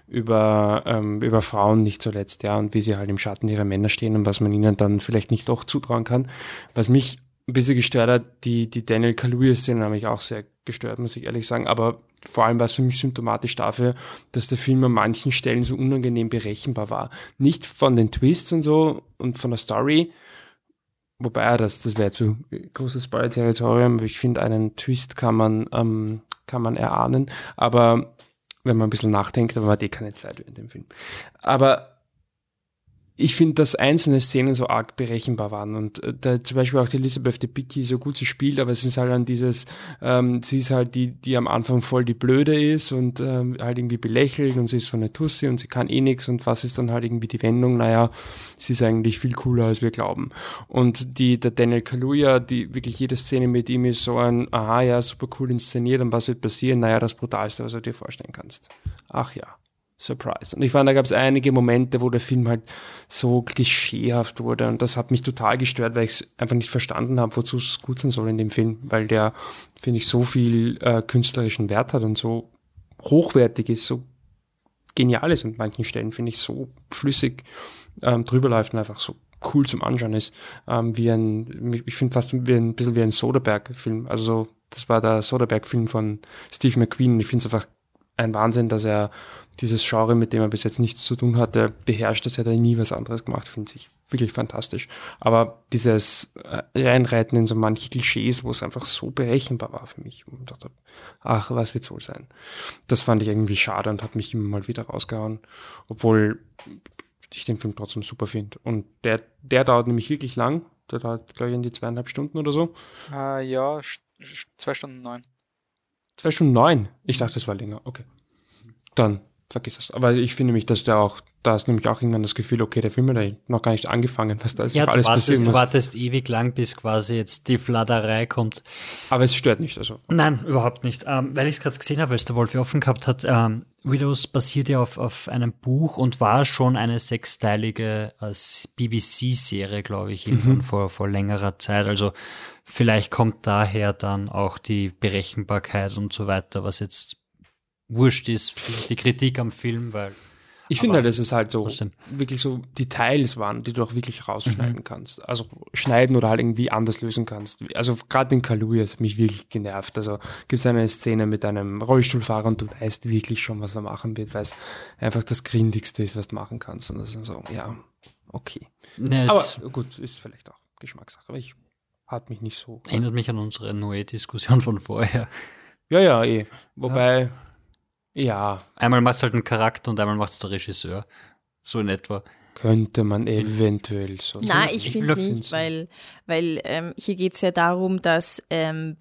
über, ähm, über Frauen nicht zuletzt, ja, und wie sie halt im Schatten ihrer Männer stehen und was man ihnen dann vielleicht nicht doch zutrauen kann. Was mich ein bisschen gestört hat, die, die Daniel Kaluuya-Szene hat mich auch sehr gestört, muss ich ehrlich sagen, aber vor allem war es für mich symptomatisch dafür, dass der Film an manchen Stellen so unangenehm berechenbar war. Nicht von den Twists und so und von der Story, wobei das, das wäre zu großes Spoiler-Territorium, ich finde, einen Twist kann man, ähm, kann man erahnen, aber wenn man ein bisschen nachdenkt, aber man hat eh keine Zeit während dem Film. Aber ich finde, dass einzelne Szenen so arg berechenbar waren und äh, da zum Beispiel auch die Elizabeth Debicki so gut sie spielt, aber es ist halt dann dieses, ähm, sie ist halt die, die am Anfang voll die Blöde ist und ähm, halt irgendwie belächelt und sie ist so eine Tussi und sie kann eh nix und was ist dann halt irgendwie die Wendung? Naja, sie ist eigentlich viel cooler, als wir glauben. Und die, der Daniel Kaluuya, die wirklich jede Szene mit ihm ist so ein, aha, ja, super cool inszeniert und was wird passieren? Naja, das Brutalste, was du dir vorstellen kannst. Ach ja. Surprise. Und ich fand, da gab es einige Momente, wo der Film halt so klischeehaft wurde und das hat mich total gestört, weil ich es einfach nicht verstanden habe, wozu es gut sein soll in dem Film, weil der, finde ich, so viel äh, künstlerischen Wert hat und so hochwertig ist, so genial ist an manchen Stellen, finde ich, so flüssig ähm, drüber läuft und einfach so cool zum Anschauen ist, ähm, wie ein, ich finde fast wie ein bisschen wie ein Soderbergh-Film. Also so, das war der Soderbergh-Film von Steve McQueen. Ich finde es einfach ein Wahnsinn, dass er dieses Genre, mit dem er bis jetzt nichts zu tun hatte, beherrscht. Das hätte er nie was anderes gemacht, finde ich. Wirklich fantastisch. Aber dieses äh, Reinreiten in so manche Klischees, wo es einfach so berechenbar war für mich, und dachte, ach, was wird's wohl sein? Das fand ich irgendwie schade und hat mich immer mal wieder rausgehauen. Obwohl ich den Film trotzdem super finde. Und der, der dauert nämlich wirklich lang. Der dauert, glaube ich, in die zweieinhalb Stunden oder so. Äh, ja, zwei Stunden neun. Zwei Stunden neun. Ich dachte, es war länger. Okay. Dann vergiss das. Aber ich finde nämlich, dass der auch, da ist nämlich auch irgendwann das Gefühl, okay, der Film hat noch gar nicht angefangen, was da ist Ja, noch du alles wartest, passieren du wartest ewig lang, bis quasi jetzt die Fladerei kommt. Aber es stört nicht, also. Nein, überhaupt nicht. Ähm, weil ich es gerade gesehen habe, weil es der Wolfi offen gehabt hat, ähm, Widows basiert ja auf, auf einem Buch und war schon eine sechsteilige äh, BBC-Serie, glaube ich, Mhm. vor, vor längerer Zeit. Also vielleicht kommt daher dann auch die Berechenbarkeit und so weiter, was jetzt wurscht ist die Kritik am Film, weil Ich finde halt, dass es halt so wirklich so Details waren, die du auch wirklich rausschneiden Mhm. kannst. Also schneiden oder halt irgendwie anders lösen kannst. Also gerade in Kaluuya hat mich wirklich genervt. Also gibt es eine Szene mit einem Rollstuhlfahrer und du weißt wirklich schon, was er machen wird, weil es einfach das Grindigste ist, was du machen kannst. Und das ist so, ja, okay. Es- Aber gut, ist vielleicht auch Geschmackssache. Aber ich hat mich nicht so. erinnert mich an unsere Noé-Diskussion von vorher. Ja, ja, eh. Wobei, ja. Einmal macht es halt ein Charakter und einmal macht es der Regisseur. So in etwa. Könnte man eventuell so Na, ich finde nicht, weil, weil ähm, hier geht es ja darum, dass ähm,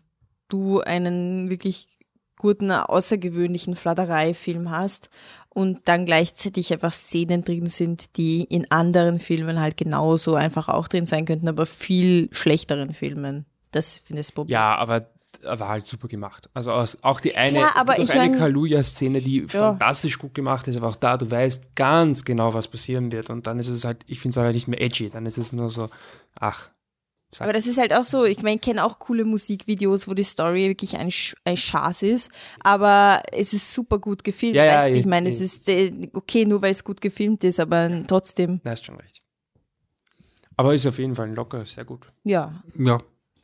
du einen wirklich guten, außergewöhnlichen Flatterei-Film hast und dann gleichzeitig einfach Szenen drin sind, die in anderen Filmen halt genauso einfach auch drin sein könnten, aber viel schlechteren Filmen. Das finde ich das Problem. Ja, aber war halt super gemacht. Also auch die eine, Klar, aber ich eine Kaluuya-Szene, die Ja. fantastisch gut gemacht ist, aber auch da, du weißt ganz genau, was passieren wird. Und dann ist es halt, ich finde es halt nicht mehr edgy, dann ist es nur so, ach. sag- Aber das ist halt auch so, ich meine, ich kenne auch coole Musikvideos, wo die Story wirklich ein, Sch ein Schaß ist, aber es ist super gut gefilmt. Ja, ja, ich meine, es ist okay, nur weil es gut gefilmt ist, aber trotzdem, Da hast schon recht. Aber ist auf jeden Fall locker, sehr gut. ja. Ja.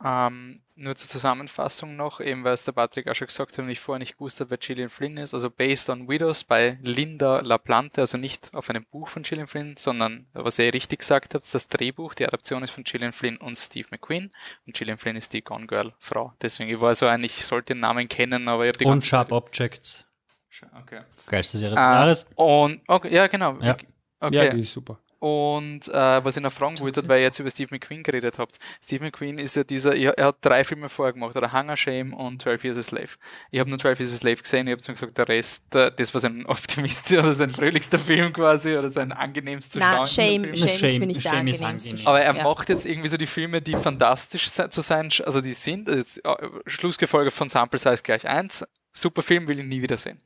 Ähm, nur zur Zusammenfassung noch, eben weil es der Patrick auch schon gesagt hat und ich vorher nicht gewusst habe, wer Gillian Flynn ist. Also Based on Widows bei Linda LaPlante, also nicht auf einem Buch von Gillian Flynn, sondern, was ihr richtig gesagt habt, das Drehbuch, die Adaption ist von Gillian Flynn und Steve McQueen. Und Gillian Flynn ist die Gone Girl Frau. Deswegen, ich war so ein, ich sollte den Namen kennen, aber ich habe die Und Sharp Objects. Zeit... Okay. Geilste Serie des Ah, Jahres. und, okay, ja, genau. Ja. Okay. Ja, die ist super. Und äh, was ich noch fragen wollte, weil ihr jetzt über Steve McQueen geredet habt. Steve McQueen ist ja dieser, er, er hat drei Filme vorher gemacht, oder Hunger, Shame und 12 Years a Slave. Ich habe nur 12 Years a Slave gesehen, ich habe zu gesagt, der Rest, äh, das war sein optimistischster oder sein fröhlichster Film quasi, oder sein angenehmst zu Na, schauen. Shame, Shame, ist, finde ich, der angenehmste. angenehm. Aber er Ja. macht jetzt irgendwie so die Filme, die fantastisch zu sein, also die sind, also jetzt, äh, Schlussgefolge von Sample Size gleich 1, super Film, will ich nie wieder sehen.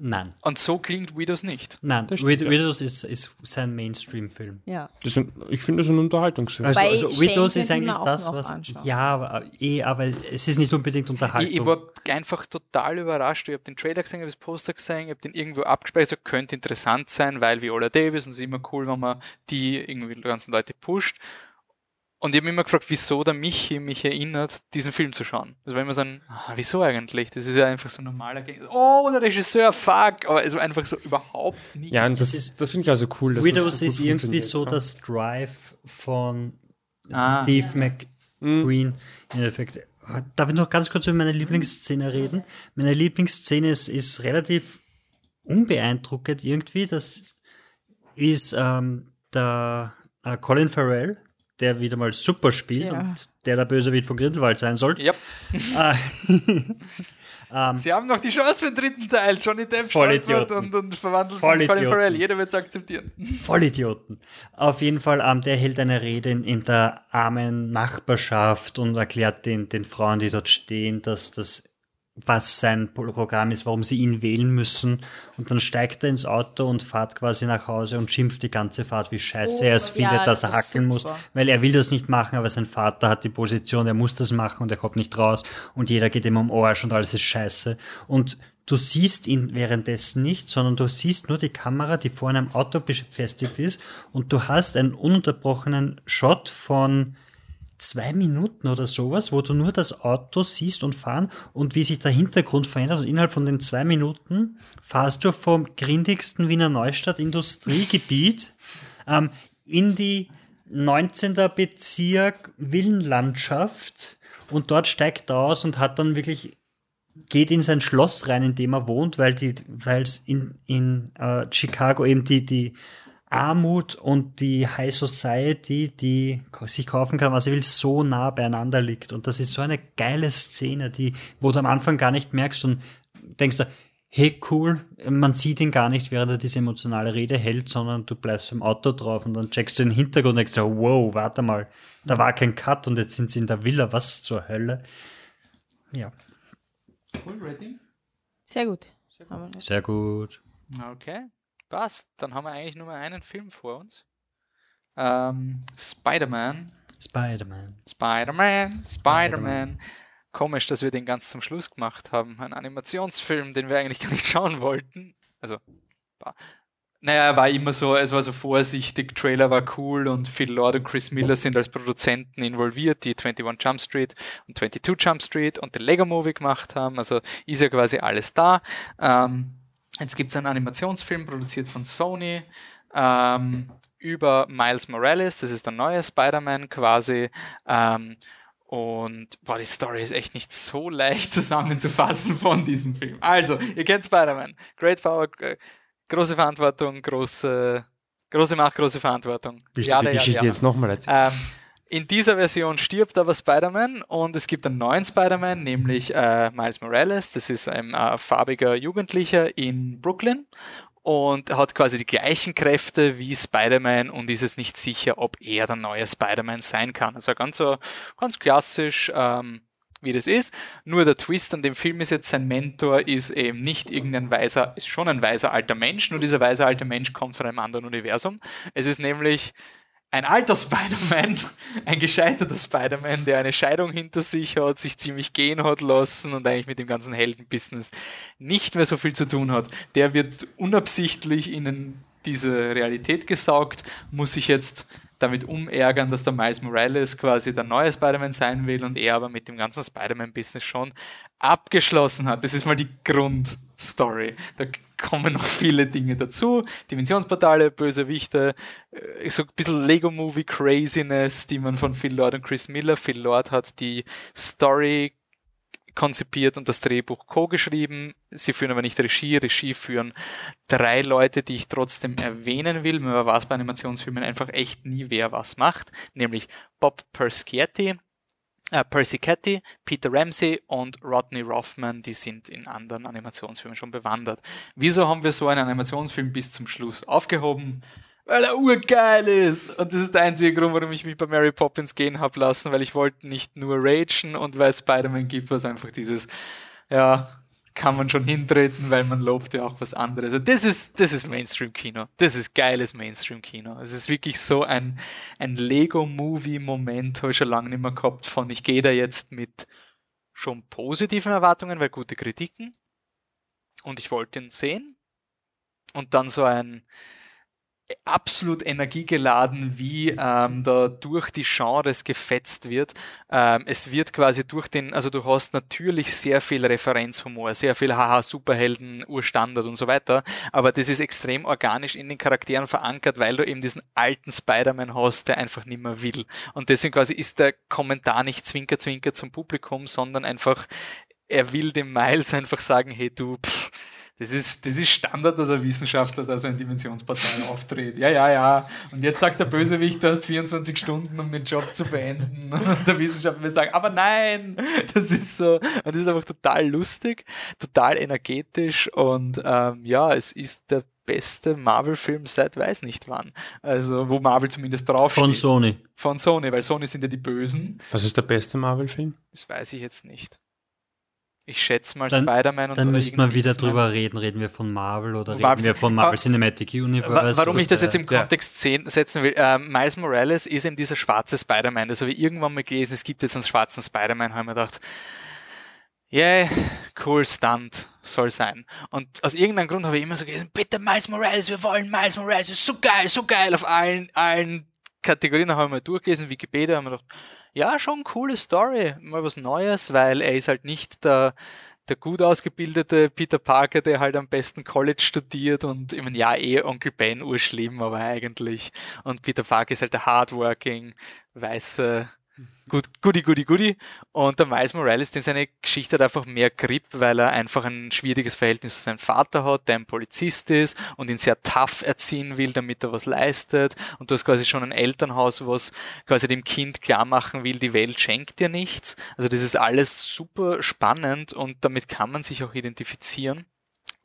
Nein. Und so klingt Widows nicht. Nein, Das stimmt, Wid ja. Widows ist, ist sein Mainstream-Film. Ja. Das sind, ich finde das ein Unterhaltungsfilm. Also, also Widows ist eigentlich das, was. anschauen. Ja, aber, eh, aber es ist nicht unbedingt Unterhaltung. Ich, ich war einfach total überrascht. Ich habe den Trailer gesehen, ich habe das Poster gesehen, ich habe den irgendwo abgespeichert, so könnte interessant sein, weil Viola Davis und es ist immer cool, wenn man die irgendwie die ganzen Leute pusht. Und ich habe mich immer gefragt, wieso der Michi mich erinnert, diesen Film zu schauen. Das war immer so ein, ah, wieso eigentlich? Das ist ja einfach so ein normaler Gang. Oh, der Regisseur, fuck! Aber es war einfach so überhaupt nicht. ja, und das, ist- das finde ich also cool. Dass Widows das so gut ist irgendwie so ja. das Drive von Ah. Steve McQueen. Im Endeffekt. Darf ich noch ganz kurz über meine Lieblingsszene reden? Meine Lieblingsszene ist, ist relativ unbeeindruckend irgendwie. Das ist ähm, der äh, Colin Farrell, der wieder mal super spielt Ja. und der der Bösewicht von Grindelwald sein soll. Ja. Äh, ähm, Sie haben noch die Chance für den dritten Teil. Johnny Depp stolpert und, und verwandelt sich in Colin. Farrell. Jeder wird es akzeptieren. Vollidioten. Auf jeden Fall, ähm, der hält eine Rede in, in der armen Nachbarschaft und erklärt den, den Frauen, die dort stehen, dass das was sein Programm ist, warum sie ihn wählen müssen. Und dann steigt er ins Auto und fährt quasi nach Hause und schimpft die ganze Fahrt, wie scheiße Oh, er es findet, ja, dass er das ist hackeln muss, weil er will das nicht machen, aber sein Vater hat die Position, er muss das machen und er kommt nicht raus und jeder geht ihm um Arsch und alles ist scheiße. Und du siehst ihn währenddessen nicht, sondern du siehst nur die Kamera, die vor einem Auto befestigt ist und du hast einen ununterbrochenen Shot von zwei Minuten oder sowas, wo du nur das Auto siehst und fahren und wie sich der Hintergrund verändert und innerhalb von den zwei Minuten fahrst du vom grindigsten Wiener Neustadt Industriegebiet ähm, in die 19. Bezirk Villenlandschaft und dort steigt er aus und hat dann wirklich geht in sein Schloss rein, in dem er wohnt, weil es in, in äh, Chicago eben die, die Armut und die High Society, die sich kaufen kann, was er will, so nah beieinander liegt. Und das ist so eine geile Szene, die, wo du am Anfang gar nicht merkst und denkst, du, hey cool, man sieht ihn gar nicht, während er diese emotionale Rede hält, sondern du bleibst im Auto drauf und dann checkst du den Hintergrund und denkst, dir, wow, warte mal, da war kein Cut und jetzt sind sie in der Villa, was zur Hölle? Ja, Cool, ready? Sehr gut. sehr gut. Okay, passt. Dann haben wir eigentlich nur mal einen Film vor uns. Ähm, Spider-Man. Spider-Man. Spider-Man, Spider-Man. Komisch, dass wir den ganz zum Schluss gemacht haben. Ein Animationsfilm, den wir eigentlich gar nicht schauen wollten. Also, war- naja, er war immer so, es war so vorsichtig, Trailer war cool und Phil Lord und Chris Miller sind als Produzenten involviert, die 21 Jump Street und 22 Jump Street und den Lego Movie gemacht haben. Also ist ja quasi alles da. Ähm, jetzt gibt es einen Animationsfilm, produziert von Sony. Ähm, über Miles Morales, das ist der neue Spider-Man quasi. Ähm, und boah, die Story ist echt nicht so leicht zusammenzufassen von diesem Film. Also, ihr kennt Spider-Man. Great Power, äh, große Verantwortung, große, große Macht, große Verantwortung. Willst du die Geschichte jetzt nochmal erzählen? Ähm, in dieser Version stirbt aber Spider-Man und es gibt einen neuen Spider-Man, nämlich äh, Miles Morales. Das ist ein äh, farbiger Jugendlicher in Brooklyn und hat quasi die gleichen Kräfte wie Spider-Man und ist es nicht sicher, ob er der neue Spider-Man sein kann. Also ganz so, ganz klassisch, ähm, wie das ist. Nur der Twist an dem Film ist jetzt, sein Mentor ist eben nicht irgendein weiser, ist schon ein weiser alter Mensch, nur dieser weise alte Mensch kommt von einem anderen Universum. Es ist nämlich ein alter Spider-Man, ein gescheiterter Spider-Man, der eine Scheidung hinter sich hat, sich ziemlich gehen hat lassen und eigentlich mit dem ganzen Heldenbusiness nicht mehr so viel zu tun hat. Der wird unabsichtlich in diese Realität gesaugt, muss sich jetzt damit umärgern, dass der Miles Morales quasi der neue Spider-Man sein will und er aber mit dem ganzen Spider-Man-Business schon abgeschlossen hat. Das ist mal die Grundstory. Da kommen noch viele Dinge dazu. Dimensionsportale, Bösewichte, äh, so ein bisschen Lego-Movie-Craziness, die man von Phil Lord und Chris Miller. Phil Lord hat die Story konzipiert und das Drehbuch co-geschrieben. Sie führen aber nicht Regie. Regie führen drei Leute, die ich trotzdem erwähnen will. Man weiß bei Animationsfilmen einfach echt nie, wer was macht. Nämlich Bob Perschietti, äh, Percy Catty, Peter Ramsey und Rodney Rothman, die sind in anderen Animationsfilmen schon bewandert. Wieso haben wir so einen Animationsfilm bis zum Schluss aufgehoben? Weil er urgeil ist. Und das ist der einzige Grund, warum ich mich bei Mary Poppins gehen habe lassen, weil ich wollte nicht nur ragen und weil es Spider-Man gibt, was einfach dieses, ja, kann man schon hintreten, weil man lobt ja auch was anderes. Also das ist, das ist Mainstream-Kino. Das ist geiles Mainstream-Kino. Es ist wirklich so ein, ein Lego-Movie-Moment, habe ich schon lange nicht mehr gehabt, von ich gehe da jetzt mit schon positiven Erwartungen, weil gute Kritiken. Und ich wollte ihn sehen. Und dann so ein, absolut energiegeladen, wie ähm, da durch die Genres gefetzt wird. Ähm, es wird quasi durch den, also du hast natürlich sehr viel Referenzhumor, sehr viel Haha Superhelden, Urstandard und so weiter, aber das ist extrem organisch in den Charakteren verankert, weil du eben diesen alten Spider-Man hast, der einfach nicht mehr will. Und deswegen quasi ist der Kommentar nicht Zwinker Zwinker zum Publikum, sondern einfach er will dem Miles einfach sagen, hey du, pff, das ist, das ist Standard, dass ein Wissenschaftler da so ein Dimensionsportal auftritt. Ja, ja, ja. Und jetzt sagt der Bösewicht, du hast 24 Stunden, um den Job zu beenden. Und der Wissenschaftler will sagen, aber nein! Das ist so, und das ist einfach total lustig, total energetisch und ähm, ja, es ist der beste Marvel-Film seit weiß nicht wann. Also, wo Marvel zumindest draufsteht. Von Sony. Von Sony, weil Sony sind ja die Bösen. Was ist der beste Marvel-Film? Das weiß ich jetzt nicht. Ich schätze mal Spider-Man und dann oder müssten wir wieder drüber reden. Reden wir von Marvel oder Marvel- reden wir von Marvel Cinematic Universe? Warum ich das jetzt im Kontext setzen will, ähm, Miles Morales ist eben dieser schwarze Spider-Man. Das habe ich irgendwann mal gelesen, es gibt jetzt einen schwarzen Spider-Man, habe ich mir gedacht, yeah, cool Stunt, soll sein. Und aus irgendeinem Grund habe ich immer so gelesen, bitte Miles Morales, wir wollen Miles Morales, ist so geil, so geil auf allen, allen Kategorien. Da habe ich mal durchgelesen, Wikipedia, habe ich mir gedacht, ja, schon coole Story, mal was Neues, weil er ist halt nicht der, der gut ausgebildete Peter Parker, der halt am besten College studiert und ich meine, ja, eh Onkel Ben urschlimm, aber eigentlich. Und Peter Parker ist halt der hardworking, weiße, gut, goody, goody, goody. Und der Miles Morales, den seine Geschichte hat einfach mehr Grip, weil er einfach ein schwieriges Verhältnis zu seinem Vater hat, der ein Polizist ist und ihn sehr tough erziehen will, damit er was leistet. Und du hast quasi schon ein Elternhaus, was quasi dem Kind klar machen will, die Welt schenkt dir nichts. Also das ist alles super spannend und damit kann man sich auch identifizieren.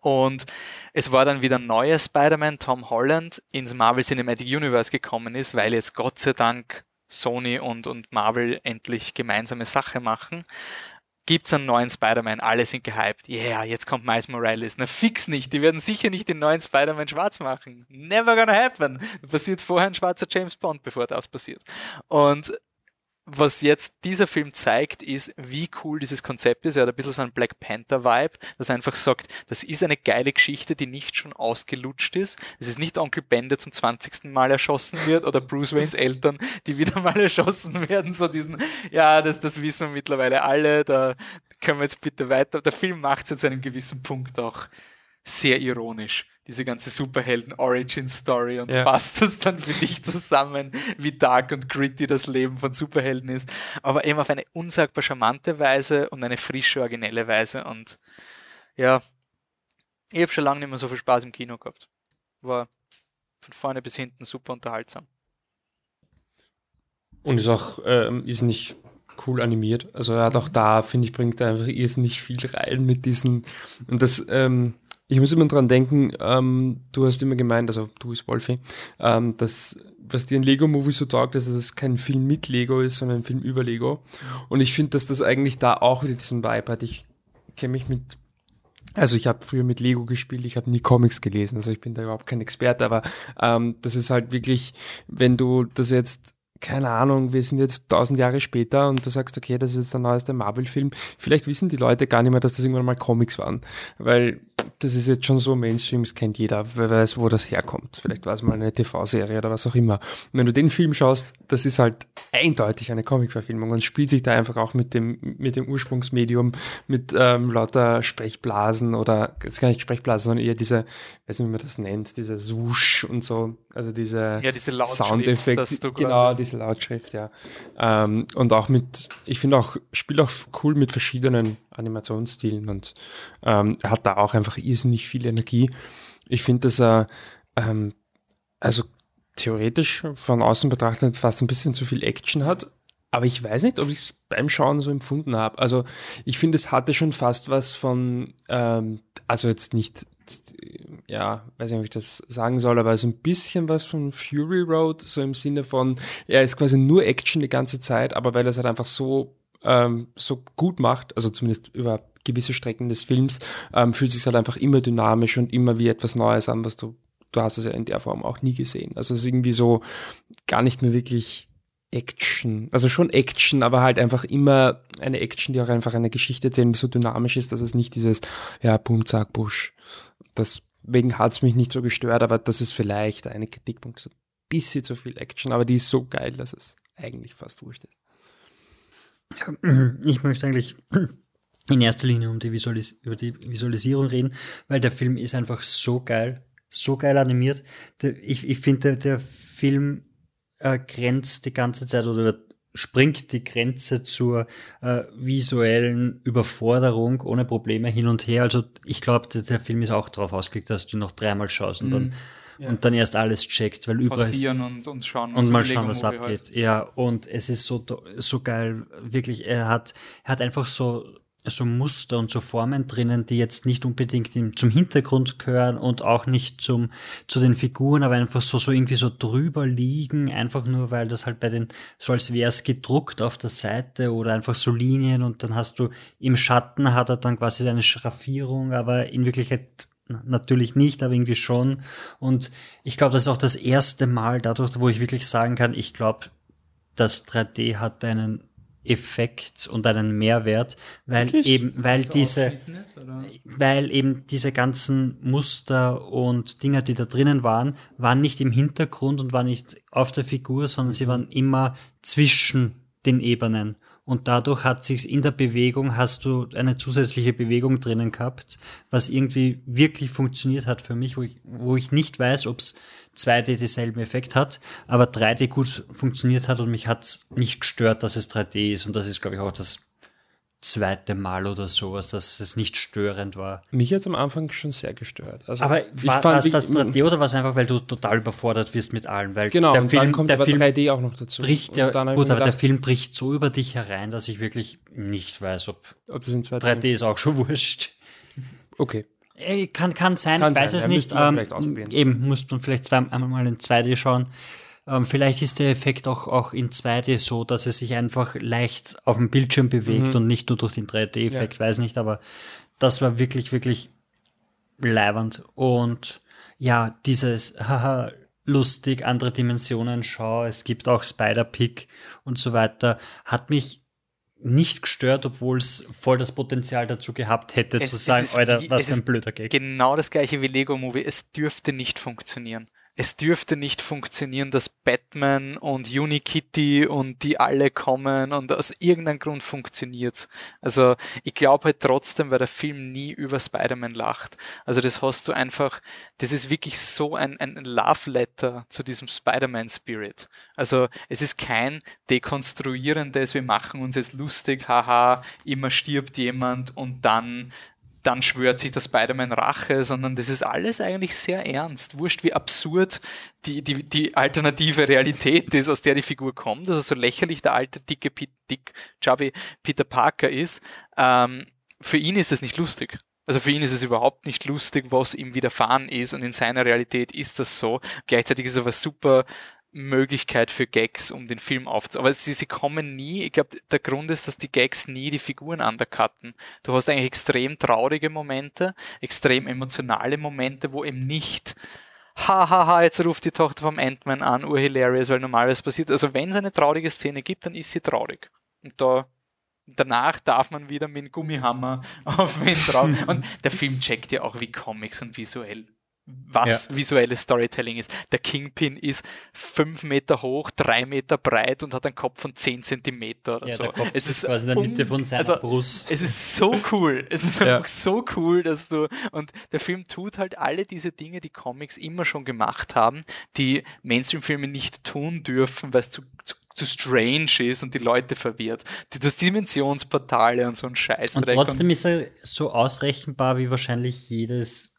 Und es war dann wieder ein neuer Spider-Man, Tom Holland, ins Marvel Cinematic Universe gekommen ist, weil jetzt Gott sei Dank Sony und, und Marvel endlich gemeinsame Sache machen. Gibt's einen neuen Spider-Man, alle sind gehypt. Yeah, jetzt kommt Miles Morales. Na fix nicht, die werden sicher nicht den neuen Spider-Man schwarz machen. Never gonna happen. Passiert vorher ein schwarzer James Bond, bevor das passiert. Und was jetzt dieser Film zeigt, ist, wie cool dieses Konzept ist. Er hat ein bisschen so einen Black Panther-Vibe, das einfach sagt, das ist eine geile Geschichte, die nicht schon ausgelutscht ist. Es ist nicht Onkel Ben, der zum 20. Mal erschossen wird oder Bruce Waynes Eltern, die wieder mal erschossen werden. So diesen, ja, das, das wissen wir mittlerweile alle, da können wir jetzt bitte weiter. Der Film macht es jetzt einem gewissen Punkt auch sehr ironisch, diese ganze Superhelden-Origin-Story und Ja. passt das dann für dich zusammen, wie dark und gritty das Leben von Superhelden ist, aber eben auf eine unsagbar charmante Weise und eine frische, originelle Weise und ja, ich habe schon lange nicht mehr so viel Spaß im Kino gehabt. War von vorne bis hinten super unterhaltsam. Und ist auch, ähm, ist nicht cool animiert. Also er hat auch da, finde ich, bringt er einfach irrsinnig viel rein mit diesen, und das, ähm, ich muss immer dran denken, ähm, du hast immer gemeint, also du ist Wolfi, ähm, dass was dir ein Lego-Movie so taugt, ist, dass es kein Film mit Lego ist, sondern ein Film über Lego. Und ich finde, dass das eigentlich da auch wieder diesen Vibe hat. Ich kenne mich mit also ich habe früher mit Lego gespielt, ich habe nie Comics gelesen, also ich bin da überhaupt kein Experte, aber ähm, das ist halt wirklich, wenn du das jetzt, keine Ahnung, wir sind jetzt tausend Jahre später und du sagst, okay, das ist der neueste Marvel-Film, vielleicht wissen die Leute gar nicht mehr, dass das irgendwann mal Comics waren, weil das ist jetzt schon so Mainstream, das kennt jeder, wer weiß, wo das herkommt. Vielleicht war es mal eine TV-Serie oder was auch immer. Und wenn du den Film schaust, das ist halt eindeutig eine Comic-Verfilmung und spielt sich da einfach auch mit dem, mit dem Ursprungsmedium, mit ähm, lauter Sprechblasen oder, jetzt gar nicht Sprechblasen, sondern eher diese, weiß nicht, wie man das nennt, diese Swoosh und so, also diese, Ja, diese Soundeffekte. Genau, diese Lautschrift, ja. Ähm, und auch mit, ich finde auch, spielt auch cool mit verschiedenen Animationsstilen und ähm, er hat da auch einfach irrsinnig viel Energie. Ich finde, dass er, ähm, also theoretisch von außen betrachtet fast ein bisschen zu viel Action hat. Aber ich weiß nicht, ob ich es beim Schauen so empfunden habe. Also ich finde, es hatte schon fast was von, ähm, also jetzt nicht, ja, weiß nicht, ob ich das sagen soll, aber so ein bisschen was von Fury Road, so im Sinne von, er ist quasi nur Action die ganze Zeit, aber weil er es halt einfach so, ähm, so gut macht, also zumindest über gewisse Strecken des Films, ähm, fühlt sich halt einfach immer dynamisch und immer wie etwas Neues an, was du, du hast es ja in der Form auch nie gesehen. Also es ist irgendwie so gar nicht mehr wirklich Action, also schon Action, aber halt einfach immer eine Action, die auch einfach eine Geschichte erzählt, die so dynamisch ist, dass es nicht dieses, ja, Boom, Zack, Busch. Deswegen hat es mich nicht so gestört, aber das ist vielleicht eine Kritikpunkt. Ein bisschen zu viel Action, aber die ist so geil, dass es eigentlich fast wurscht ist. Ich möchte eigentlich in erster Linie um die Visualis über die Visualisierung reden, weil der Film ist einfach so geil, so geil animiert. Ich ich finde, der, der Film äh, grenzt die ganze Zeit oder springt die Grenze zur äh, visuellen Überforderung ohne Probleme hin und her. Also ich glaube, der, Film ist auch darauf ausgelegt, dass du noch dreimal schaust und dann Mhm. Ja. und dann erst alles checkst, weil überall Pausieren und, und schauen. und mal schauen, was abgeht. halt. Ja, und es ist so, so geil, wirklich, er hat, er hat einfach so, so Muster und so Formen drinnen, die jetzt nicht unbedingt im, zum Hintergrund gehören und auch nicht zum, zu den Figuren, aber einfach so, so irgendwie so drüber liegen, einfach nur, weil das halt bei den, so als wäre es gedruckt auf der Seite oder einfach so Linien und dann hast du im Schatten hat er dann quasi seine Schraffierung, aber in Wirklichkeit natürlich nicht, aber irgendwie schon. Und ich glaube, das ist auch das erste Mal dadurch, wo ich wirklich sagen kann, ich glaube, das 3D hat einen Effekt und einen Mehrwert, weil Wirklich? eben, weil er diese, oder? weil eben diese ganzen Muster und Dinger, die da drinnen waren, waren nicht im Hintergrund und waren nicht auf der Figur, sondern sie waren immer zwischen den Ebenen. Und dadurch hat sich's in der Bewegung, hast du eine zusätzliche Bewegung drinnen gehabt, was irgendwie wirklich funktioniert hat für mich, wo ich, wo ich nicht weiß, ob's 2D denselben Effekt hat, aber 3D gut funktioniert hat und mich hat's nicht gestört, dass es 3D ist. Und das ist, glaube ich, auch das zweite Mal oder sowas, dass es nicht störend war. Mich hat am Anfang schon sehr gestört. Also Aber ich war, fand, es das 3D oder war es einfach, weil du total überfordert wirst mit allem? Weil Genau, der Film, dann kommt der Film 3D auch noch dazu. Bricht ja, gut, aber der Film bricht so über dich herein, dass ich wirklich nicht weiß, ob, ob das in 2D 3D ist auch schon wurscht. Okay. Kann, kann sein, Kann ich weiß sein, es ja, nicht. Ähm, eben, muss man vielleicht zweimal mal in 2D schauen. Ähm, vielleicht ist der Effekt auch, auch in 2D so, dass es sich einfach leicht auf dem Bildschirm bewegt Mhm. und nicht nur durch den 3D-Effekt, weiß nicht, aber das war wirklich, wirklich leibernd. Und ja, dieses, haha, lustig, andere Dimensionen, schau, es gibt auch Spider-Pig und so weiter, hat mich nicht gestört, obwohl es voll das Potenzial dazu gehabt hätte, Es- zu sagen, Alter, was für ein blöder Gag. Genau das gleiche wie Lego Movie. Es dürfte nicht funktionieren. Es dürfte nicht funktionieren, dass Batman und Unikitty und die alle kommen und aus irgendeinem Grund funktioniert's. Also ich glaube halt trotzdem, weil der Film nie über Spider-Man lacht. Also das hast du einfach, das ist wirklich so ein, ein Love Letter zu diesem Spider-Man-Spirit. Also es ist kein dekonstruierendes, wir machen uns jetzt lustig, haha, immer stirbt jemand und dann dann schwört sich der Spider-Man Rache, sondern das ist alles eigentlich sehr ernst. Wurscht, wie absurd die, die, die alternative Realität ist, aus der die Figur kommt. Also so lächerlich der alte, dicke, dick, chubby Peter Parker ist. Ähm, für ihn ist es nicht lustig. Also für ihn ist es überhaupt nicht lustig, was ihm widerfahren ist und in seiner Realität ist das so. Gleichzeitig ist es aber super Möglichkeit für Gags, um den Film aufzu... Aber sie, sie kommen nie, ich glaube, der Grund ist, dass die Gags nie die Figuren undercutten. Du hast eigentlich extrem traurige Momente, extrem emotionale Momente, wo eben nicht hahaha, ha, ha, jetzt ruft die Tochter vom Ant-Man an, urhilarious, weil normalerweise passiert. Also wenn es eine traurige Szene gibt, dann ist sie traurig. Und da danach darf man wieder mit dem Gummihammer auf ihn drauf. Und der Film checkt ja auch wie Comics und visuell was Ja. visuelles Storytelling ist. Der Kingpin ist fünf Meter hoch, drei Meter breit und hat einen Kopf von zehn Zentimeter oder Ja, so. der Kopf es ist quasi in der Mitte von seiner also, Brust. Es ist so cool. Es ist Ja. einfach so cool, dass du. Und der Film tut halt alle diese Dinge, die Comics immer schon gemacht haben, die Mainstream-Filme nicht tun dürfen, weil es zu, zu, zu strange ist und die Leute verwirrt. Die- Das Dimensionsportale und so ein Scheiß. Und trotzdem ist er so ausrechenbar wie wahrscheinlich jedes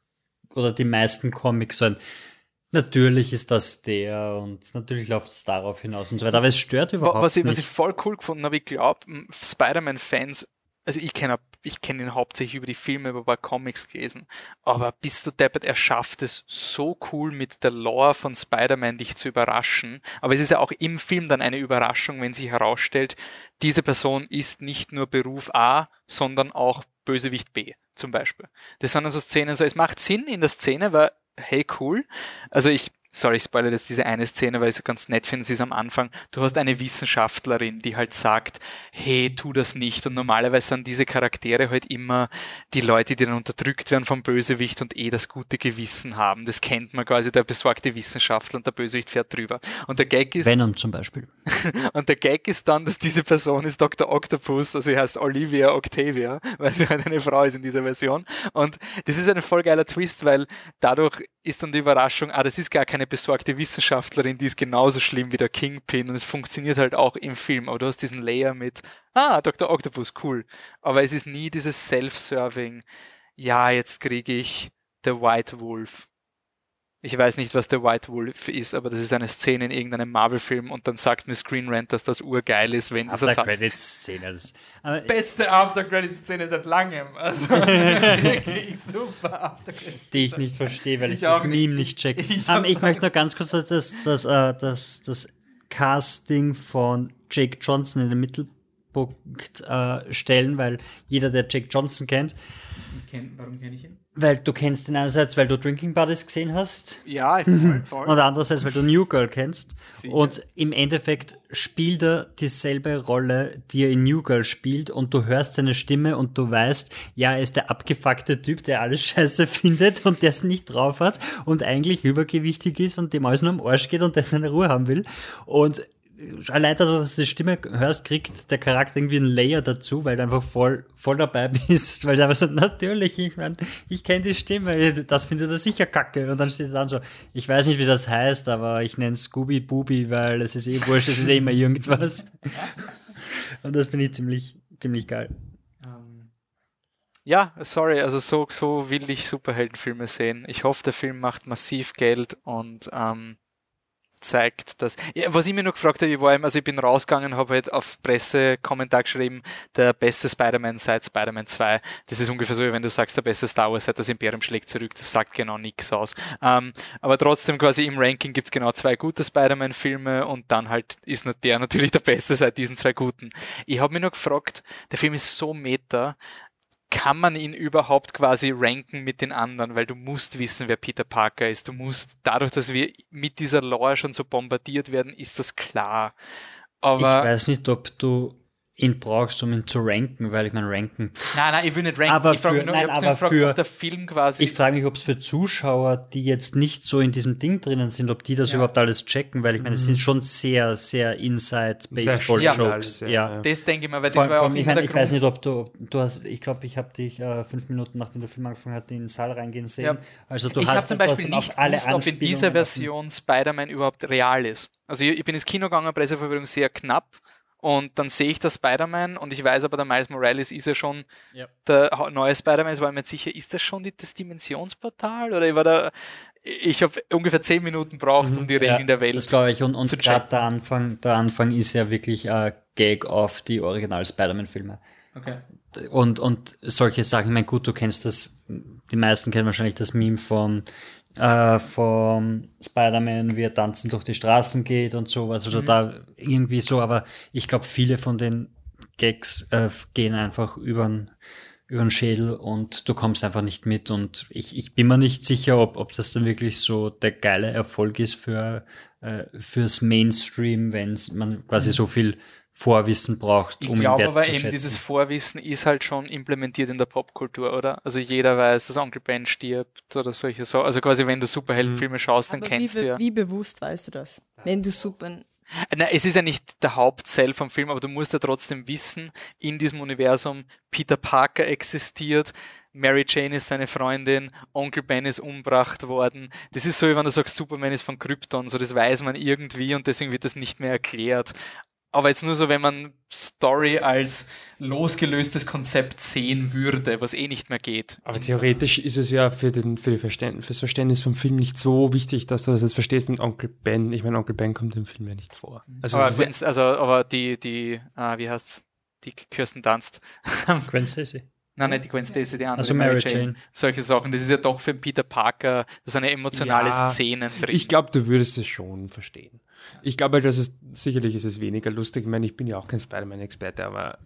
oder die meisten Comics. So ein, natürlich ist das der und natürlich läuft es darauf hinaus und so weiter. Aber es stört überhaupt was ich, nicht. was ich voll cool gefunden habe, ich glaube, Spider-Man-Fans, also ich kenne ich kenn ihn hauptsächlich über die Filme, über ein paar Comics gelesen, aber bist du deppert, er schafft es so cool mit der Lore von Spider-Man dich zu überraschen. Aber es ist ja auch im Film dann eine Überraschung, wenn sich herausstellt, diese Person ist nicht nur Beruf A, sondern auch Bösewicht B zum Beispiel. Das sind also Szenen, so es macht Sinn in der Szene, weil hey cool. Also ich, sorry, ich spoilere jetzt diese eine Szene, weil ich es ganz nett finde, sie ist am Anfang. Du hast eine Wissenschaftlerin, die halt sagt, hey, tu das nicht. Und normalerweise sind diese Charaktere halt immer die Leute, die dann unterdrückt werden vom Bösewicht und eh das gute Gewissen haben. Das kennt man quasi, der besorgte Wissenschaftler und der Bösewicht fährt drüber. Und der Gag ist, Venom zum Beispiel. und der Gag ist dann, dass diese Person ist Dr. Octopus, also sie heißt Olivia Octavia, weil sie halt eine Frau ist in dieser Version. Und das ist ein voll geiler Twist, weil dadurch ist dann die Überraschung, ah, das ist gar keine besorgte Wissenschaftlerin, die ist genauso schlimm wie der Kingpin und es funktioniert halt auch im Film. Aber du hast diesen Layer mit, ah, Dr. Octopus, cool. Aber es ist nie dieses Self-Serving, ja, jetzt kriege ich The White Wolf. Ich weiß nicht, was der White Wolf ist, aber das ist eine Szene in irgendeinem Marvel-Film und dann sagt mir Screen Rant, dass das urgeil ist, wenn dieser Satz. After-Credits-Szene. das- aber- Beste After-Credit-Szene seit langem. Also wirklich super After-Credit. die ich nicht verstehe, weil ich, Ich auch das Meme nicht check. Ich Ähm, hab's ich möchte nur ganz kurz das, das, das, äh, das, das Casting von Jake Johnson in den Mittelpunkt äh, stellen, weil jeder, der Jake Johnson kennt, Ich kenn, warum kenne ich ihn? Weil du kennst ihn einerseits, weil du Drinking Buddies gesehen hast. Ja, voll, voll. Und andererseits, weil du New Girl kennst. Sicher. Und im Endeffekt spielt er dieselbe Rolle, die er in New Girl spielt. Und du hörst seine Stimme und du weißt, ja, er ist der abgefuckte Typ, der alles scheiße findet und der es nicht drauf hat und eigentlich übergewichtig ist und dem alles nur am Arsch geht und der seine Ruhe haben will. Und allein dass du die Stimme hörst, kriegt der Charakter irgendwie einen Layer dazu, weil du einfach voll, voll dabei bist, weil du einfach so, natürlich, ich meine, ich kenne die Stimme, das findet er sicher kacke. Und dann steht er dann so, ich weiß nicht, wie das heißt, aber ich nenne Scooby Booby, weil es ist eh wurscht, es ist eh immer irgendwas. Und das finde ich ziemlich, ziemlich geil. Ja, sorry, also so, so will ich Superheldenfilme sehen. Ich hoffe, der Film macht massiv Geld und ähm, zeigt das. Ja, was ich mir noch gefragt habe, ich war eben, also ich bin rausgegangen, habe halt auf Pressekommentar geschrieben, der beste Spider-Man seit Spider-Man 2. Das ist ungefähr so, wie wenn du sagst, der beste Star Wars seit das Imperium schlägt zurück. Das sagt genau nichts aus. Ähm, aber trotzdem quasi im Ranking gibt's genau zwei gute Spider-Man-Filme und dann halt ist der natürlich der beste seit diesen zwei guten. Ich habe mir nur gefragt, der Film ist so meta, kann man ihn überhaupt quasi ranken mit den anderen, weil du musst wissen, wer Peter Parker ist. Du musst, dadurch, dass wir mit dieser Lore schon so bombardiert werden, ist das klar. Aber ich weiß nicht, ob du ihn brauchst, um ihn zu ranken, weil ich meine, ranken. Nein, nein, ich will nicht ranken. Aber ich frage für- mich nur, nein, aber für- der Film quasi. Ich frage mich, ob es für Zuschauer, die jetzt nicht so in diesem Ding drinnen sind, ob die das Ja. überhaupt alles checken, weil ich meine, es sind schon sehr, sehr inside baseball Ja. jokes Ja, das denke ich mal, weil das Vor allem- war vor auch ich immer meine, ich weiß nicht, ob du, du hast, ich glaube, ich habe dich äh, fünf Minuten nachdem der Film angefangen hat, in den Saal reingehen sehen. Ja. Also du ich hast zum Beispiel nicht alle gewusst, ob in dieser Version Spider-Man überhaupt real ist. Also ich, ich bin ins Kino gegangen, Presseverführung sehr knapp und dann sehe ich das Spider-Man und ich weiß aber, der Miles Morales ist ja schon Ja. der neue Spider-Man. Ich war mir nicht sicher, ist das schon die, das Dimensionsportal oder ich war da, ich habe ungefähr zehn Minuten braucht, um die Regeln ja, der Welt Das glaube ich. Und, und zu gerade der Anfang, der Anfang ist ja wirklich äh, Gag auf die Original-Spider-Man-Filme. Okay. Und, und solche Sachen, ich meine, gut, du kennst das, die meisten kennen wahrscheinlich das Meme von, äh, von Spider-Man, wie er tanzen durch die Straßen geht und sowas. Also Mhm. da irgendwie so, aber ich glaube, viele von den Gags äh, gehen einfach übern über den Schädel und du kommst einfach nicht mit und ich, ich bin mir nicht sicher, ob, ob das dann wirklich so der geile Erfolg ist für äh, fürs Mainstream, wenn man quasi Mhm. so viel Vorwissen braucht, Ich um ihn glaube aber wertzuschätzen. eben, dieses Vorwissen ist halt schon implementiert in der Popkultur, oder? Also jeder weiß, dass Onkel Ben stirbt oder solche Sachen. Also quasi, wenn du Superheldenfilme schaust, dann Aber kennst wie, du ja. wie bewusst weißt du das? Wenn du super. Na, es ist ja nicht der Hauptzell vom Film, aber du musst ja trotzdem wissen, in diesem Universum, Peter Parker existiert, Mary Jane ist seine Freundin, Onkel Ben ist umgebracht worden. Das ist so, wie wenn du sagst, Superman ist von Krypton, so das weiß man irgendwie und deswegen wird das nicht mehr erklärt. Aber jetzt nur so, wenn man Story als losgelöstes Konzept sehen würde, was eh nicht mehr geht. Aber theoretisch ist es ja für, den, für, die Verständ, für das Verständnis vom Film nicht so wichtig, dass du das jetzt verstehst mit Onkel Ben. Ich meine, Onkel Ben kommt im Film ja nicht vor. Also, aber, also, aber die, die, äh, wie heißt's, die Kirsten Dunst. Gwen Stacy. Nein, nicht die Gwen Stacy, die andere. Also Mary Jane. Solche Sachen. Das ist ja doch für Peter Parker, das sind ja emotionale Ja, Szenen drin. Ich glaube, du würdest es schon verstehen. Ich glaube halt, dass es sicherlich ist es weniger lustig. Ich meine, ich bin ja auch kein Spider-Man-Experte, aber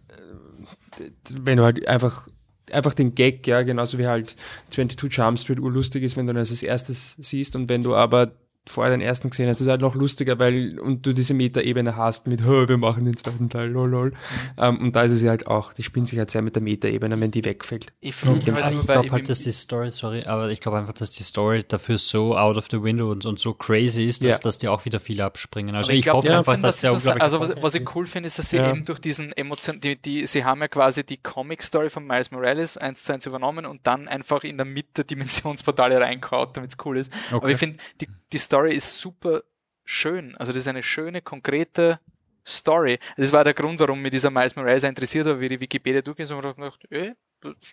äh, wenn du halt einfach einfach den Gag, ja, genauso wie halt 22 Jump Street urlustig ist, wenn du das als erstes siehst und wenn du aber vorher den ersten gesehen hast, ist es halt noch lustiger, weil und du diese Metaebene hast mit, "Hö, wir machen den zweiten Teil, lol, lol. Ähm, und da ist es ja halt auch, die spielen sich halt sehr mit der Metaebene, wenn die wegfällt. Ich halt ich bei glaube halt, dass die Story, sorry, aber ich glaube einfach, dass die Story dafür so out of the window und, und so crazy ist, dass, Ja. dass die auch wieder viele abspringen. Also Aber ich, glaub hoffe einfach, dass der sie das- Also was, was ich cool finde, ist, dass sie Ja. eben durch diesen Emotion, die, die, sie haben ja quasi die Comic-Story von Miles Morales eins zu eins übernommen und dann einfach in der Mitte Dimensionsportale reinkaut, damit es cool ist. Aber Okay. ich finde, die, die Story ist super schön. Also das ist eine schöne, konkrete Story. Das war der Grund, warum mich dieser Miles Morales interessiert war, wie die Wikipedia durchgeht und ich gedacht, eh,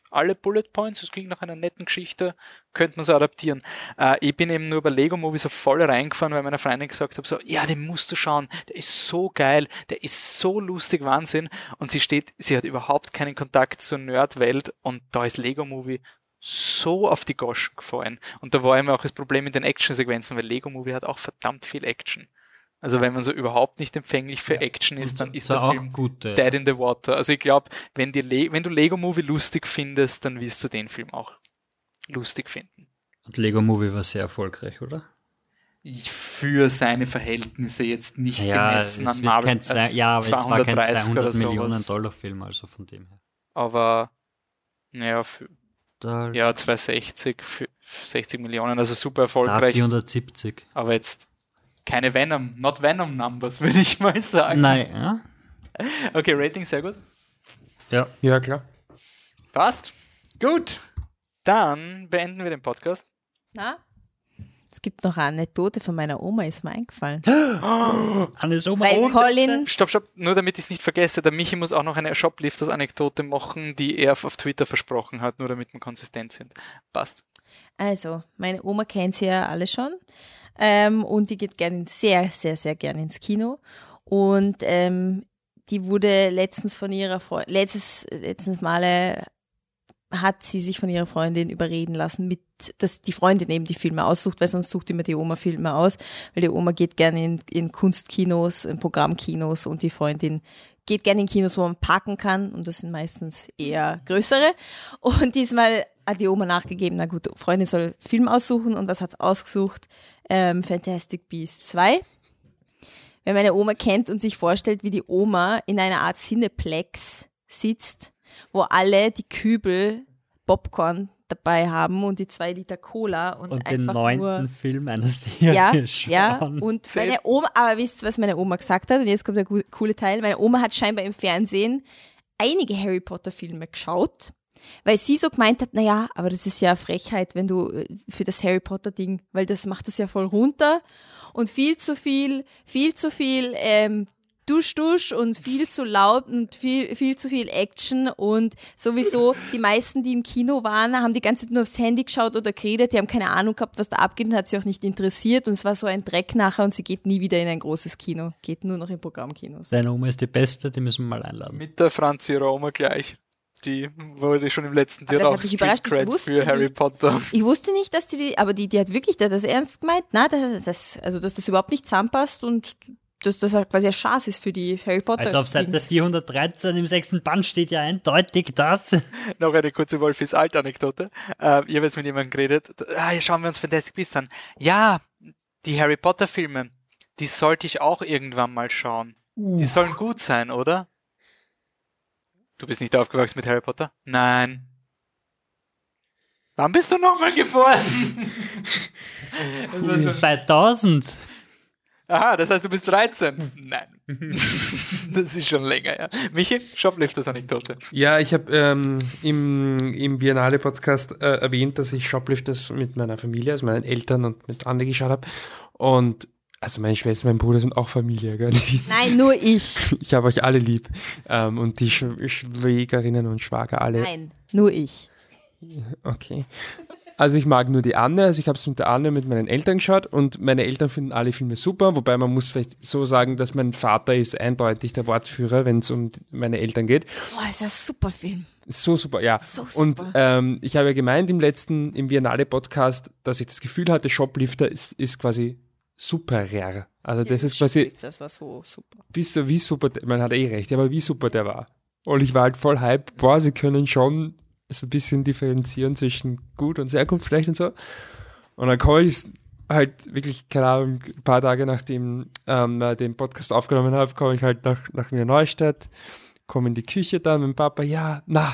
alle Bullet Points, das klingt nach einer netten Geschichte, könnte man so adaptieren. Äh, ich bin eben nur bei Lego Movie so voll reingefahren, weil meiner Freundin gesagt habe, so, ja, den musst du schauen, der ist so geil, der ist so lustig, Wahnsinn. Und sie steht, sie hat überhaupt keinen Kontakt zur Nerdwelt und da ist Lego Movie so auf die Goschen gefallen. Und da war immer auch das Problem mit den Actionsequenzen, weil Lego Movie hat auch verdammt viel Action. Also wenn man so überhaupt nicht empfänglich für Action ist, dann ist der auch Film gute. dead in the water. Also ich glaube, wenn, wenn du Lego Movie lustig findest, dann wirst du den Film auch lustig finden. Und Lego Movie war sehr erfolgreich, oder? Für seine Verhältnisse jetzt nicht gemessen es an Marvel. kein zwei, ja, aber jetzt war kein 230 oder 200 Millionen. Dollar Film, also von dem her. Aber naja, für, Da, ja, 260, für, für 60 Millionen, also super erfolgreich. 470. Aber jetzt keine Venom, not Venom Numbers, würde ich mal sagen. Nein, ja? Okay, Rating sehr gut. Ja. Ja, klar. Passt. Gut. Dann beenden wir den Podcast. Na? Es gibt noch eine Anekdote von meiner Oma, ist mir eingefallen. Hannes Oma. Weil Colin, Stopp, stopp, nur damit ich es nicht vergesse, der Michi muss auch noch eine Shoplifters-Anekdote machen, die er auf Twitter versprochen hat, nur damit wir konsistent sind. Passt. also, meine Oma kennt sie ja alle schon. Ähm, und die geht gerne sehr, sehr, sehr gerne ins Kino. Und ähm, die wurde letztens von ihrer Freundin, letztes, letztens Male hat sie sich von ihrer Freundin überreden lassen, mit, dass die Freundin eben die Filme aussucht, weil sonst sucht immer die Oma Filme aus, weil die Oma geht gerne in, in Kunstkinos, in Programmkinos und die Freundin geht gerne in Kinos, wo man parken kann und das sind meistens eher größere. Und diesmal hat die Oma nachgegeben, na gut, Freundin soll Film aussuchen und was hat ausgesucht? Ähm, Fantastic Beasts 2. Wenn meine Oma kennt und sich vorstellt, wie die Oma in einer Art Cineplex sitzt, wo alle die Kübel Popcorn dabei haben und die zwei Liter Cola und, Und den einfach neunten nur Film einer Serie ja, schauen. ja. Und meine Oma, aber wisst ihr, was meine Oma gesagt hat? Und jetzt kommt der coole Teil. Meine Oma hat scheinbar im Fernsehen einige Harry Potter Filme geschaut, weil sie so gemeint hat, naja, aber das ist ja Frechheit, wenn du äh, für das Harry Potter Ding, weil das macht das ja voll runter und viel zu viel, viel zu viel ähm, Dusch, Dusch und viel zu laut und viel, viel zu viel Action und sowieso die meisten, die im Kino waren, haben die ganze Zeit nur aufs Handy geschaut oder geredet, die haben keine Ahnung gehabt, was da abgeht und hat sie auch nicht interessiert und es war so ein Dreck nachher und sie geht nie wieder in ein großes Kino, geht nur noch in Programmkinos. Deine Oma ist die Beste, die müssen wir mal einladen. Mit der Franzi Roma gleich. Die wurde schon im letzten Jahr auch hat mich Street überrascht, ich Cred wusste für Harry nicht. Potter. Ich wusste nicht, dass die, die aber die, die hat wirklich da das ernst gemeint, na, das, das, also dass das überhaupt nicht zusammenpasst und dass das halt quasi ein Schatz ist für die Harry Potter. Also auf Seite Dings. 413 im sechsten Band steht ja eindeutig das. Noch eine kurze Wolfis Alt-Anekdote. Äh, ich habe jetzt mit jemandem geredet. Ah, ja, schauen wir uns Fantastic Beasts an. Ja, die Harry Potter-Filme, die sollte ich auch irgendwann mal schauen. Die sollen gut sein, oder? Du bist nicht aufgewachsen mit Harry Potter? Nein. Wann bist du nochmal geboren? Das war so- 2000. Aha, das heißt, du bist 13. Nein. Das ist schon länger, ja. Michi, Shoplifters-Anekdote. Ja, ich habe ähm, im, im Biennale-Podcast äh, erwähnt, dass ich Shoplifters mit meiner Familie, also meinen Eltern und mit Anne geschaut habe. Und also meine Schwester, mein Bruder sind auch Familie, gell? Ich, Nein, nur ich. ich habe euch alle lieb. Ähm, und die Sch Schwägerinnen und Schwager alle. Nein, nur ich. Okay. Also ich mag nur die Anne, also ich habe es mit der Anne mit meinen Eltern geschaut und meine Eltern finden alle Filme super, wobei man muss vielleicht so sagen, dass mein Vater ist eindeutig der Wortführer, wenn es um meine Eltern geht. Boah, ist ja ein super Film. So super, ja. So Und super. ähm, ich habe ja gemeint im letzten, im Biennale-Podcast, dass ich das Gefühl hatte, Shoplifter ist, ist quasi super rare. Also das ist quasi, Das war so super. wie, so, wie super, man hat eh recht, aber wie super der war. Und ich war halt voll hype, boah, sie können schon so ein bisschen differenzieren zwischen gut und sehr gut vielleicht und so. Und dann komme ich halt wirklich, keine Ahnung, ein paar Tage nachdem ähm, den Podcast aufgenommen habe, komme ich halt nach, nach Wiener Neustadt, komme in die Küche dann mit dem Papa, ja, na,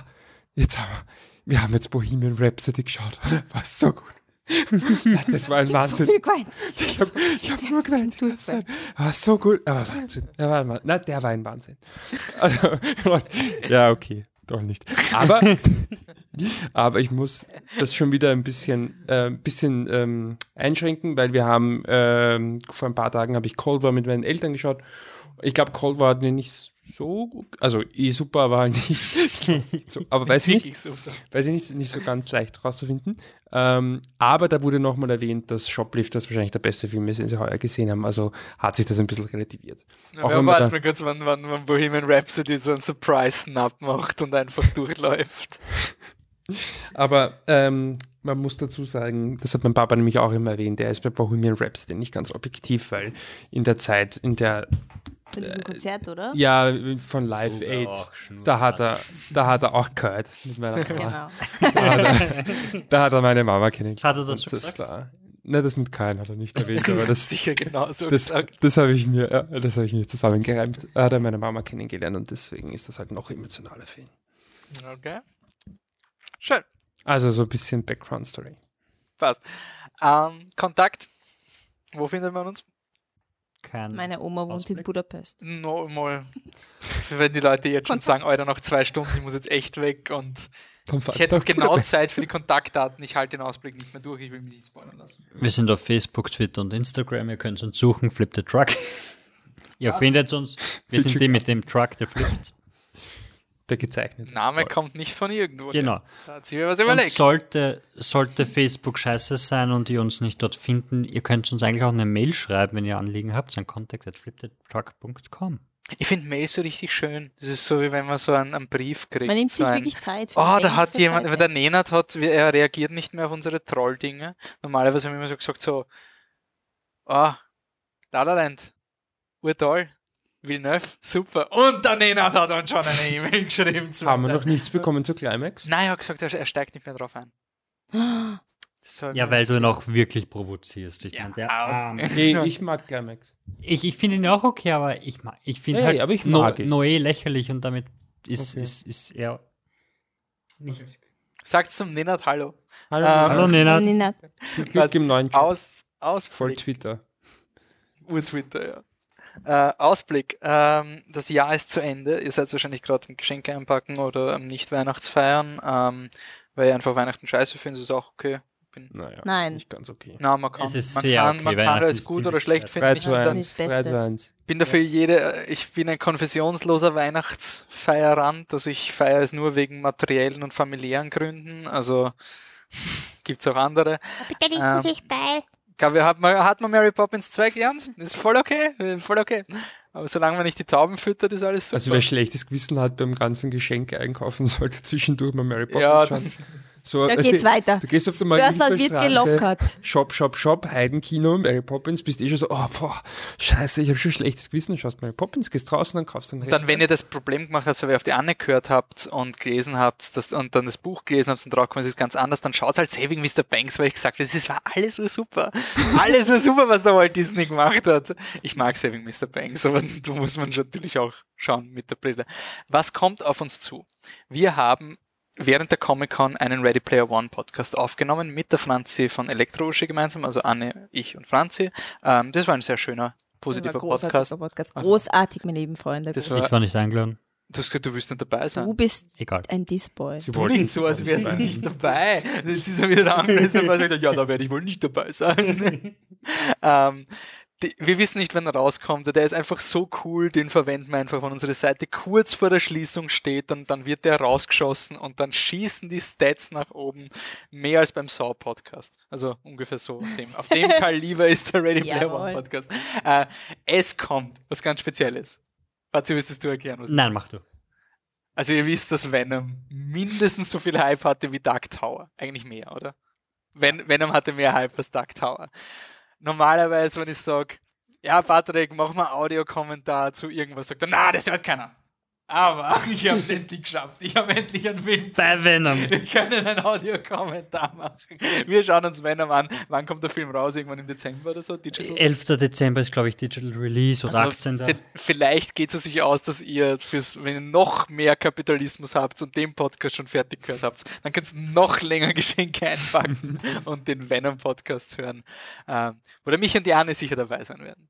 jetzt haben wir, wir haben jetzt Bohemian Rhapsody geschaut. War so gut. Das war ein Ich hab so Wahnsinn. viel geweint. Ich habe ich hab nur geweint. Das war so gut. Er war Wahnsinn. Er war ein Wahnsinn. Na, der war ein Wahnsinn. Also, ja, okay. Doch nicht. Aber, aber ich muss das schon wieder ein bisschen, äh, bisschen ähm, einschränken, weil wir haben, ähm, vor ein paar Tagen habe ich Cold War mit meinen Eltern geschaut. Ich glaube, Cold War hat mir nicht so gut, also eh super, aber halt nicht, nicht so, aber weiß ich nicht, weiß ich nicht, nicht so ganz leicht rauszufinden. Ähm, aber da wurde nochmal erwähnt, dass Shoplifters wahrscheinlich der beste Film ist, den sie heuer gesehen haben. Also hat sich das ein bisschen relativiert. Ja, Auch warten da, mal kurz, wann, wann, wann Bohemian Rhapsody so einen Surprise-Snap macht und einfach durchläuft. aber ähm, man muss dazu sagen, das hat mein Papa nämlich auch immer erwähnt, der ist bei Bohemian Rhapsody nicht ganz objektiv, weil in der Zeit, in der Von diesem Konzert, oder? Ja, von Live Sogar Aid. Da hat er, da hat er auch gehört mit meiner Mama. Genau. Da hat er, da hat er meine Mama kennengelernt. Hat er das Und so gesagt? War, ne, das mit Kyle hat er nicht erwähnt, aber das, Sicher genauso das, gesagt. das habe ich mir, ja, das habe ich mir zusammengereimt. Da hat er meine Mama kennengelernt und deswegen ist das halt noch emotionaler für ihn. Okay. Schön, Also so ein bisschen Background Story. passt. Ähm, Kontakt. Wo findet man uns? Kein Meine Oma wohnt in Ausblick? Budapest. No, mal. Wenn die Leute jetzt schon sagen, Alter, noch zwei Stunden, ich muss jetzt echt weg und Dann ich hätte genau Budapest. Zeit für die Kontaktdaten. Ich halte den Ausblick nicht mehr durch, ich will mich nicht spoilern lassen. Wir sind auf Facebook, Twitter und Instagram. Ihr könnt uns suchen, Flip the Truck. Ihr findet uns. Wir sind die mit dem Truck, der flippt. Der gezeichnet. Name kommt nicht von irgendwo. Genau. Da hat sich mir was Und überlegt. sollte, sollte Facebook scheiße sein und ihr uns nicht dort finden, ihr könnt uns eigentlich auch eine Mail schreiben, wenn ihr Anliegen habt, an contact.flipthetruck.com. Ich finde Mails so richtig schön. Das ist so, wie wenn man so einen, einen Brief kriegt. Man nimmt sich so ein, wirklich Zeit für Oh, da hat jemand, Zeit der Nenad hat, er reagiert nicht mehr auf unsere Troll-Dinge. Normalerweise haben wir immer so gesagt, so, oh, La La Land, urtoll, Villeneuve, super. Und der Nenad hat uns schon eine E-Mail geschrieben. zu Haben wir noch nichts bekommen zu Climax? Nein, er hat gesagt, er, steigt nicht mehr drauf ein. Ja, weil du ihn auch wirklich provozierst. Ich, Ja, meine. Nee, ich mag Climax. ich, ich finde ihn auch okay, aber ich, ich finde Ja, halt ich no, mag ihn. Noé lächerlich und damit ist, Okay. ist, ist er nicht. Sagt zum Nenad Hallo. Hallo, Ähm, Hallo Nenad. Viel Glück im neuen Job. Aus, Ausblick. Voll Twitter. Ur-Twitter, ja. Äh, Ausblick. Ähm, das Jahr ist zu Ende. Ihr seid wahrscheinlich gerade am Geschenke einpacken oder am Nicht-Weihnachtsfeiern, ähm, weil ihr einfach Weihnachten scheiße findet, ist auch okay. Bin, Naja, Nein. ist nicht ganz okay. na, man kann, Es ist man sehr kann, okay. man kann alles gut oder schlecht scheiße. 3 finden. zu Ich bin, da, 1. Bestes. 3 zu 1. bin dafür jede, ich bin ein konfessionsloser Weihnachtsfeierrand, also ich feiere es nur wegen materiellen und familiären Gründen, also gibt's auch andere. Kapitalismus Ähm, ist geil. Glaube, hat man, hat man Mary Poppins 2 gelernt? Ist voll okay, voll okay. Aber solange man nicht die Tauben füttert, ist alles super. Also wer schlechtes Gewissen hat beim ganzen Geschenke einkaufen, sollte zwischendurch mal Mary Poppins ja, schauen. So, Da geht's du, weiter. Du gehst auf der Börsal wird gelockert. Shop, Shop, Shop, Heidenkino, Mary Poppins, bist eh schon so, oh, boah, scheiße, ich habe schon schlechtes Gewissen, schaust Mary Poppins, gehst draußen, dann kaufst du den Und Rest. dann, wenn ihr das Problem gemacht habt, weil ihr auf die Anne gehört habt und gelesen habt das, und dann das Buch gelesen habt und draufgekommen ist, ist ganz anders, dann schaut halt Saving Mr. Banks, weil ich gesagt habe, das war alles so super. Alles so super, was der Walt Disney gemacht hat. Ich mag Saving Mr. Banks, aber da muss man natürlich auch schauen mit der Brille. Was kommt auf uns zu? Wir haben während der Comic-Con einen Ready Player One Podcast aufgenommen mit der Franzi von Elektrousche gemeinsam, also Anne, ich und Franzi. Ähm, das war ein sehr schöner, positiver War großartiger Podcast. Podcast. Also- Großartig, meine lieben Freunde. Das Ich war nicht eingeladen. Du hast gesagt, du willst nicht dabei sein. Du bist Egal. ein Disboy. Sie Tu wollten- nicht so, als wärst du nicht dabei. Jetzt ist er wieder angereist und sagt, ja, da werde ich wohl nicht dabei sein. ähm, die, wir wissen nicht, wann er rauskommt. Der ist einfach so cool, den verwenden wir einfach von unserer Seite. Kurz vor der Schließung steht und dann wird der rausgeschossen und dann schießen die Stats nach oben. Mehr als beim Saw Podcast. Also ungefähr so. Auf dem, auf dem Kaliber ist der Ready Player One. Podcast. Äh, es kommt was ganz Spezielles. Patzi, willst du erklären, was Nein, mach du. also ihr wisst, dass Venom mindestens so viel Hype hatte wie Dark Tower. Eigentlich mehr, oder? Ven Venom hatte mehr Hype als Dark Tower. Normalerweise, wenn ich sage, ja Patrick, mach mal Audiokommentar zu irgendwas, sagt er, na, das hört keiner. Aber ich habe es endlich geschafft. Ich habe endlich einen Film. Bei Venom. Wir können einen Audiokommentar machen. Wir schauen uns Venom an. Wann kommt der Film raus? Irgendwann im Dezember oder so? Digital? 11. Dezember ist, glaube ich, Digital Release oder Also 18. vi- Vielleicht geht es sich aus, dass ihr fürs, wenn ihr noch mehr Kapitalismus habt und den Podcast schon fertig gehört habt, dann könnt ihr noch länger Geschenke einpacken und den Venom-Podcast hören. Ähm, wo der mich und die Anne sicher dabei sein werden.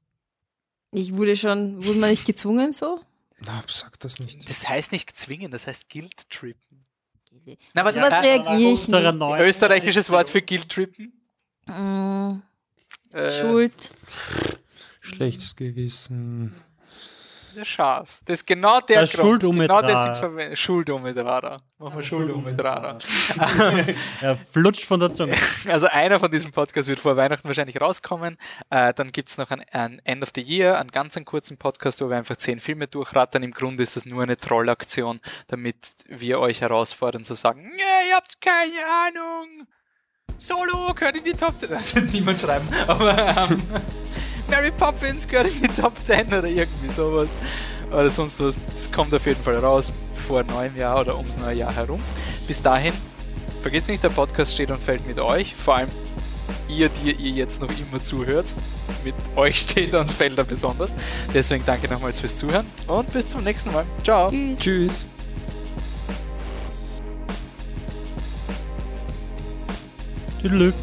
Ich wurde schon, wurde man nicht gezwungen so? Na, sag das nicht. Das heißt nicht zwingen, das heißt Guilt-Trippen. Na, was sowas reagiere ich nicht. neuen- Österreichisches Wort für Guilt-Trippen? Mm, Äh, Schuld. Schlechtes Gewissen. Das ist Chance. Das ist genau der Der Grund. Genau deswegen verwenden. Schuldometrara. Machen wir Schuldometrara. Er flutscht von der Zunge. Also einer von diesen Podcasts wird vor Weihnachten wahrscheinlich rauskommen. Äh, dann gibt es noch ein, ein End of the Year, einen ganz einen kurzen Podcast, wo wir einfach zehn Filme durchrattern. Im Grunde ist das nur eine Trollaktion, damit wir euch herausfordern zu sagen, nee, ihr habt keine Ahnung. Solo gehört in die Top 10. Das wird niemand schreiben. Aber ähm, Mary Poppins gehört in die Top 10 oder irgendwie sowas. Oder sonst was. Das kommt auf jeden Fall raus vor neuem Jahr oder ums neue Jahr herum. Bis dahin, vergesst nicht, der Podcast steht und fällt mit euch. Vor allem ihr, die ihr jetzt noch immer zuhört. Mit euch steht und fällt er besonders. Deswegen danke nochmals fürs Zuhören und bis zum nächsten Mal. Ciao. Tschüss. Tschüss. Tüdelü.